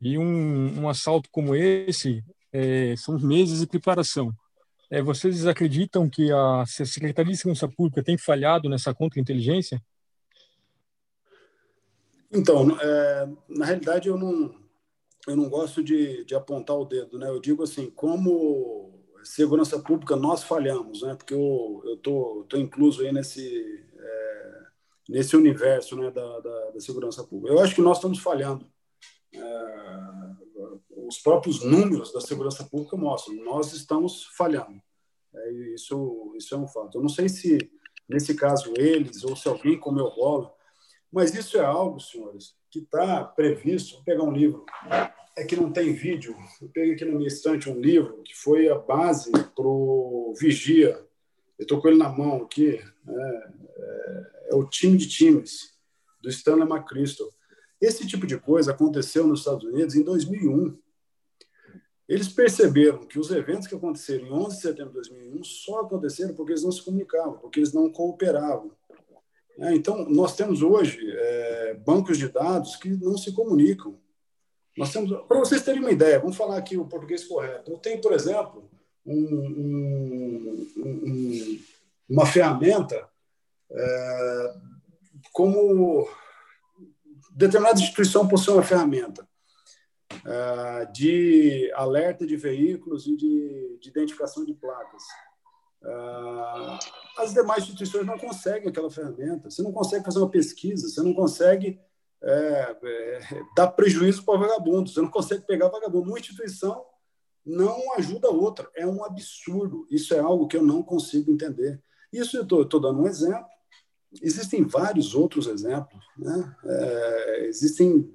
E um, um assalto como esse é, são meses de preparação. É, vocês acreditam que a Secretaria de Segurança Pública tem falhado nessa contra-inteligência? Então, é, na realidade, eu não, eu não gosto de, de apontar o dedo, né? Eu digo assim, como segurança pública nós falhamos, né? Porque eu eu tô, tô incluso aí nesse é, nesse universo, né? Da, da, da, segurança pública. Eu acho que nós estamos falhando. É, os próprios números da segurança pública mostram, nós estamos falhando. É, isso isso é um fato. Eu não sei se nesse caso eles ou se alguém comeu bola mas isso é algo, senhores, que está previsto. Vou pegar um livro, é que não tem vídeo. Eu peguei aqui na minha estante um livro que foi a base para o Vigia. Eu estou com ele na mão aqui. É, é, é, o time de times, do Stanley McChrystal. Esse tipo de coisa aconteceu nos Estados Unidos em 2001. Eles perceberam que os eventos que aconteceram em 11 de setembro de 2001 só aconteceram porque eles não se comunicavam, porque eles não cooperavam. É, então, nós temos hoje é, bancos de dados que não se comunicam. Nós temos, para vocês terem uma ideia, vamos falar aqui o português correto. Eu tenho, por exemplo, um, um, um, uma ferramenta é, como determinada instituição possui uma ferramenta é, de alerta de veículos e de, de identificação de placas. Ah, as demais instituições não conseguem aquela ferramenta. Você não consegue fazer uma pesquisa, você não consegue é, é, dar prejuízo para vagabundo, você não consegue pegar vagabundo. Uma instituição não ajuda a outra. É um absurdo. Isso é algo que eu não consigo entender. Isso eu estou dando um exemplo. Existem vários outros exemplos. Né? É, existem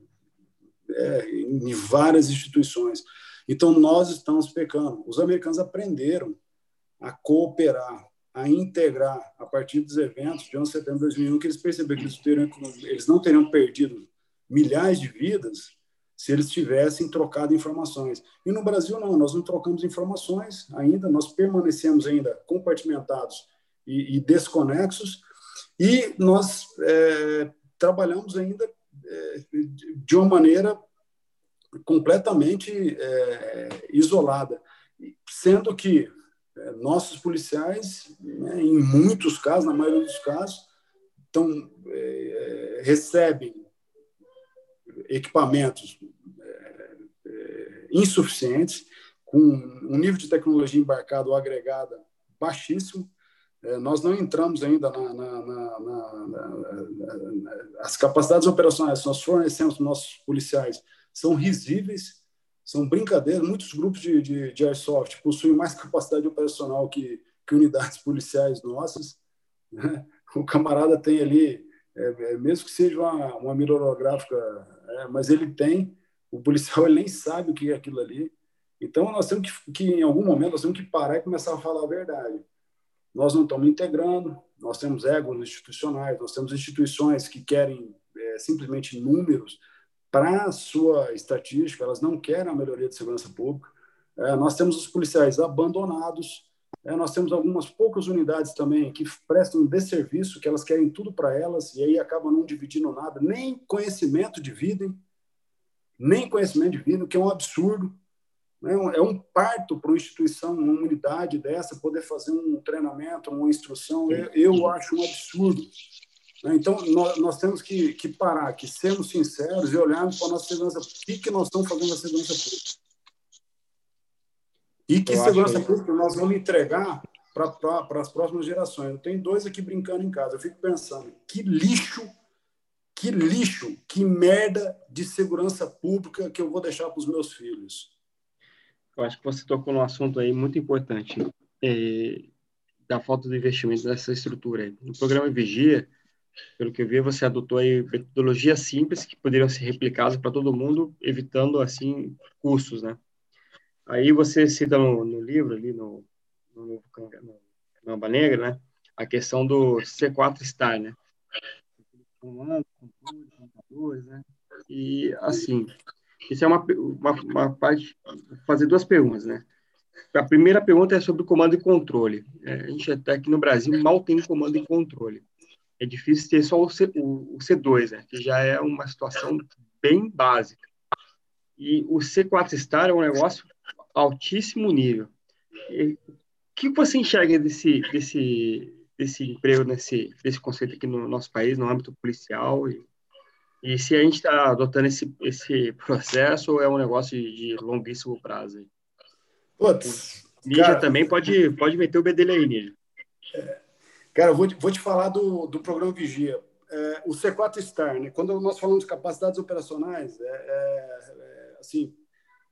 é, em várias instituições. Então, nós estamos pecando. Os americanos aprenderam a cooperar, a integrar a partir dos eventos de 11 de setembro de 2001, que eles perceberam que eles, teriam, eles não teriam perdido milhares de vidas se eles tivessem trocado informações. E no Brasil, não, nós não trocamos informações ainda, nós permanecemos ainda compartimentados e, e desconexos, e nós é, trabalhamos ainda de uma maneira completamente é, isolada, sendo que é, nossos policiais, né, em muitos casos, na maioria dos casos, tão, é, recebem equipamentos é, é, insuficientes, com um nível de tecnologia embarcada ou agregada baixíssimo. É, nós não entramos ainda na, na, na, na, as capacidades operacionais nós fornecemos nossos policiais são risíveis são brincadeiras. Muitos grupos de, de, de airsoft possuem mais capacidade operacional que, que unidades policiais nossas. Né? O camarada tem ali, é, é, mesmo que seja uma, uma mira holográfica, é, mas ele tem, o policial ele nem sabe o que é aquilo ali. Então, nós temos que, que, em algum momento, nós temos que parar e começar a falar a verdade. Nós não estamos integrando, nós temos egos institucionais, nós temos instituições que querem é, simplesmente números, para a sua estatística, elas não querem a melhoria de segurança pública. É, nós temos os policiais abandonados, é, nós temos algumas poucas unidades também que prestam desserviço, que elas querem tudo para elas e aí acabam não dividindo nada, nem conhecimento dividem, nem conhecimento de vida, que é um absurdo. Né? É um parto para uma instituição, uma unidade dessa, poder fazer um treinamento, uma instrução. Eu, eu acho um absurdo. Né? Então, nós, nós temos que, que, parar, que sermos sinceros e olharmos para a nossa segurança. O que, que nós estamos fazendo na segurança pública? E que Eu segurança pública nós vamos entregar para as próximas gerações. Eu tenho dois aqui brincando em casa. Eu fico pensando, que lixo que lixo, que merda de segurança pública que eu vou deixar para os meus filhos. Eu acho que você tocou num assunto aí muito importante, é, da falta de investimento nessa estrutura. No programa Vigia, pelo que eu vi, você adotou aí metodologias simples que poderiam ser replicadas para todo mundo, evitando, assim, custos, né? Aí você cita no, no livro, ali no, no, no, no Amba Negra, né? A questão do C4 Star, né? Controle, computadores, né? E, assim, isso é uma, uma, uma parte, fazer duas perguntas, né? A primeira pergunta é sobre comando e controle. É, a gente até aqui no Brasil mal tem comando e controle. É difícil ter só o, C, o, o C2, né? Que já é uma situação bem básica. E o C4 Star é um negócio altíssimo nível. E, o que você enxerga desse, desse, desse emprego, nesse, desse conceito aqui no nosso país, no âmbito policial? E, e se a gente está adotando esse, esse processo ou é um negócio de, de longuíssimo prazo? Putz, Ninja cara, também pode, pode meter o bedelho aí, Ninja. É, cara, vou, vou te falar do, do programa Vigia. É, o C4 Star, né? quando nós falamos de capacidades operacionais, é, é, é assim,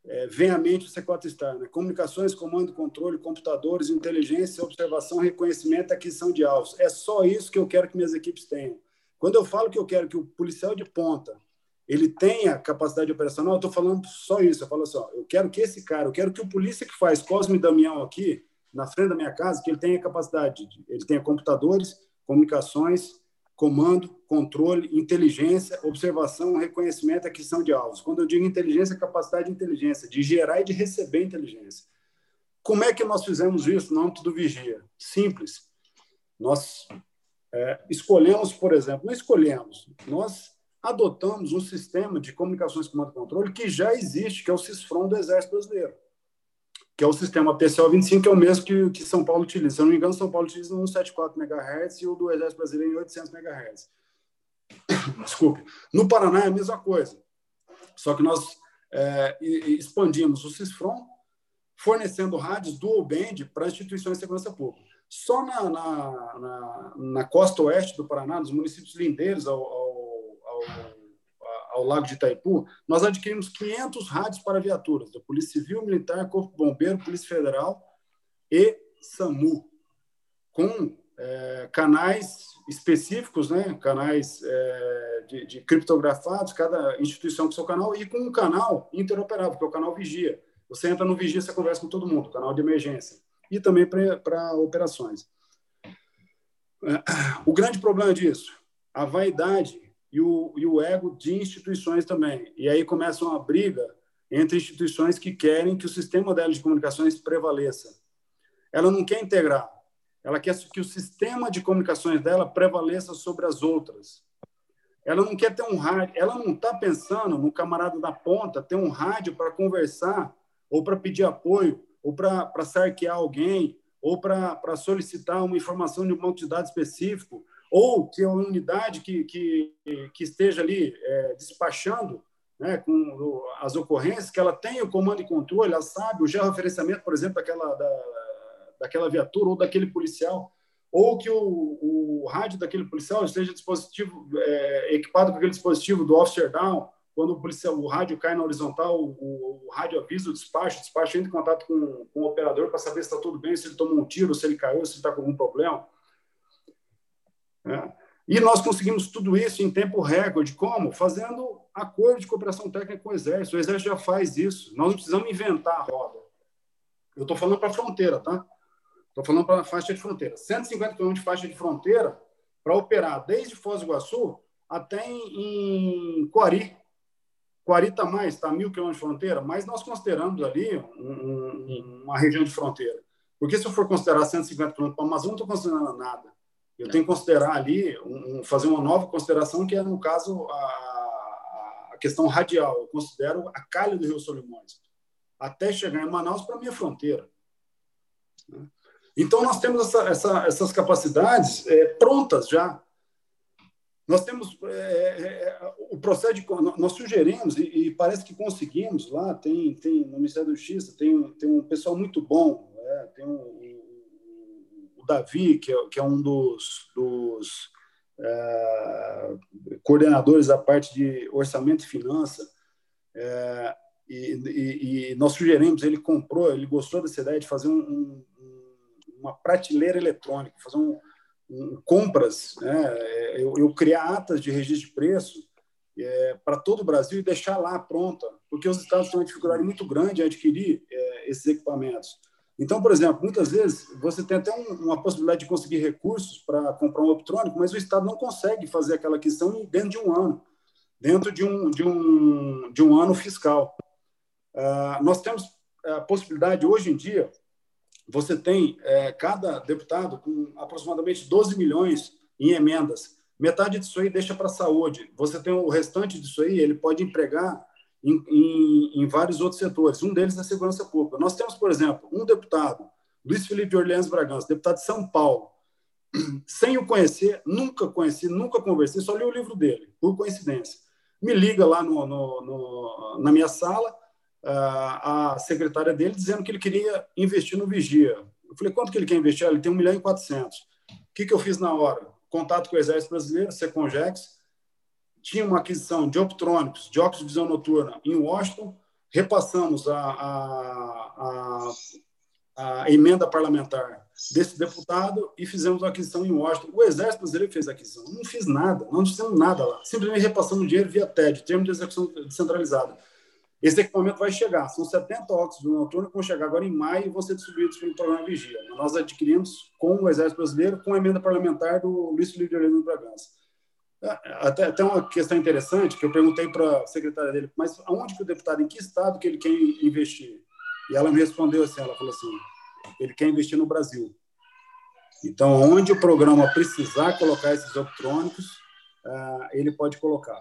é, vem à mente o C4 Star, né? comunicações, comando, controle, computadores, inteligência, observação, reconhecimento, aquisição de alvos. É só isso que eu quero que minhas equipes tenham. Quando eu falo que eu quero que o policial de ponta ele tenha capacidade operacional, eu estou falando só isso. Eu falo assim, ó, eu quero que esse cara, eu quero que o polícia que faz Cosme Damião aqui, na frente da minha casa, que ele tenha capacidade, de, ele tenha computadores, comunicações, comando, controle, inteligência, observação, reconhecimento, aquisição de alvos. Quando eu digo inteligência, capacidade de inteligência, de gerar e de receber inteligência. Como é que nós fizemos isso no âmbito do Vigia? Simples. Nós é, escolhemos, por exemplo, não escolhemos, nós adotamos um sistema de comunicações comando e controle que já existe, que é o CISFRON do Exército Brasileiro, que é o sistema PCO 25, que é o mesmo que, que São Paulo utiliza. Se eu não me engano, São Paulo utiliza 174 MHz e o do Exército Brasileiro em 800 MHz. Desculpe. No Paraná é a mesma coisa, só que nós é, expandimos o CISFRON, fornecendo rádios dual band para instituições de segurança pública. Só na, na, na, na costa oeste do Paraná, nos municípios lindeiros ao, ao ao, ao Lago de Itaipu, nós adquirimos 500 rádios para viaturas da Polícia Civil, Militar, Corpo Bombeiro, Polícia Federal e SAMU, com é, canais específicos, né? canais é, de, de, criptografados, cada instituição com seu canal, e com um canal interoperável, que é o canal Vigia. Você entra no Vigia, você conversa com todo mundo, canal de emergência, e também para operações. É, o grande problema disso, a vaidade e o, e o ego de instituições também. E aí começa uma briga entre instituições que querem que o sistema dela de comunicações prevaleça. Ela não quer integrar, ela quer que o sistema de comunicações dela prevaleça sobre as outras. Ela não quer ter um rádio, ela não está pensando no camarada da ponta ter um rádio para conversar, ou para pedir apoio, ou para sarquear alguém, ou para solicitar uma informação de um monte de dados específico, ou que a unidade que, que, que esteja ali é, despachando né, com as ocorrências, que ela tenha o comando e controle, ela sabe o georreferenciamento, por exemplo, daquela, da, daquela viatura ou daquele policial, ou que o, o rádio daquele policial esteja dispositivo, é, equipado com aquele dispositivo do officer down, quando o, policial, o rádio cai na horizontal, o, o rádio avisa o despacho, o despacho entra em contato com, com o operador para saber se está tudo bem, se ele tomou um tiro, se ele caiu, se está com algum problema. Né? E nós conseguimos tudo isso em tempo recorde. Como? Fazendo acordo de cooperação técnica com o Exército. O Exército já faz isso. Nós não precisamos inventar a roda. Eu estou falando para a fronteira, tá? Estou falando para a faixa de fronteira. 150 quilômetros de faixa de fronteira para operar desde Foz do Iguaçu até em, em Quari. Quari está mais, está mil quilômetros de fronteira, mas nós consideramos ali um, um, uma região de fronteira. Porque se eu for considerar 150 quilômetros para a Amazônia, não estou considerando nada. Eu tenho que considerar ali, um, fazer uma nova consideração, que é, no caso, a, a questão radial. Eu considero a calha do Rio Solimões, até chegar em Manaus para a minha fronteira. Então, nós temos essa, essa, essas capacidades é, prontas já. Nós temos é, é, é o processo de. Nós sugerimos, e, e, parece que conseguimos lá, tem, tem no Ministério da Justiça, tem, tem um pessoal muito bom, é, tem um, Davi, que é, que é um dos, dos é, coordenadores da parte de orçamento e finança, é, e, e, e, nós sugerimos, ele comprou, ele gostou dessa ideia de fazer um, um, uma prateleira eletrônica, fazer um compras, né? eu, eu, criar atas de registro de preço é, para todo o Brasil e deixar lá pronta, porque os estados têm uma dificuldade muito grande em adquirir é, esses equipamentos. Então, por exemplo, muitas vezes você tem até um, uma possibilidade de conseguir recursos para comprar um eletrônico, mas o Estado não consegue fazer aquela questão dentro de um ano, dentro de um, de um, de um ano fiscal. Uh, nós temos a possibilidade, hoje em dia, você tem é, cada deputado com aproximadamente 12 milhões em emendas. Metade disso aí deixa para a saúde. Você tem o restante disso aí, ele pode empregar em, em, em, vários outros setores. Um deles é a segurança pública. Nós temos, por exemplo, um deputado, Luiz Felipe de Orleans Bragança, deputado de São Paulo. Sem o conhecer, nunca conheci, nunca conversei, só li o livro dele, por coincidência. Me liga lá no, no, no, na minha sala, a secretária dele dizendo que ele queria investir no Vigia. Eu falei, quanto que ele quer investir? Ele tem 1 milhão e 400. O que, que eu fiz na hora? Contato com o Exército Brasileiro, Secongex, tinha uma aquisição de optrônicos, de óculos de visão noturna em Washington, repassamos a, a, a, a, emenda parlamentar desse deputado e fizemos a aquisição em Washington. O Exército Brasileiro fez a aquisição. Não fiz nada, não fizemos nada lá. Simplesmente repassamos dinheiro via TED, termo de execução descentralizada. Esse equipamento vai chegar, são 70 óculos de noturno que vão chegar agora em maio e vão ser distribuídos pelo programa Vigia. Nós adquirimos com o Exército Brasileiro, com a emenda parlamentar do Luiz Felipe de Orlando Bragança. Até, até uma questão interessante que eu perguntei para a secretária dele, mas aonde que o deputado, em que estado que ele quer investir? E ela me respondeu assim, ela falou assim, ele quer investir no Brasil. Então, onde o programa precisar colocar esses eletrônicos, uh, ele pode colocar.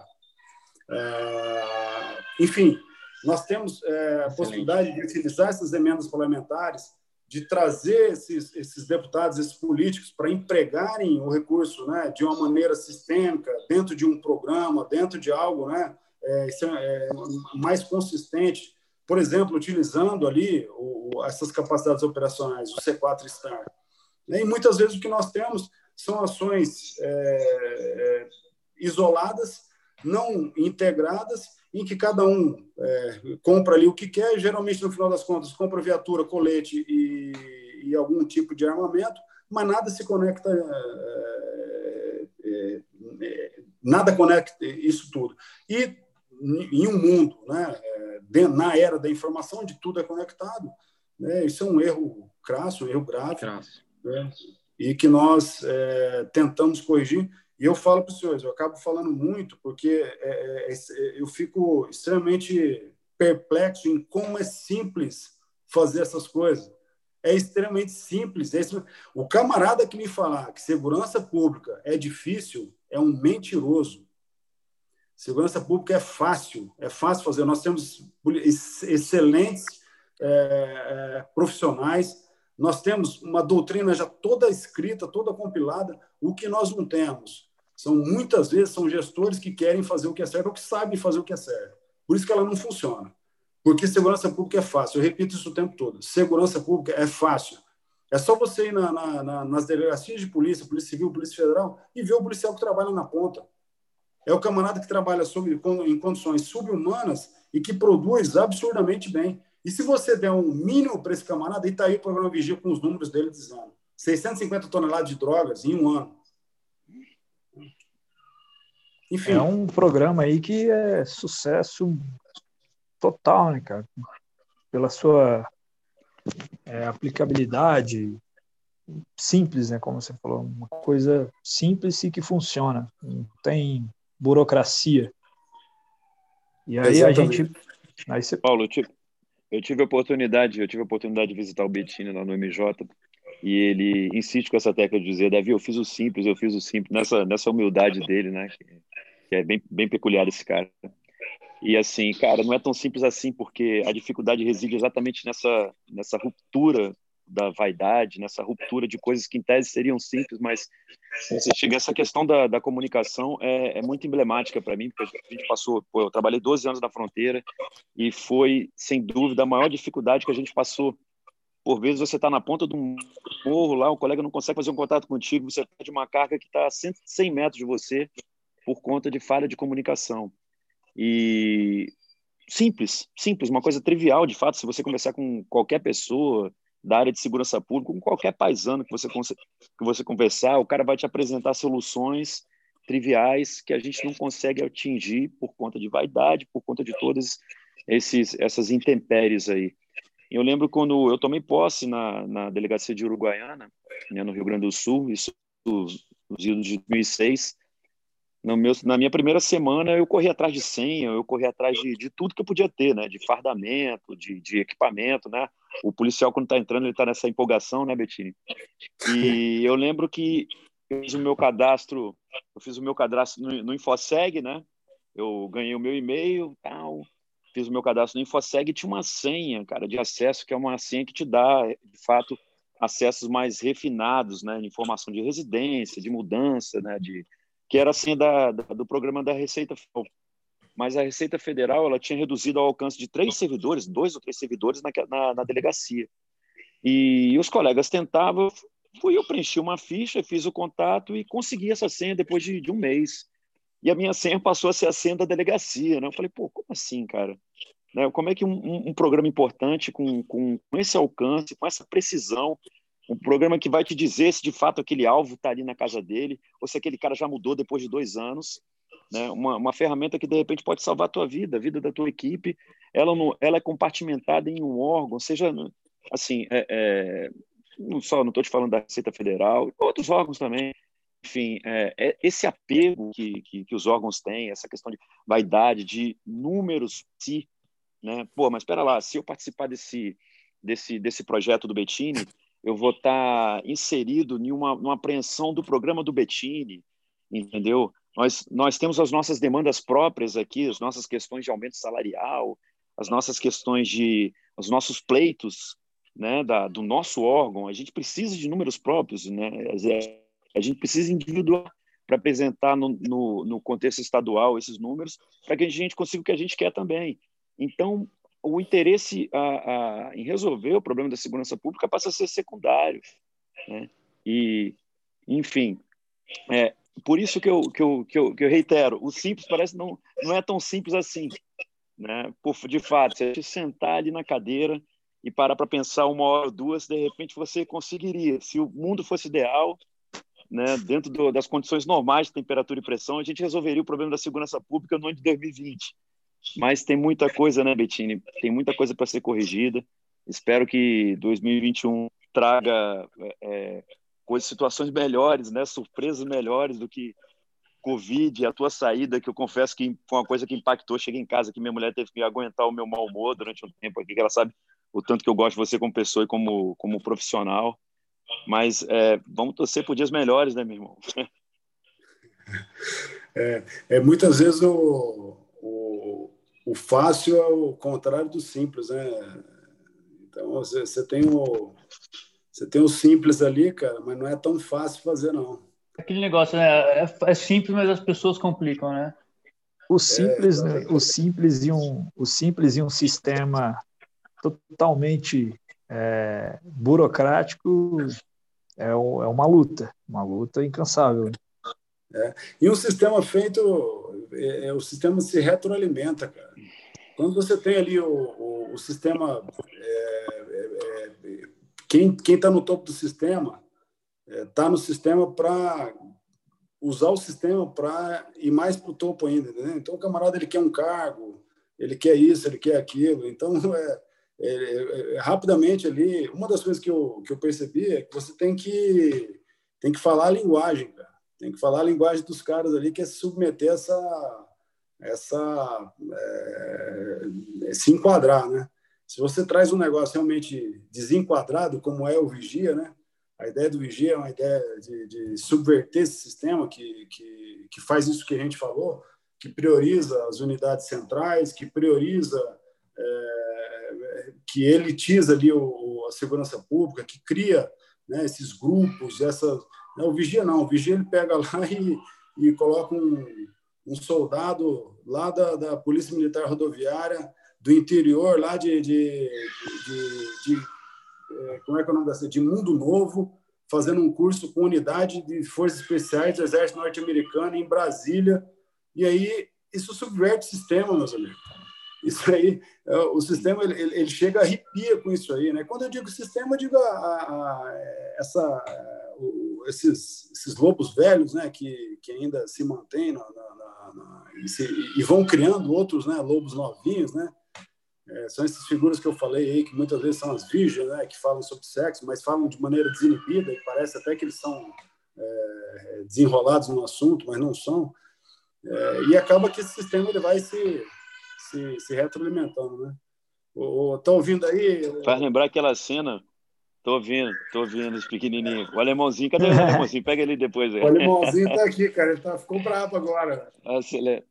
Uh, enfim, nós temos é, a possibilidade de utilizar essas emendas parlamentares, de trazer esses, esses deputados, esses políticos, para empregarem o recurso né, de uma maneira sistêmica, dentro de um programa, dentro de algo né, é, é, mais consistente. Por exemplo, utilizando ali o, essas capacidades operacionais, o C4 Star. E muitas vezes o que nós temos são ações é, é isoladas, não integradas, em que cada um é, compra ali o que quer, geralmente no final das contas compra viatura, colete e, e algum tipo de armamento, mas nada se conecta, é, é, é nada conecta isso tudo. E em um mundo, né, é, na era da informação, onde tudo é conectado, né, isso é um erro crasso, um erro grave, né, e que nós é, tentamos corrigir e eu falo para os senhores, eu acabo falando muito porque é, é, é, eu fico extremamente perplexo em como é simples fazer essas coisas. É extremamente simples. O camarada que me falar que segurança pública é difícil é um mentiroso. Segurança pública é fácil, é fácil fazer. Nós temos excelentes é, é, profissionais, nós temos uma doutrina já toda escrita, toda compilada. O que nós não temos são muitas vezes são gestores que querem fazer o que é certo ou que sabem fazer o que é certo. Por isso que ela não funciona. Porque segurança pública é fácil. Eu repito isso o tempo todo. Segurança pública é fácil. É só você ir na, na, na, nas delegacias de polícia, Polícia Civil, Polícia Federal, e ver o policial que trabalha na ponta. É o camarada que trabalha sob, em condições subhumanas e que produz absurdamente bem. E se você der um mínimo para esse camarada, e está aí o programa Vigia com os números dele dizendo 650 toneladas de drogas em um ano. Enfim. É um programa aí que é sucesso total, né, cara? Pela sua é, aplicabilidade simples, né? Como você falou, uma coisa simples e que funciona. Não tem burocracia. E aí Exatamente. a gente. Aí você... Paulo, eu tive, eu tive a oportunidade, eu tive a oportunidade de visitar o Bettini lá no MJ e ele insiste com essa tecla de dizer, Davi, eu fiz o simples, eu fiz o simples, nessa, nessa humildade dele, né? Que, é bem, bem peculiar esse cara. E assim, cara, não é tão simples assim, porque a dificuldade reside exatamente nessa, nessa ruptura da vaidade, nessa ruptura de coisas que em tese seriam simples, mas essa questão da, da comunicação é, é muito emblemática para mim, porque a gente passou, pô, eu trabalhei 12 anos na fronteira e foi sem dúvida a maior dificuldade que a gente passou por vezes você está na ponta de um morro lá, o colega não consegue fazer um contato contigo, você perde uma carga que está a 100 metros de você por conta de falha de comunicação. E simples, simples, uma coisa trivial, de fato, se você conversar com qualquer pessoa da área de segurança pública, com qualquer paisano que você, que você conversar, o cara vai te apresentar soluções triviais que a gente não consegue atingir por conta de vaidade, por conta de todas esses, essas intempéries aí. Eu lembro quando eu tomei posse na, na delegacia de Uruguaiana, né, no Rio Grande do Sul, isso nos anos de 2006. No meu, na minha primeira semana, eu corri atrás de senha, eu corri atrás de, de tudo que eu podia ter, né? De fardamento, de, de equipamento, né? O policial, quando está entrando, ele está nessa empolgação, né, Bettini? E eu lembro que eu fiz o meu cadastro, eu fiz o meu cadastro no, no Infoseg, né? Eu ganhei o meu e-mail, tal, fiz o meu cadastro no InfoSeg, tinha uma senha, cara, de acesso, que é uma senha que te dá, de fato, acessos mais refinados, né, informação de residência, de mudança, né, de que era a senha da, da, do programa da Receita Federal. Mas a Receita Federal ela tinha reduzido ao alcance de três servidores, dois ou três servidores na, na, na delegacia. E os colegas tentavam, fui eu preenchi uma ficha, fiz o contato e consegui essa senha depois de, de um mês. E a minha senha passou a ser a senha da delegacia. Né? Eu falei, pô, como assim, cara? Né? Como é que um, um programa importante, com, com, com, esse alcance, com essa precisão, um programa que vai te dizer se de fato aquele alvo está ali na casa dele, ou se aquele cara já mudou depois de dois anos, né? uma, uma ferramenta que de repente pode salvar a tua vida, a vida da tua equipe, ela, não, ela é compartimentada em um órgão, seja assim, é, é, não só não estou te falando da Receita Federal, outros órgãos também, enfim, é, é esse apego que, que, que, os órgãos têm, essa questão de vaidade, de números, si, né? Pô, mas espera lá, se eu participar desse, desse, desse projeto do Bettini, eu vou estar tá inserido em uma, apreensão do programa do Bettini, entendeu? Nós, nós temos as nossas demandas próprias aqui, as nossas questões de aumento salarial, as nossas questões de, os nossos pleitos, né, da, do nosso órgão, a gente precisa de números próprios, né? A gente precisa individuar para apresentar no, no, no, contexto estadual esses números, para que a gente consiga o que a gente quer também. Então, o interesse a, a, em resolver o problema da segurança pública passa a ser secundário. Né? E, enfim, é, por isso que eu, que, eu, que, eu, que eu reitero, o simples parece não, não é tão simples assim. Né? Por, de fato, se a gente sentar ali na cadeira e parar para pensar uma hora ou duas, de repente você conseguiria. Se o mundo fosse ideal, né, dentro do, das condições normais de temperatura e pressão, a gente resolveria o problema da segurança pública no ano de 2020. Mas tem muita coisa, né, Bettini? Tem muita coisa para ser corrigida. Espero que 2021 traga é, coisas, situações melhores, né, surpresas melhores do que Covid, a tua saída, que eu confesso que foi uma coisa que impactou. Cheguei em casa que minha mulher teve que aguentar o meu mau humor durante um tempo aqui, que ela sabe o tanto que eu gosto de você como pessoa e como, como profissional. Mas é, vamos torcer por dias melhores, né, meu irmão? É, é muitas vezes o, o, fácil é o contrário do simples, né? Então você, você tem o você tem o simples ali, cara, mas não é tão fácil fazer não. Aquele negócio, né? É, é simples, mas as pessoas complicam, né? O simples, é, né? o simples e um o simples e um sistema totalmente é, burocrático é, é, uma luta, uma luta incansável. Né? É. E um sistema feito, é, é, o sistema se retroalimenta, cara. Quando você tem ali o, o, o sistema, é, é, é quem está no topo do sistema está no sistema para usar o sistema para ir mais para o topo ainda. Né? Então o camarada ele quer um cargo, ele quer isso, ele quer aquilo. Então é, é, é, é, rapidamente ali, uma das coisas que eu, que eu percebi é que você tem que, tem que falar a linguagem, cara. Tem que falar a linguagem dos caras ali, que é submeter essa. essa é, se enquadrar, né? Se você traz um negócio realmente desenquadrado, como é o Vigia, né? A ideia do Vigia é uma ideia de, de subverter esse sistema que, que, que faz isso que a gente falou, que prioriza as unidades centrais, que prioriza é, que elitiza ali o, a segurança pública, que cria né, esses grupos, essa né, o vigia não, o vigia ele pega lá e, e coloca um, um soldado lá da, da Polícia Militar Rodoviária do interior lá de, de, de, de é, como é que é o nome dessa? De Mundo Novo, fazendo um curso com unidade de forças especiais do Exército Norte-Americano em Brasília. E aí isso subverte o sistema, meus amigos. Isso aí, é, o sistema ele, ele chega arrepia com isso aí, né? Quando eu digo sistema, eu digo a, a, a essa, esses, esses lobos velhos, né? Que, que ainda se mantêm na, na, na, e, se, e, vão criando outros, né? Lobos novinhos, né? É, são essas figuras que eu falei aí, que muitas vezes são as virgens, né? Que falam sobre sexo, mas falam de maneira desinibida e parece até que eles são é, desenrolados no assunto, mas não são. É, e acaba que esse sistema ele vai se se, se retroalimentando, né? Tá ouvindo aí? Faz lembrar aquela cena. Tô ouvindo, tô ouvindo os pequenininhos. O alemãozinho, cadê o alemãozinho? Pega ele depois. Aí. O alemãozinho tá aqui, cara. Ele tá, ficou bravo agora. Acelera.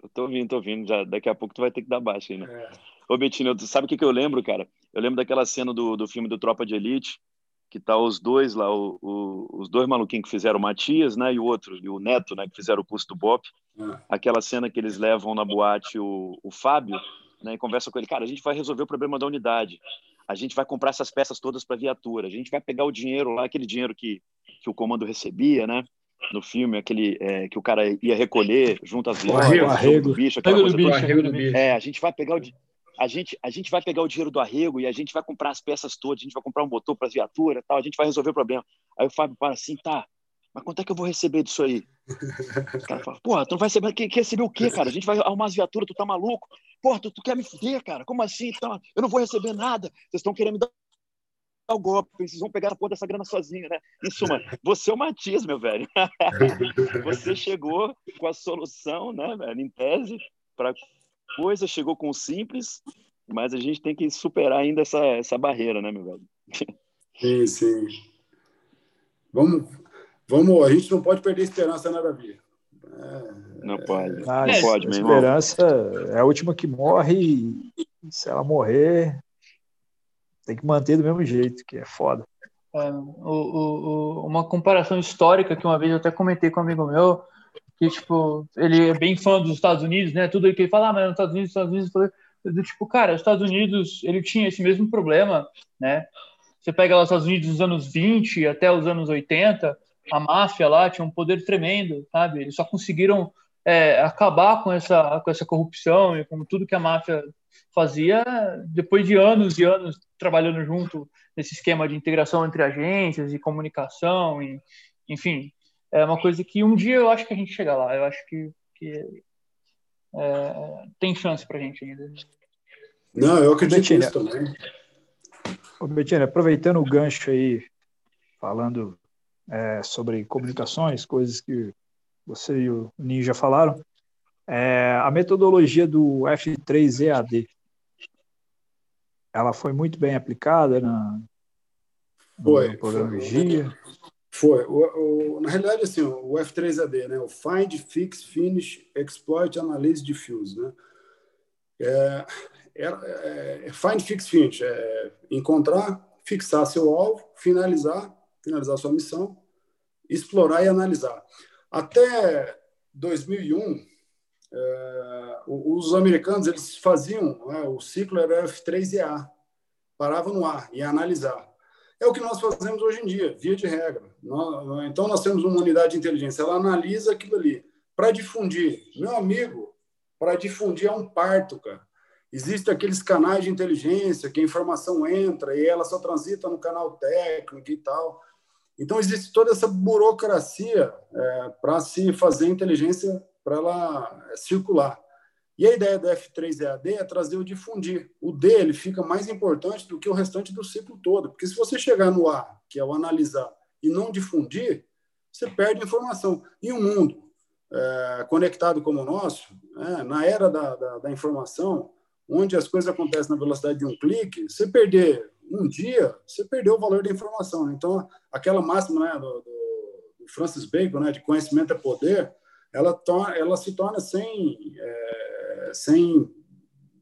Eu tô ouvindo, tô ouvindo. Já, daqui a pouco tu vai ter que dar baixo aí, né? É. Ô, Betinho, tu sabe o que, que eu lembro, cara? Eu lembro daquela cena do, do filme do Tropa de Elite, que tá os dois lá, o, o, os dois maluquinhos que fizeram o Matias, né, e o outro, e o Neto, né, que fizeram o curso do Bop. É. Aquela cena que eles levam na boate o, o Fábio, né, e conversa com ele, cara, a gente vai resolver o problema da unidade. A gente vai comprar essas peças todas para viatura. A gente vai pegar o dinheiro lá, aquele dinheiro que, que o comando recebia, né? No filme, aquele é, que o cara ia recolher junto às lojas, o arrego, do bicho, aquela coisa do bicho, do bicho. É, a gente vai pegar o a gente, a gente vai pegar o dinheiro do arrego e a gente vai comprar as peças todas, a gente vai comprar um motor para as viaturas, tal, a gente vai resolver o problema. Aí o Fábio para assim, tá, mas quanto é que eu vou receber disso aí? O cara fala, porra, tu não vai receber, quer, receber o quê, cara? A gente vai arrumar as viaturas, tu tá maluco? Porra, tu, tu quer me fuder, cara? Como assim? Então, eu não vou receber nada, vocês estão querendo me dar o golpe, vocês vão pegar a porra dessa grana sozinho, né? Em suma, você é o Matias, meu velho. você chegou com a solução, né, velho, em tese, para coisa, chegou com o simples, mas a gente tem que superar ainda essa, essa barreira, né, meu velho? Sim, sim. Vamos, vamos, a gente não pode perder esperança na Davi. É, não pode. Ah, não pode, meu irmão. A esperança é a última que morre e se ela morrer, tem que manter do mesmo jeito, que é foda. É, o, o, uma comparação histórica que uma vez eu até comentei com um amigo meu, que, tipo, ele é bem fã dos Estados Unidos, né? Tudo que ele fala, ah, mas nos Estados Unidos, Estados Unidos, do tipo, cara, os Estados Unidos, ele tinha esse mesmo problema, né? Você pega lá os Estados Unidos dos anos 20 até os anos 80, a máfia lá tinha um poder tremendo, sabe? Eles só conseguiram é, acabar com essa, com essa corrupção e com tudo que a máfia fazia depois de anos e anos trabalhando junto nesse esquema de integração entre agências e comunicação, e, enfim, é uma coisa que um dia eu acho que a gente chega lá. Eu acho que, que é, tem chance para a gente ainda. Não, eu acredito Betina, nisso também. Ô, Betina, aproveitando o gancho aí, falando é, sobre comunicações, coisas que você e o Ninja falaram, é, a metodologia do F3EAD, ela foi muito bem aplicada na, foi, no programa Vigia? Foi. O, o, na realidade, assim, o F3AD, né? o Find, Fix, Finish, Exploit, Analyse, Diffuse. Né? É, é, é, find, Fix, Finish é encontrar, fixar seu alvo, finalizar, finalizar sua missão, explorar e analisar. Até 2001, é, os americanos eles faziam, né, o ciclo era F3EA, parava no A, e analisar. É o que nós fazemos hoje em dia, via de regra. Então, nós temos uma unidade de inteligência, ela analisa aquilo ali. Para difundir, meu amigo, para difundir é um parto, cara. Existem aqueles canais de inteligência que a informação entra e ela só transita no canal técnico e tal. Então, existe toda essa burocracia é, para se fazer inteligência para ela circular. E a ideia do F3EAD é trazer o difundir. O D ele fica mais importante do que o restante do ciclo todo, porque se você chegar no A, que é o analisar, e não difundir, você perde informação. E um mundo é, conectado como o nosso, é, na era da, da, da, informação, onde as coisas acontecem na velocidade de um clique, você perder um dia, você perdeu o valor da informação. Então, aquela máxima né, do, do Francis Bacon, né, de conhecimento é poder, ela, to, ela se torna sem... É, sem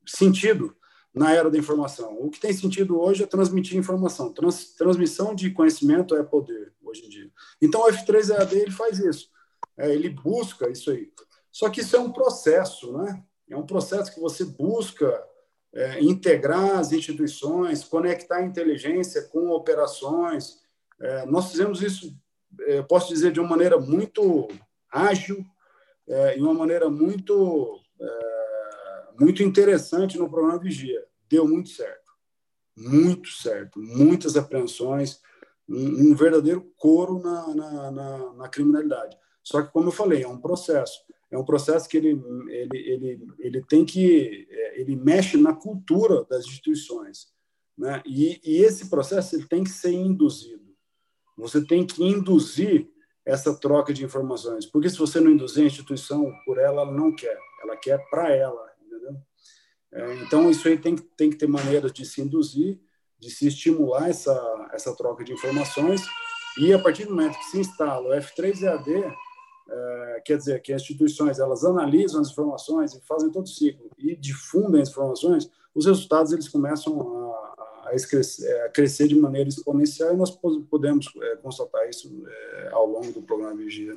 sentido na era da informação. O que tem sentido hoje é transmitir informação. Trans, transmissão de conhecimento é poder hoje em dia. Então, o F3EAD ele faz isso. É, ele busca isso aí. Só que isso é um processo, né? É um processo que você busca é, integrar as instituições, conectar a inteligência com operações. É, nós fizemos isso, é, posso dizer, de uma maneira muito ágil é, e uma maneira muito, é, muito interessante no programa Vigia. Deu muito certo, muito certo, muitas apreensões, um, um verdadeiro coro na, na, na, na criminalidade. Só que, como eu falei, é um processo é um processo que ele, ele, ele, ele tem que é, ele mexe na cultura das instituições né? E, e esse processo ele tem que ser induzido. Você tem que induzir essa troca de informações porque se você não induzir a instituição por ela ela não quer. Ela quer para ela entendeu? É, então isso aí tem tem que ter maneiras de se induzir de se estimular essa essa troca de informações. E a partir do momento que se instala o F3EAD é, quer dizer que as instituições elas analisam as informações e fazem todo o ciclo e difundem as informações, os resultados eles começam a, a, crescer, a crescer, de maneira exponencial e nós podemos é, constatar isso é, ao longo do programa Vigia.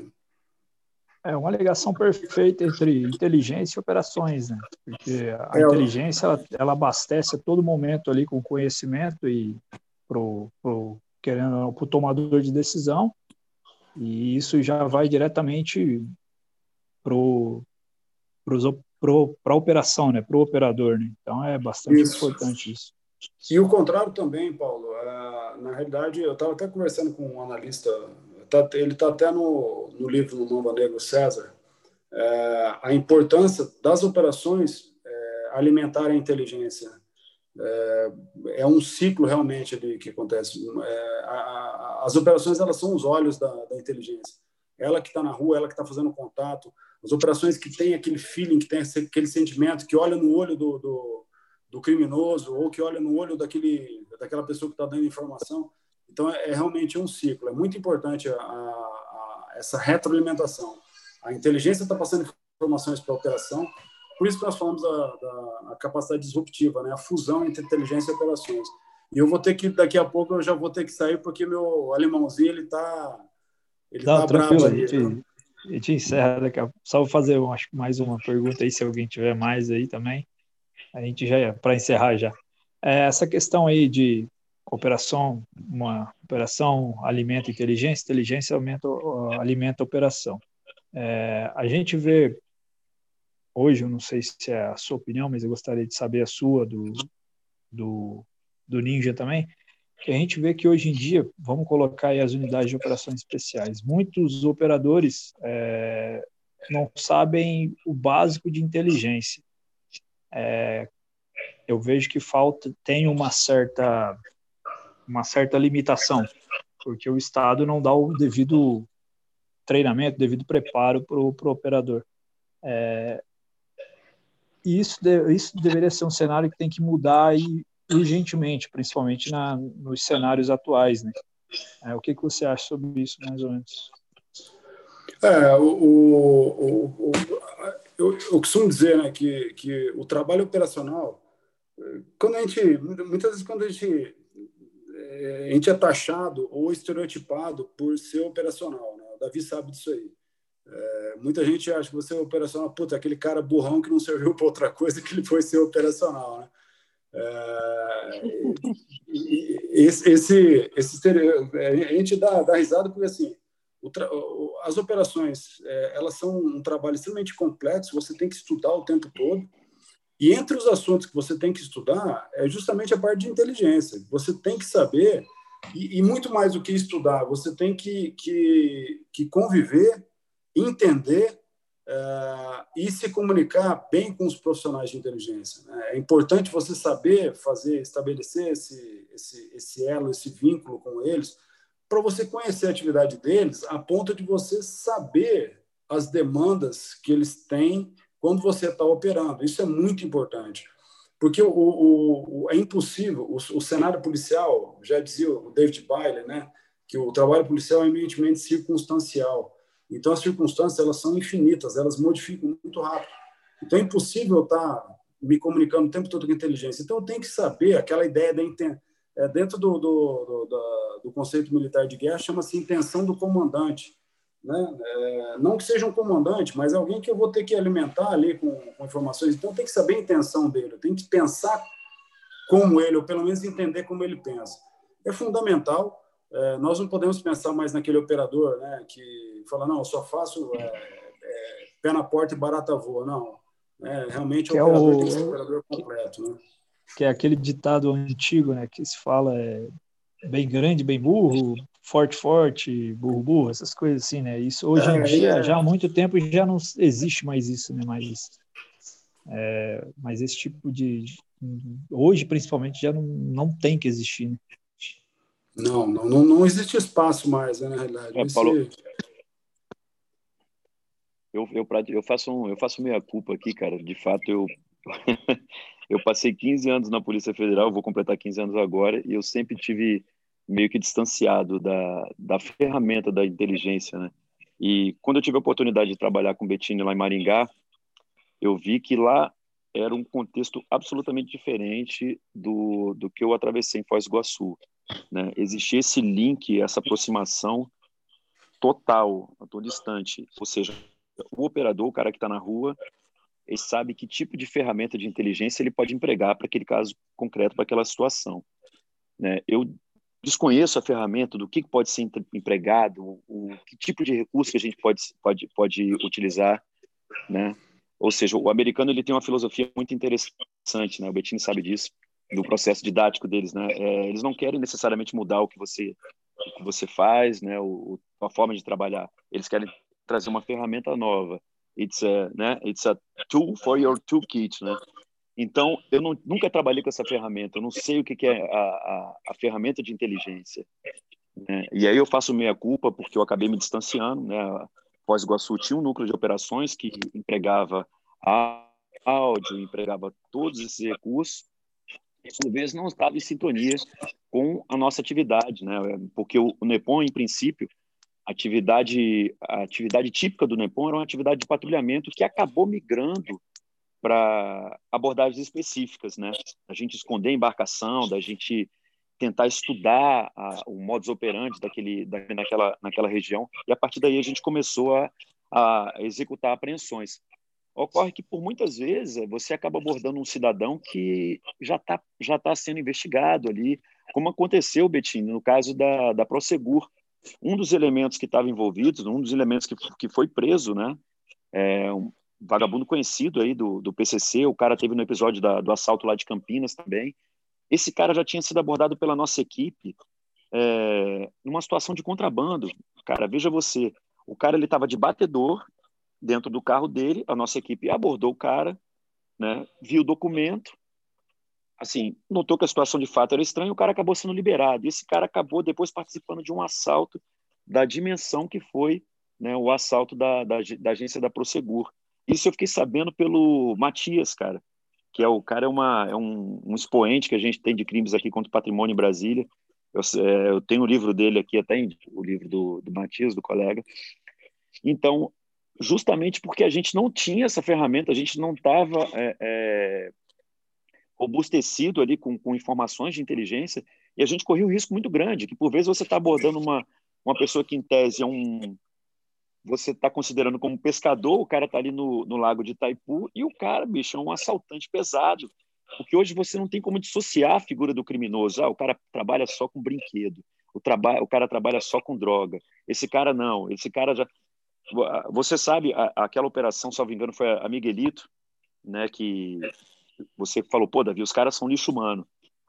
É uma ligação perfeita entre inteligência e operações, né? Porque a é, inteligência ela, ela, abastece a todo momento ali com conhecimento e pro, pro querendo para o tomador de decisão e isso já vai diretamente para a operação, né? para o operador. Né? Então é bastante isso. importante isso. E o contrário também, Paulo. É, na realidade, eu estava até conversando com um analista, tá, ele está até no, no livro do Nova Negro César, é, a importância das operações é, alimentar a inteligência. É, é, um ciclo realmente que acontece. É, a, a, as operações elas são os olhos da, da inteligência. Ela que está na rua, ela que está fazendo contato. As operações que tem aquele feeling, que tem aquele sentimento, que olha no olho do, do, do criminoso ou que olha no olho daquele, daquela pessoa que está dando informação. Então é, é, realmente um ciclo. É muito importante a, a, essa retroalimentação. A inteligência está passando informações para a operação por isso que nós falamos da, da capacidade disruptiva, né? a fusão entre inteligência e operações. E eu vou ter que, daqui a pouco, eu já vou ter que sair, porque meu alemãozinho, ele está ele Não, tá tranquilo, bravo. A gente, né? a gente encerra daqui a pouco. Só vou fazer acho, mais uma pergunta aí, se alguém tiver mais aí também. A gente já, para encerrar já. É, essa questão aí de operação, uma operação alimenta inteligência, inteligência aumenta, alimenta operação. É, a gente vê hoje, eu não sei se é a sua opinião, mas eu gostaria de saber a sua, do, do, do Ninja também, que a gente vê que hoje em dia, vamos colocar aí as unidades de operações especiais, muitos operadores é, não sabem o básico de inteligência. É, eu vejo que falta, tem uma certa, uma certa limitação, porque o Estado não dá o devido treinamento, devido preparo para o operador. É, e isso, isso deveria ser um cenário que tem que mudar aí urgentemente, principalmente na, nos cenários atuais, né? É, o que, que você acha sobre isso, mais ou menos? É, o, o, o, eu, eu costumo dizer né, que, que o trabalho operacional, quando a gente, muitas vezes quando a gente, é, a gente é taxado ou estereotipado por ser operacional, né? o Davi sabe disso aí. É, muita gente acha que você é operacional, puta, aquele cara burrão que não serviu para outra coisa que ele foi ser operacional, né? É, esse, esse, esse, a gente dá, dá risada porque assim, as operações é, elas são um trabalho extremamente complexo, você tem que estudar o tempo todo. E entre os assuntos que você tem que estudar é justamente a parte de inteligência. Você tem que saber, e, e muito mais do que estudar, você tem que, que, que conviver entender uh, e se comunicar bem com os profissionais de inteligência. Né? É importante você saber fazer, estabelecer esse, esse, esse elo, esse vínculo com eles, para você conhecer a atividade deles, a ponto de você saber as demandas que eles têm quando você está operando. Isso é muito importante. Porque o, o, o é impossível, o, o, cenário policial, já dizia o David Byler, né, que o trabalho policial é eminentemente circunstancial. Então, as circunstâncias elas são infinitas, elas modificam muito rápido. Então, é impossível estar me comunicando o tempo todo com inteligência. Então, eu tenho que saber aquela ideia da é, dentro do, do, do, do, conceito militar de guerra chama-se intenção do comandante. né? É, não que seja um comandante, mas alguém que eu vou ter que alimentar ali com, com informações. Então, tem que saber a intenção dele, tem que pensar como ele, ou pelo menos entender como ele pensa. É fundamental. É, nós não podemos pensar mais naquele operador né, que fala, não, eu só faço é, é, pé na porta e barata voa. Não, é, realmente o operador o... tem que ser operador completo. Né? Que é aquele ditado antigo né, que se fala é, bem grande, bem burro, forte, forte, burro, burro, essas coisas assim, né? Isso hoje em é, dia, é. já há muito tempo, já não existe mais isso, né? Mas, é, mas esse tipo de, hoje principalmente já não, não tem que existir. Né? Não, não, não, não existe espaço mais, né, na realidade. É, Paulo, eu, eu, eu, faço um, eu faço meia culpa aqui, cara. De fato, eu, eu passei 15 anos na Polícia Federal, vou completar 15 anos agora, e eu sempre tive meio que distanciado da, da ferramenta da inteligência, né? E quando eu tive a oportunidade de trabalhar com o Bettini lá em Maringá, eu vi que lá era um contexto absolutamente diferente do, do que eu atravessei em Foz do Iguaçu. Né? Existia esse link, essa aproximação total, a todo instante. Ou seja, o operador, o cara que está na rua, ele sabe que tipo de ferramenta de inteligência ele pode empregar para aquele caso concreto, para aquela situação. Né? Eu desconheço a ferramenta do que pode ser empregado, o, que tipo de recurso que a gente pode, pode, pode utilizar, né? Ou seja, o americano ele tem uma filosofia muito interessante, né? O Bettini sabe disso, do processo didático deles, né? É, eles não querem necessariamente mudar o que você o que você faz, né? O, a forma de trabalhar. Eles querem trazer uma ferramenta nova. It's a, né? It's a tool for your toolkit, né? Então, eu não, nunca trabalhei com essa ferramenta, eu não sei o que, que é a, a, a, ferramenta de inteligência. Né? E aí eu faço meia-culpa, porque eu acabei me distanciando. Né? Pós Iguaçu tinha um núcleo de operações que empregava áudio, empregava todos esses recursos, por vezes não estava em sintonia com a nossa atividade, né? porque o, NEPOM, em princípio, a atividade, a atividade típica do NEPOM era uma atividade de patrulhamento que acabou migrando para abordagens específicas, né? A gente esconder a embarcação, da gente tentar estudar a, o modus operandi daquele, daquela, naquela região, e a partir daí a gente começou a, a executar apreensões. Ocorre que, por muitas vezes, você acaba abordando um cidadão que já está já tá sendo investigado ali, como aconteceu, Betinho, no caso da, da Prosegur. Um dos elementos que estava envolvido, um dos elementos que, que foi preso, né, é, vagabundo conhecido aí do, do PCC, o cara teve no episódio da, do assalto lá de Campinas também. Esse cara já tinha sido abordado pela nossa equipe é, numa situação de contrabando. Cara, veja você, o cara ele estava de batedor dentro do carro dele, a nossa equipe abordou o cara, né, viu o documento, assim, notou que a situação de fato era estranha, o cara acabou sendo liberado. Esse cara acabou depois participando de um assalto da dimensão que foi né, o assalto da, da, da agência da Prosegur. Isso eu fiquei sabendo pelo Matias, cara, que é o cara é, uma, é um, um expoente que a gente tem de crimes aqui contra o patrimônio em Brasília. Eu, é, eu tenho o livro dele aqui, até o livro do, do Matias, do colega. Então, justamente porque a gente não tinha essa ferramenta, a gente não estava é, é, robustecido ali com, com informações de inteligência, e a gente corria um risco muito grande, que por vezes você está abordando uma, uma pessoa que em tese é um, você está considerando como pescador, o cara está ali no, no lago de Itaipu, e o cara, bicho, é um assaltante pesado. Porque hoje você não tem como dissociar a figura do criminoso. Ah, o cara trabalha só com brinquedo, o, traba o cara trabalha só com droga. Esse cara não, esse cara já. Você sabe, a, aquela operação, me engano, foi a Miguelito, né, que você falou, pô, Davi, os caras são lixo humano.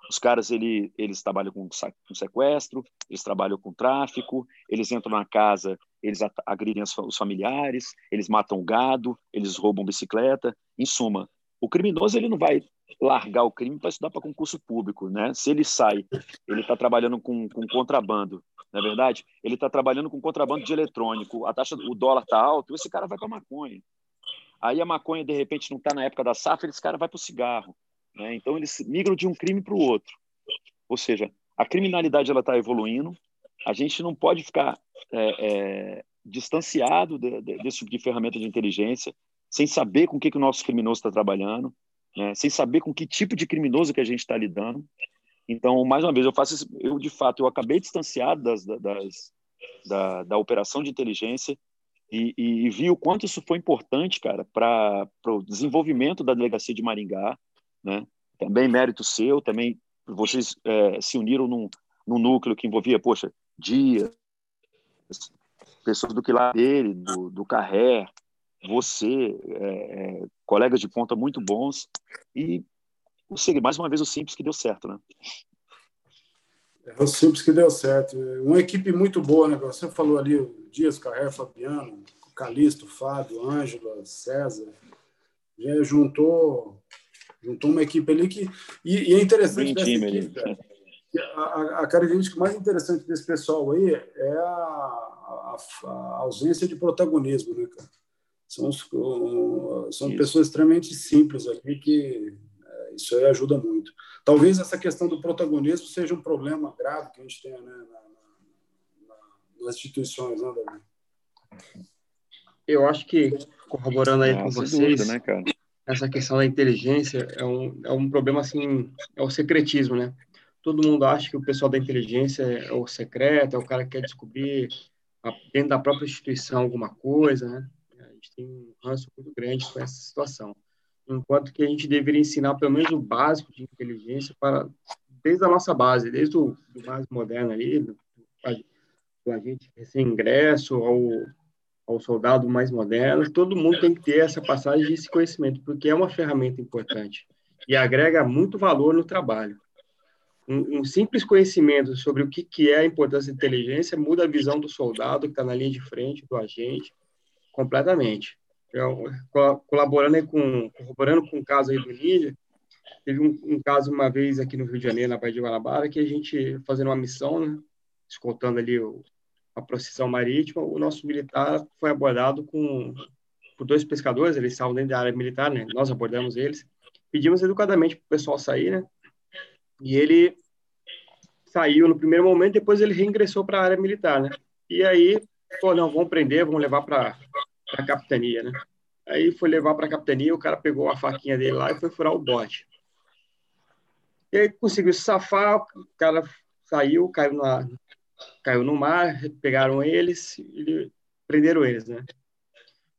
Os caras ele, eles trabalham com, com sequestro, eles trabalham com tráfico, eles entram na casa, eles agridem os familiares, eles matam gado, eles roubam bicicleta. Em suma, o criminoso ele não vai largar o crime para estudar para concurso público, né? Se ele sai, ele está trabalhando com, com contrabando, não é verdade? Ele está trabalhando com contrabando de eletrônico, a taxa, o dólar está alto, esse cara vai para maconha. Aí a maconha de repente não está na época da safra, esse cara vai para o cigarro. Né? Então, eles migram de um crime para o outro. Ou seja, a criminalidade está evoluindo, a gente não pode ficar é, é, distanciado de, de, desse tipo de ferramenta de inteligência, sem saber com o que, que o nosso criminoso está trabalhando, né? sem saber com que tipo de criminoso que a gente está lidando. Então, mais uma vez, eu faço, eu de fato, eu acabei distanciado das, das, da, da operação de inteligência e, e, e vi o quanto isso foi importante, cara, para o desenvolvimento da delegacia de Maringá, né? Também mérito seu, também vocês é, se uniram num, num núcleo que envolvia, poxa, Dias, pessoas do Quilar dele, do, do Carré, você, é, é, colegas de ponta muito bons e o mais uma vez o simples que deu certo, né? É o simples que deu certo. Uma equipe muito boa, né? Você falou ali o Dias, Carré, Fabiano, Calixto, Fábio, Ângela, César. Já juntou, juntou uma equipe ali que. E, e é interessante Bem dessa equipe, cara, a, a, característica mais interessante desse pessoal aí é a, a, a ausência de protagonismo, né, cara? São, são pessoas extremamente simples ali que isso aí ajuda muito. Talvez essa questão do protagonismo seja um problema grave que a gente tem né, na, na, nas instituições, né, Davi? Eu acho que, corroborando aí com vocês, dúvida, né, essa questão da inteligência é um, é um problema, assim, é o secretismo, né? Todo mundo acha que o pessoal da inteligência é o secreto, é o cara que quer descobrir dentro da própria instituição alguma coisa, né? A gente tem um ranço muito grande com essa situação. Enquanto que a gente deveria ensinar pelo menos o básico de inteligência para desde a nossa base, desde o mais moderno ali, do, agente recém-ingresso ao, ao soldado mais moderno, todo mundo tem que ter essa passagem de esse conhecimento, porque é uma ferramenta importante e agrega muito valor no trabalho um, um, simples conhecimento sobre o que, que é a importância da inteligência muda a visão do soldado que está na linha de frente, do agente, completamente. Eu, colaborando com, corroborando com o caso aí do Ninja, teve um, um, caso uma vez aqui no Rio de Janeiro, na Baía de Guanabara, que a gente, fazendo uma missão, né, escoltando ali o, a procissão marítima, o nosso militar foi abordado com, por dois pescadores, eles estavam dentro da área militar, né, nós abordamos eles, pedimos educadamente para o pessoal sair, né, e ele saiu no primeiro momento, depois ele reingressou para a área militar, né? E aí, pô, não, vamos prender, vamos levar para a capitania, né? Aí foi levar para a capitania, o cara pegou a faquinha dele lá e foi furar o bote. E aí conseguiu se safar, o cara saiu, caiu, na, caiu no mar, pegaram eles e prenderam eles, né?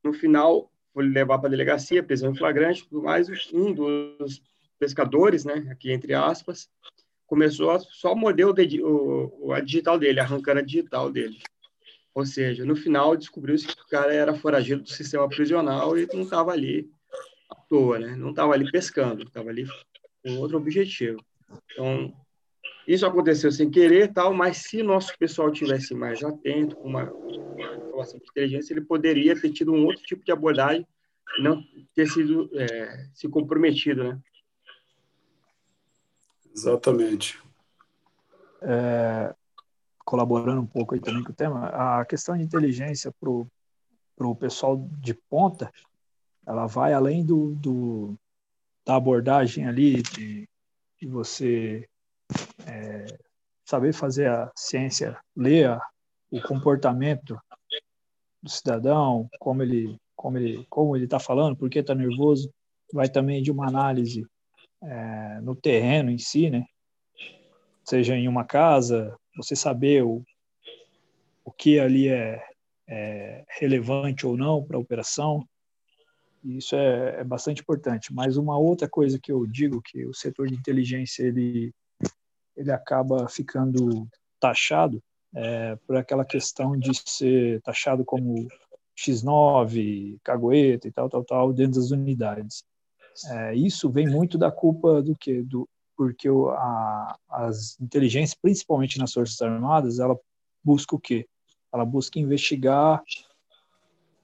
No final, foi levar para a delegacia, prisão em flagrante, tudo mais. Um dos pescadores, né, aqui entre aspas, começou a só morder o, o, a digital dele, arrancando a digital dele. Ou seja, no final descobriu-se que o cara era foragido do sistema prisional e não estava ali à toa, né? Não estava ali pescando, estava ali com outro objetivo. Então, isso aconteceu sem querer, tal, mas se nosso pessoal tivesse mais atento, com uma, uma informação de inteligência, ele poderia ter tido um outro tipo de abordagem e não ter sido é, se comprometido, né? Exatamente. É, colaborando um pouco aí também com o tema, a questão de inteligência para o pessoal de ponta, ela vai além do, do da abordagem ali, de, de você é, saber fazer a ciência, ler a, o comportamento do cidadão, como ele como ele como ele está falando, por que está nervoso, vai também de uma análise é, no terreno em si, né? Seja em uma casa, você saber o, o que ali é, é relevante ou não para a operação, isso é, é, bastante importante. Mas uma outra coisa que eu digo que o setor de inteligência ele ele acaba ficando taxado é, por aquela questão de ser taxado como X9, cagueta e tal, tal, tal, dentro das unidades. É, isso vem muito da culpa do que do porque a, as inteligências, principalmente nas forças armadas, ela busca o quê? Ela busca investigar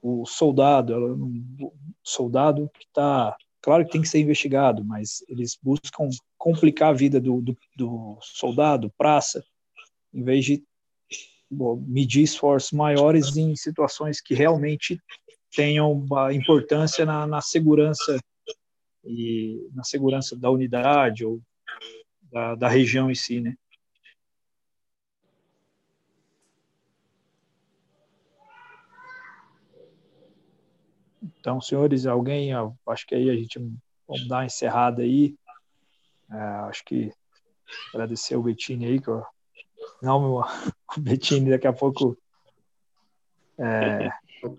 o soldado, ela, o soldado que está claro que tem que ser investigado, mas eles buscam complicar a vida do, do, do soldado, praça, em vez de bom, medir esforços maiores em situações que realmente tenham importância na, na segurança e na segurança da unidade ou da, da região em si, né? Então, senhores, alguém, acho que aí a gente vamos dar uma encerrada aí. É, acho que agradecer o Bettini aí, que eu, não, meu, o Bettini daqui a pouco É,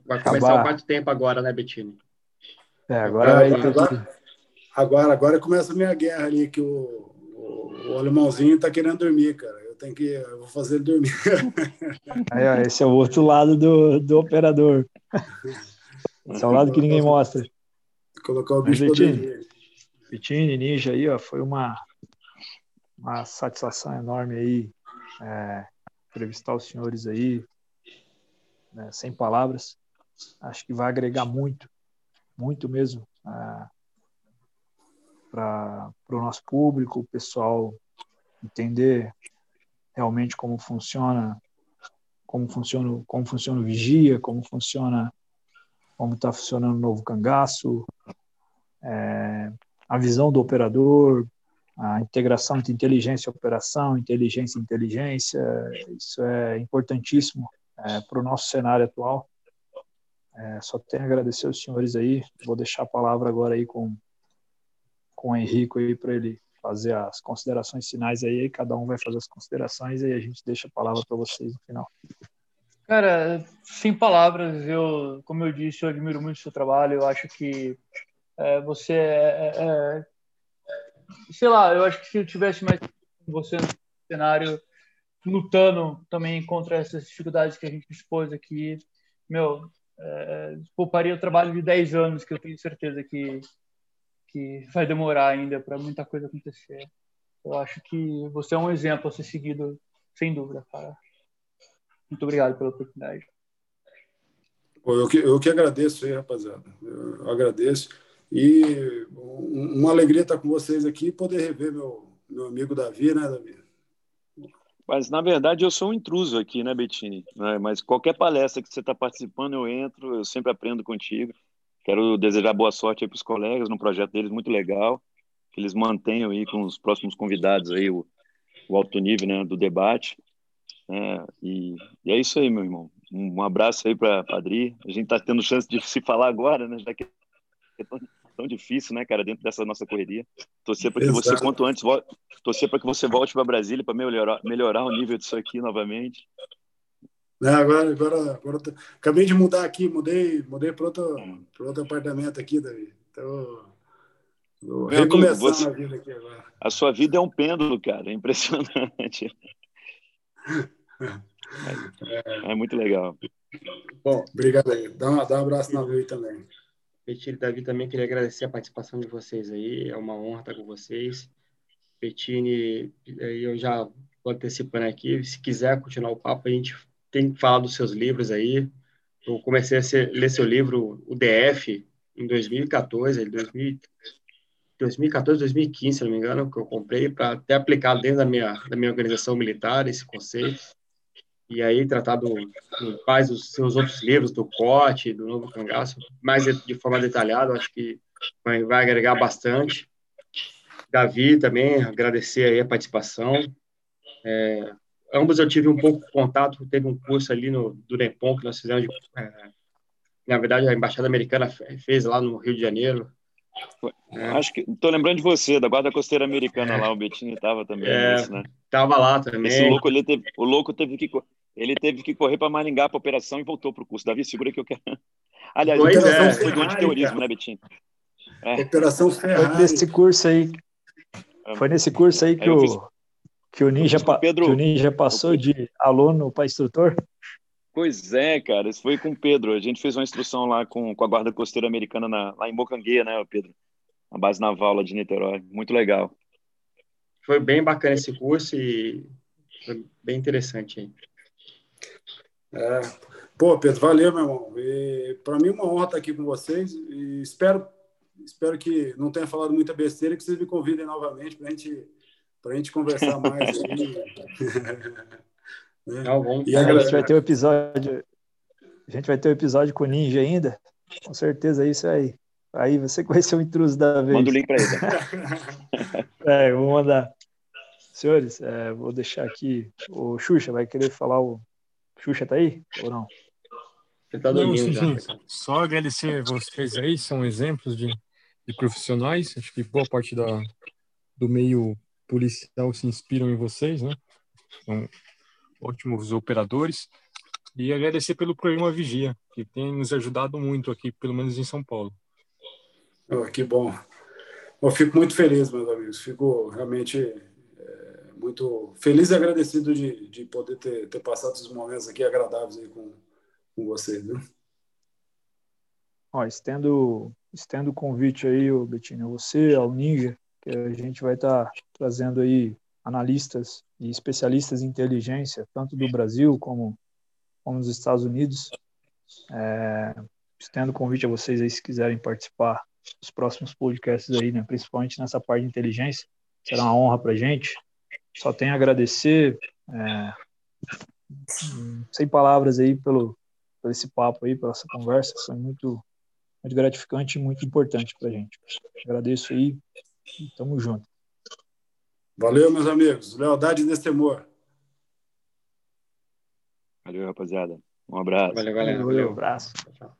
vai começar acabar... o quarto tempo agora, né, Bettini? É, agora vai ter agora, agora, agora começa a minha guerra ali, que o, o, o alemãozinho tá querendo dormir, cara. Eu tenho que. Eu vou fazer ele dormir. Aí, ó, esse é o outro lado do, do operador. Esse é o lado que ninguém mostra. Colocar o bicho Bettini, Ninja aí, ó, foi uma, uma satisfação enorme aí é, entrevistar os senhores aí, né, sem palavras. Acho que vai agregar muito, muito mesmo é, para o nosso público, o pessoal entender realmente como funciona, como funciona, como funciona o vigia, como funciona, como está funcionando o novo cangaço, é, a visão do operador, a integração entre inteligência e operação, inteligência e inteligência, isso é importantíssimo é, para o nosso cenário atual. É, só tenho a agradecer aos senhores aí. Vou deixar a palavra agora aí com, com o Henrico aí para ele fazer as considerações finais aí. Cada um vai fazer as considerações e a gente deixa a palavra para vocês no final. Cara, sem palavras, eu, como eu disse, eu admiro muito o seu trabalho. Eu acho que é, você é, é, é sei lá, eu acho que se eu tivesse mais você no cenário, lutando também contra essas dificuldades que a gente expôs aqui, meu, é, pouparia o trabalho de 10 anos, que eu tenho certeza que, que vai demorar ainda para muita coisa acontecer. Eu acho que você é um exemplo a ser seguido, sem dúvida, cara. Muito obrigado pela oportunidade. Eu que, eu que agradeço aí, rapaziada. Eu agradeço. E uma alegria estar com vocês aqui e poder rever meu, meu amigo Davi, né, Davi? Mas, na verdade, eu sou um intruso aqui, né, Bettini? Mas qualquer palestra que você está participando, eu entro, eu sempre aprendo contigo. Quero desejar boa sorte para os colegas no projeto deles, muito legal. Que eles mantenham aí com os próximos convidados aí o, o alto nível né, do debate. É, e, e, é isso aí, meu irmão. Um, um abraço aí para Padri. A gente está tendo chance de se falar agora, né? Já que é tão, tão difícil, né, cara, dentro dessa nossa correria. Torcer para que Exato. você, quanto antes, volte, torcer para que você volte para Brasília para melhorar, melhorar o nível disso aqui novamente. É, agora, agora, agora tô... acabei de mudar aqui, mudei, mudei para outro, outro apartamento aqui, Davi. Então, vou recomeçar você... a vida aqui agora. A sua vida é um pêndulo, cara, é impressionante. É, é muito legal. Bom, obrigado aí. Dá, um, dá um abraço na Rui também. Petini Davi também queria agradecer a participação de vocês aí, é uma honra estar com vocês. Petini, eu já vou antecipando aqui, se quiser continuar o papo, a gente tem que falar dos seus livros aí. Eu comecei a ser, ler seu livro, o DF, em 2014, 2014, 2015, se não me engano, que eu comprei para ter aplicado dentro da minha, da minha organização militar esse conceito e aí tratar do, do quais os seus outros livros, do Cote, do Novo Cangaço, mais de, de forma detalhada, acho que vai, vai, agregar bastante. Davi também, agradecer aí a participação. É, ambos eu tive um pouco de contato, teve um curso ali no, do NEPOM que nós fizemos, de, é, na verdade a Embaixada Americana fez lá no Rio de Janeiro, é. Acho que tô lembrando de você, da guarda costeira americana é. lá, o Betinho estava também, é, nesse, né? Tava lá também. Esse louco, ele teve, o louco teve que ele teve que correr para Maringá para operação e voltou para o curso. Davi, segura que eu quero. Aliás, pois operação é. foi do antiterrorismo, né, Betinho? É. Operação Ferrari. Foi nesse curso aí. É. Foi nesse curso aí que, o, fiz... que, o, ninja, Pedro... que o Ninja passou de aluno para instrutor? Pois é, cara, isso foi com o Pedro. A gente fez uma instrução lá com, com a Guarda Costeira Americana na, lá em Bocangueia, né, Pedro? A base naval lá de Niterói. Muito legal. Foi bem bacana esse curso e foi bem interessante aí. É. Pô, Pedro, valeu, meu irmão. Para mim é uma honra estar aqui com vocês e espero, espero que não tenha falado muita besteira, que vocês me convidem novamente para gente, a gente conversar mais. né? Não, vamos, e a, a gente vai ter um episódio. A gente vai ter um episódio com o Ninja ainda. Com certeza, é isso aí. Aí você conheceu o intruso da vez. Manda o link para ele. é, vou mandar. Senhores, é, vou deixar aqui. O Xuxa vai querer falar o Xuxa tá aí ou não? Ele tá dormindo não, sim, sim. Só agradecer vocês aí, são exemplos de, de profissionais. Acho que boa parte da, do meio policial se inspiram em vocês, né? São ótimos operadores. E agradecer pelo programa Vigia, que tem nos ajudado muito aqui, pelo menos em São Paulo. Oh, que bom. Eu fico muito feliz, meus amigos. Fico realmente é, muito feliz e agradecido de, de poder ter, ter passado esses momentos aqui agradáveis aí com, com vocês. Viu? Ó, estendo, estendo o convite aí, Betinho, a você, ao Ninja, que a gente vai estar tá trazendo aí analistas e especialistas em inteligência, tanto do Brasil como, como dos Estados Unidos. É, estendo convite a vocês aí, se quiserem participar dos próximos podcasts aí, né, principalmente nessa parte de inteligência, será uma honra para a gente. Só tenho a agradecer, é, sem palavras aí pelo, esse papo aí, pela essa conversa, foi muito, muito gratificante e muito importante para a gente. Agradeço aí tamo junto. Valeu, meus amigos. Lealdade e destemor. Valeu, rapaziada. Um abraço. Valeu, galera. Valeu, valeu. Um abraço. Tchau.